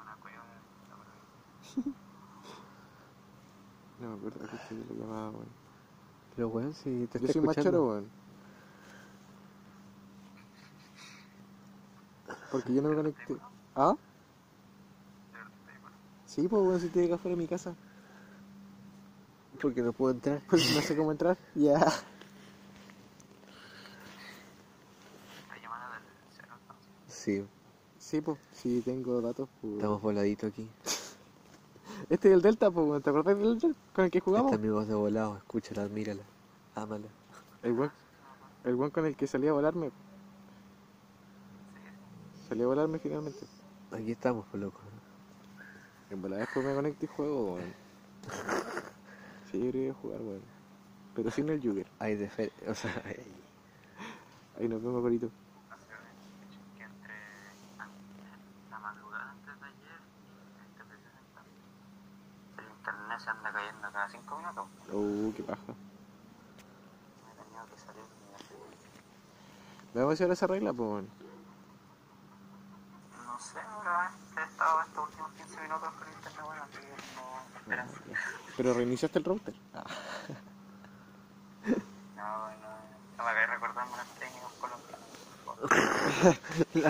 una cueva en la provincia. No me acuerdo que estoy la llamada, weón. Pero weón, si te Yo está soy más choro, escuchando. weón. Porque yo no me conecté. ¿Ah? Sí, pues weón, si te llega afuera de mi casa. Porque no puedo entrar. Pues no sé cómo entrar. Ya. Esta llamada del cero. Sí, Sí, pues, sí tengo datos, pues. estamos voladitos aquí. Este es el Delta, pues. ¿te acuerdas del Delta con el que jugamos? Esta es mi voz de volado. Escúchala, mírala. Ámala. El weón, el weón con el que salí a volarme. Salí a volarme finalmente. Aquí estamos, pues loco. En volada después me conecto y juego, weón. Sí, yo quería jugar, weón. Pero sin el Jugger. Hay de fe... O sea, hay... Ahí nos vemos, corito. que se anda cayendo cada 5 minutos. Uh, qué paja. Me he tenido que salir de mi casa. Vamos a hacer esa regla, pues, weón. No sé, ahora he estado estos últimos 15 minutos con internet esa weá, así que como esperanza. Pero reiniciaste el router. No, no, no me recordando técnicos colombianos. La.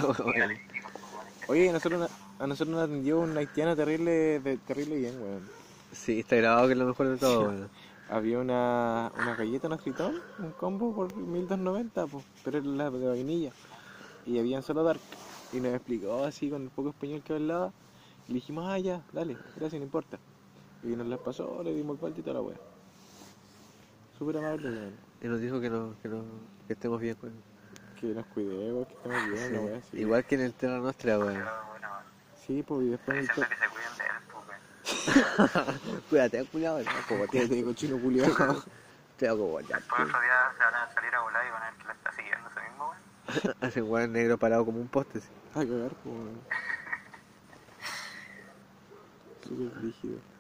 Oye, a nosotros, a nosotros nos atendió un haitiano terrible, de, terrible bien, weón. Sí, está grabado que es lo mejor de todo, weón. Había una, una galleta, un tritón, un combo por 1290, pues, pero era la de vainilla. Y habían solo dark. Y nos explicó así con el poco español que hablaba. Y le dijimos, ah, ya, dale, gracias, no importa. Y nos las pasó, le dimos el vuelta y toda la wea. Súper amable, weón. Y nos dijo que, no, que, no, que estemos bien, weón. Que nos cuidemos, que estemos bien, Sí. la wea. Sí. Igual que en el Terra Nostra, weón. Sí, pues, y después el que se cuiden de él, pues, weón. Cuídate, cuidado, weón. Como te cochino culiado. Te hago guayar. Después otro día se van a salir a volar y van a ver que la está siguiendo ese mismo, weón. Hace un weón negro parado como un poste, sí. A cagar, pues, weón. Súper rígido.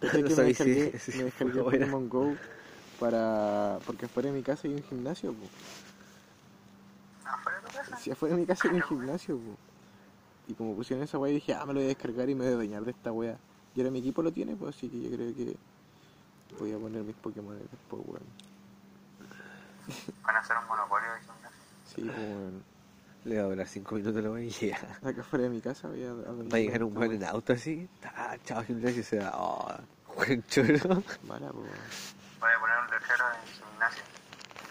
¿Cachai No que me descargué, me buena. Pokémon Go para... porque afuera de mi casa hay un gimnasio, pues. Afuera de tu casa. Si afuera de mi casa hay un gimnasio, pues. Y como pusieron esa weá, dije, ah, me lo voy a descargar y me voy a dañar de esta weá. Y ahora mi equipo lo tiene, pues así que yo creo que voy a poner mis Pokémon después, weón. Van a hacer un monopolio de gimnasio. Sí, pues weón. Le va a durar 5 minutos la ya. Acá afuera de mi casa voy a... Va a llegar un weón en auto así. Ah, chao, gimnasio se da. Oh, buen choro. Mala, pues. Voy a poner un letrero en gimnasio.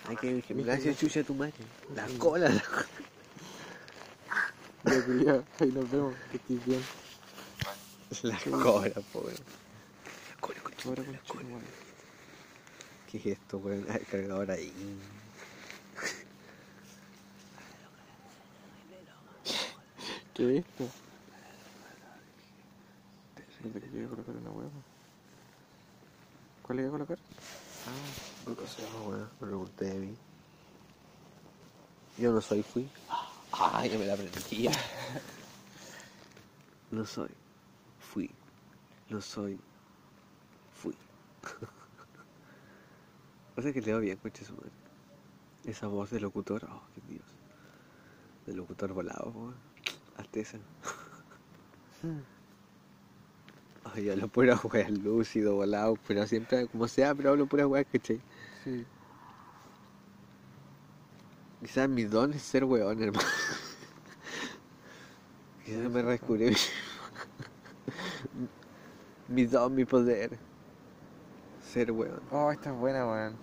Hay que ir al gimnasio, chucha tu madre. La cola, la cola. Ya, culiao, ahí nos vemos, que estés bien. La cola, po, weón. La cola, concha, Ahora, la concha, cola. madre. ¿Qué es esto, weón? Ah, El cargador ahí. ¿Qué es esto? ¿Dónde que quiero colocar una hueá? ¿Cuál le voy a colocar? Ah, ¿qué se llama, weón? Me lo pregunté de mí. Yo no soy fui. Ah, ya me la aprendí. No soy. Fui. No soy. Fui. o sea que leo bien, coche su madre. Esa voz de locutor, oh, qué Dios. De locutor volado, weón. Alteza. Ay, yo hablo pura weá, lúcido, volado, pero siempre, como sea, pero hablo pura weá, ¿cachai? Sí. Quizás mi don es ser weón, hermano. Quizás me descubrí mi... mi don, mi poder. Ser weón. Oh, esta es buena, weón.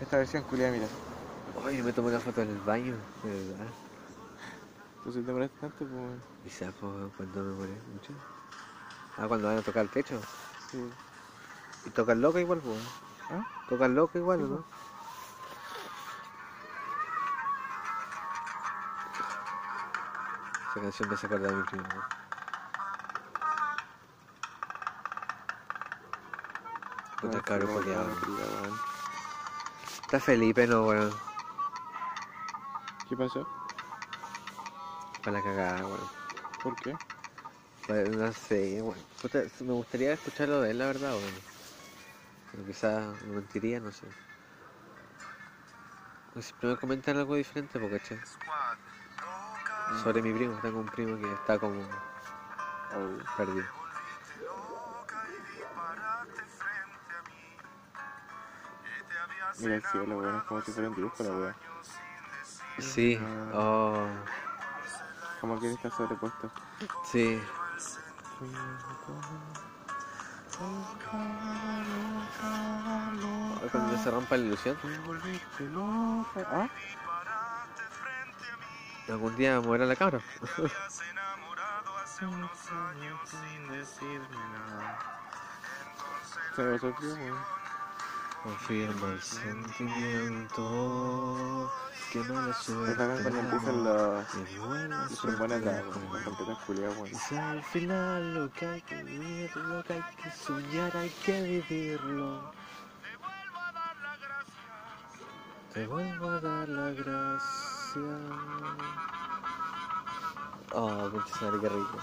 Esta versión culiada, mira. Oye, me tomé una foto en el baño, de verdad. Entonces te molesta tanto, pues. Quizás pues, cuando me morí mucho. Ah, cuando van a tocar el techo. Sí. Y tocan loca igual, pues. ¿Ah? Tocan loca igual, ¿o ¿no? Esa canción me hace acordar de mi primo. ¿no? Puta weón. Está Felipe, no, weón. ¿Qué pasó? Para la cagada, weón. ¿Por qué? Pues, No sé, weón. Puta, me gustaría escucharlo de él, la verdad, weón. Pero quizás me mentiría, no sé. Pues siempre me comentan algo diferente, porque che. Sobre mi primo, tengo un primo que está como Oh. perdido. Mira el cielo, weón. Es como si fuera un dibujo la weá. Sí, oh, Como que está sobrepuesto. sí. Cuando se rompa la ilusión, ¿Ah? algún día moverá la cabra. Se me weón. Confirma el sentimiento que no la Es suerte. bacán cuando empiezan vuela Son buenas las las trompetas culiadas, weón. Es al final lo que hay que vivir, lo que hay que soñar, hay que vivirlo. Te vuelvo a dar la gracia. Oh, concha su madre, qué rico.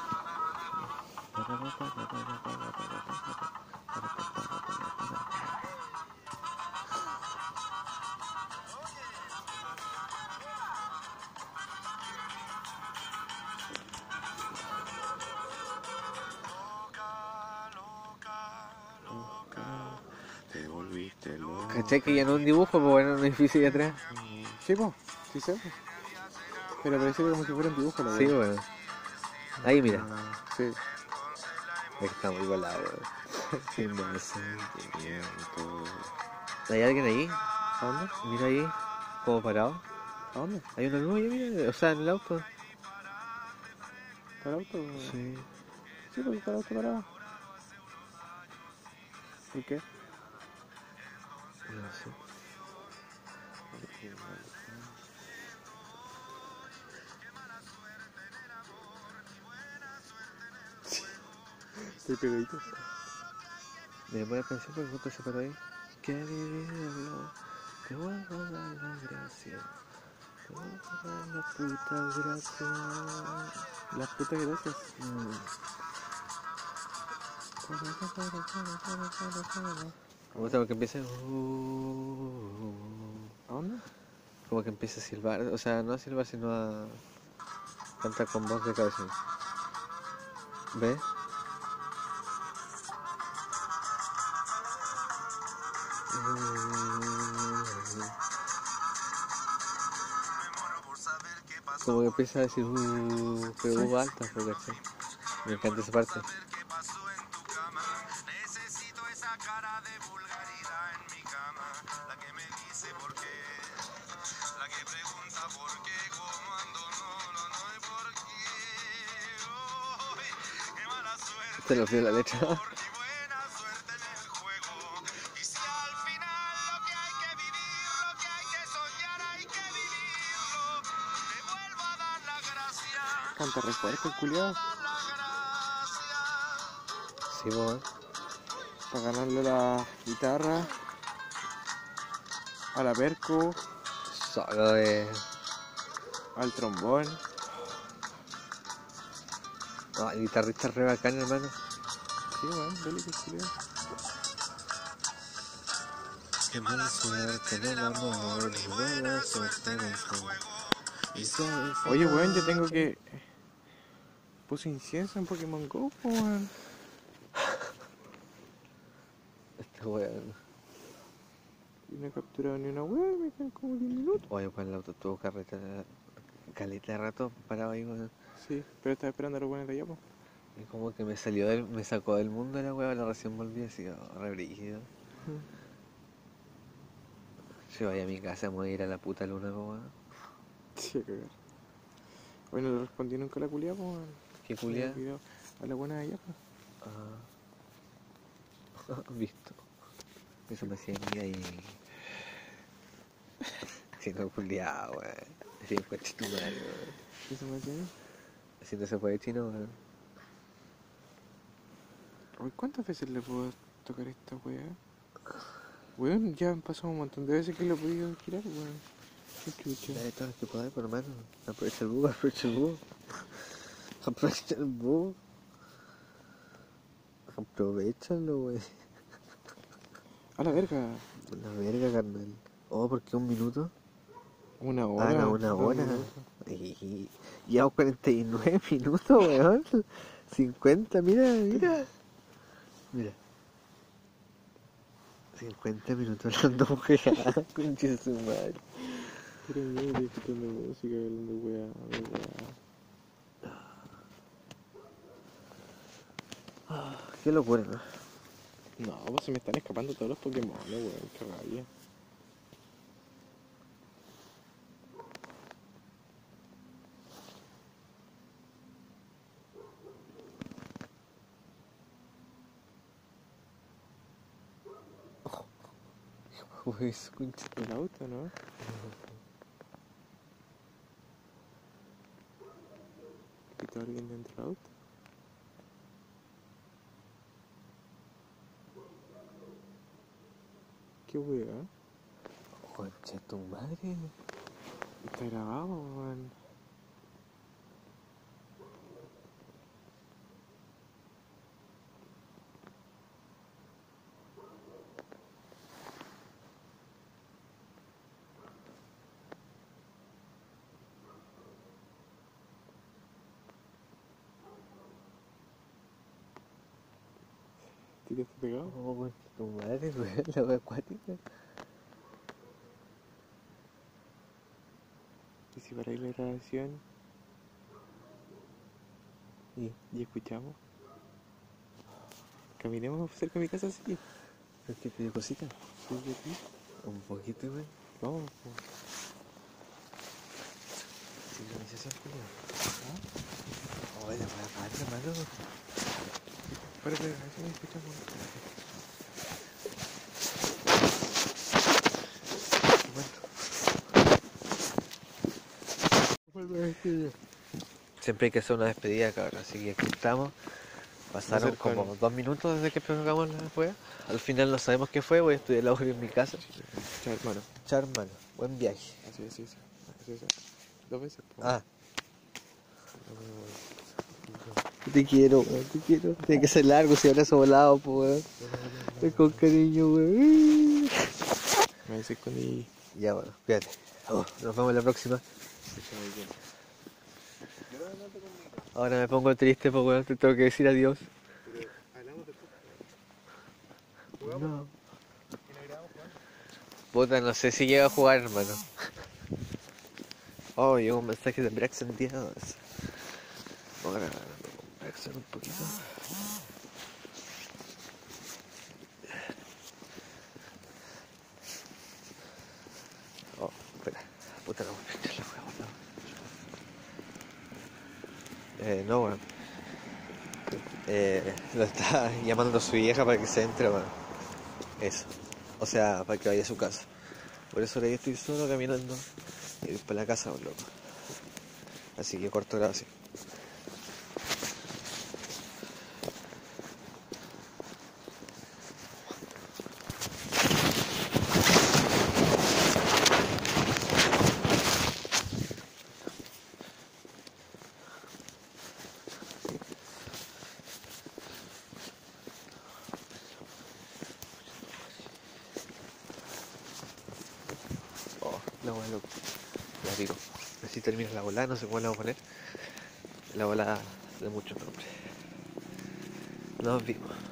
¿Cachai que ya no un dibujo, pues bueno, un edificio ahí atrás? Sí, po, sí sé, po. Pero parece como si fuera un dibujo, la Sí, wea. weón. Ahí mira, Ah, Sí. ahí estamos igualados, weón. Sin más. Sentimiento. ¿Hay alguien ahí? ¿A dónde? Mira ahí, como parado. ¿A dónde? Hay una luz ahí, mira, o sea, en el auto. ¿Está el auto? Sí. Sí, porque está el auto parado. ¿Y qué? Estoy pegadito. Mira, voy a pensar porque justo se paró ahí. Que vivirlo, te vuelvo a dar la gracia. Te vuelvo a dar la puta gracia. Las putas gracias. Mm. Me gusta porque empieza. uh, ¿A dónde? Como que empieza a silbar, o sea, no a silbar, sino a cantar con voz de cabeza. ¿Ves? Como que empieza a decir, uh, pero uh, alta. Me encanta esa parte. Lo fío la letra. Canta re fuerte culiado. Sí, pues. Para ganarle la guitarra. A la perco. Solo de. Al trombón. No, el guitarrista es re bacán, hermano. Sí, weón, que culiado. Qué mala suerte, no la amor, qué buena suerte en el juego. Y sabes Oye, weón, yo tengo que. Puse incienso en Pokémon Go, weón. Este weón. Y no he capturado ni una weón, me quedan como 10 minutos. Oye, pues el auto tuvo carreta. Caleta de rato parado ahí, weón. Sí, pero estaba esperando a los buenos de allá, po. Y como que me salió del, me sacó del mundo la weá, la recién volví así, oh, re brígido. Vaya a mi casa, me voy a ir a la puta luna, weón. Sí, cagar. Bueno, no le respondí nunca a la culia. ¿Qué culia? A la buena de allá. Ah. Visto. Eso me hacía mía y. Haciendo culiado, weón. Así fue madre, weón. ¿Qué se me hacía? Chino, weón. Uy, ¿cuántas veces le puedo tocar esta weá? Weón, ya han pasado un montón de veces que lo he podido girar, weón. Qué chucha. Dale todo lo que podáis, por hermano. Aprovecha el búho, aprovecha el búho. Aprovecha el búho. Aprovechalo, wey. A la verga. La verga, carnal. Oh, ¿por qué un minuto? Una Ah, hora. no, una hora. minutos. Y llevamos 49 minutos, weón. 50, mira, mira. Mira. 50 minutos hablando mujer. Concha de su madre. Pero mira, escuchando música, hablando weá, weá. Qué locura, ¿no? No, pues se me están escapando todos los Pokémon, weón, qué rabia. Concha. El auto, ¿no? ¿Quitó alguien dentro del auto? ¿Qué weá? Concha tu madre. Está grabado, weón. ¿Y si para ir la grabación? ¿Y, y escuchamos? Caminemos cerca de mi casa, sí. ¿Es que te dio cosita? Un poquito, weón. Vamos, pues. Sincronización. ¿Ah? Oye. Para escuchamos. Siempre hay que hacer una despedida, cabrón. Así que aquí estamos. Pasaron con- como dos minutos desde que pegamos la wea. Al final no sabemos qué fue, voy a estudiar la audio en mi casa. Chao, hermano. Chao, hermano. Buen viaje. Así, así, así. así, así. Dos veces. po. Ah. Te quiero, weón, te quiero. Tiene que ser largo si abrazo volado, pues, weón. Con cariño, weón. Me dice con. Ya, bueno, cuídate. Oh, nos vemos la próxima. Ahora me pongo triste, pues, weón. Te tengo que decir adiós. No. Puta, no sé si llega a jugar, hermano. Oh, llegó un mensaje de Braxton Díaz. Ahora, Braxton un poquito. Oh, espera. Puta, no voy a echar la hueá, weón. Eh, no, weón. Eh, lo está llamando a su vieja para que se entre, weón. Eso. O sea, para que vaya a su casa. Por eso ahora estoy solo caminando y voy para la casa, loco. Así que corto gracias. Oh, la bola loco. Ya digo. Así termina la bola, no sé cómo la vamos a poner. La bola de muchos nombres. Nos vimos.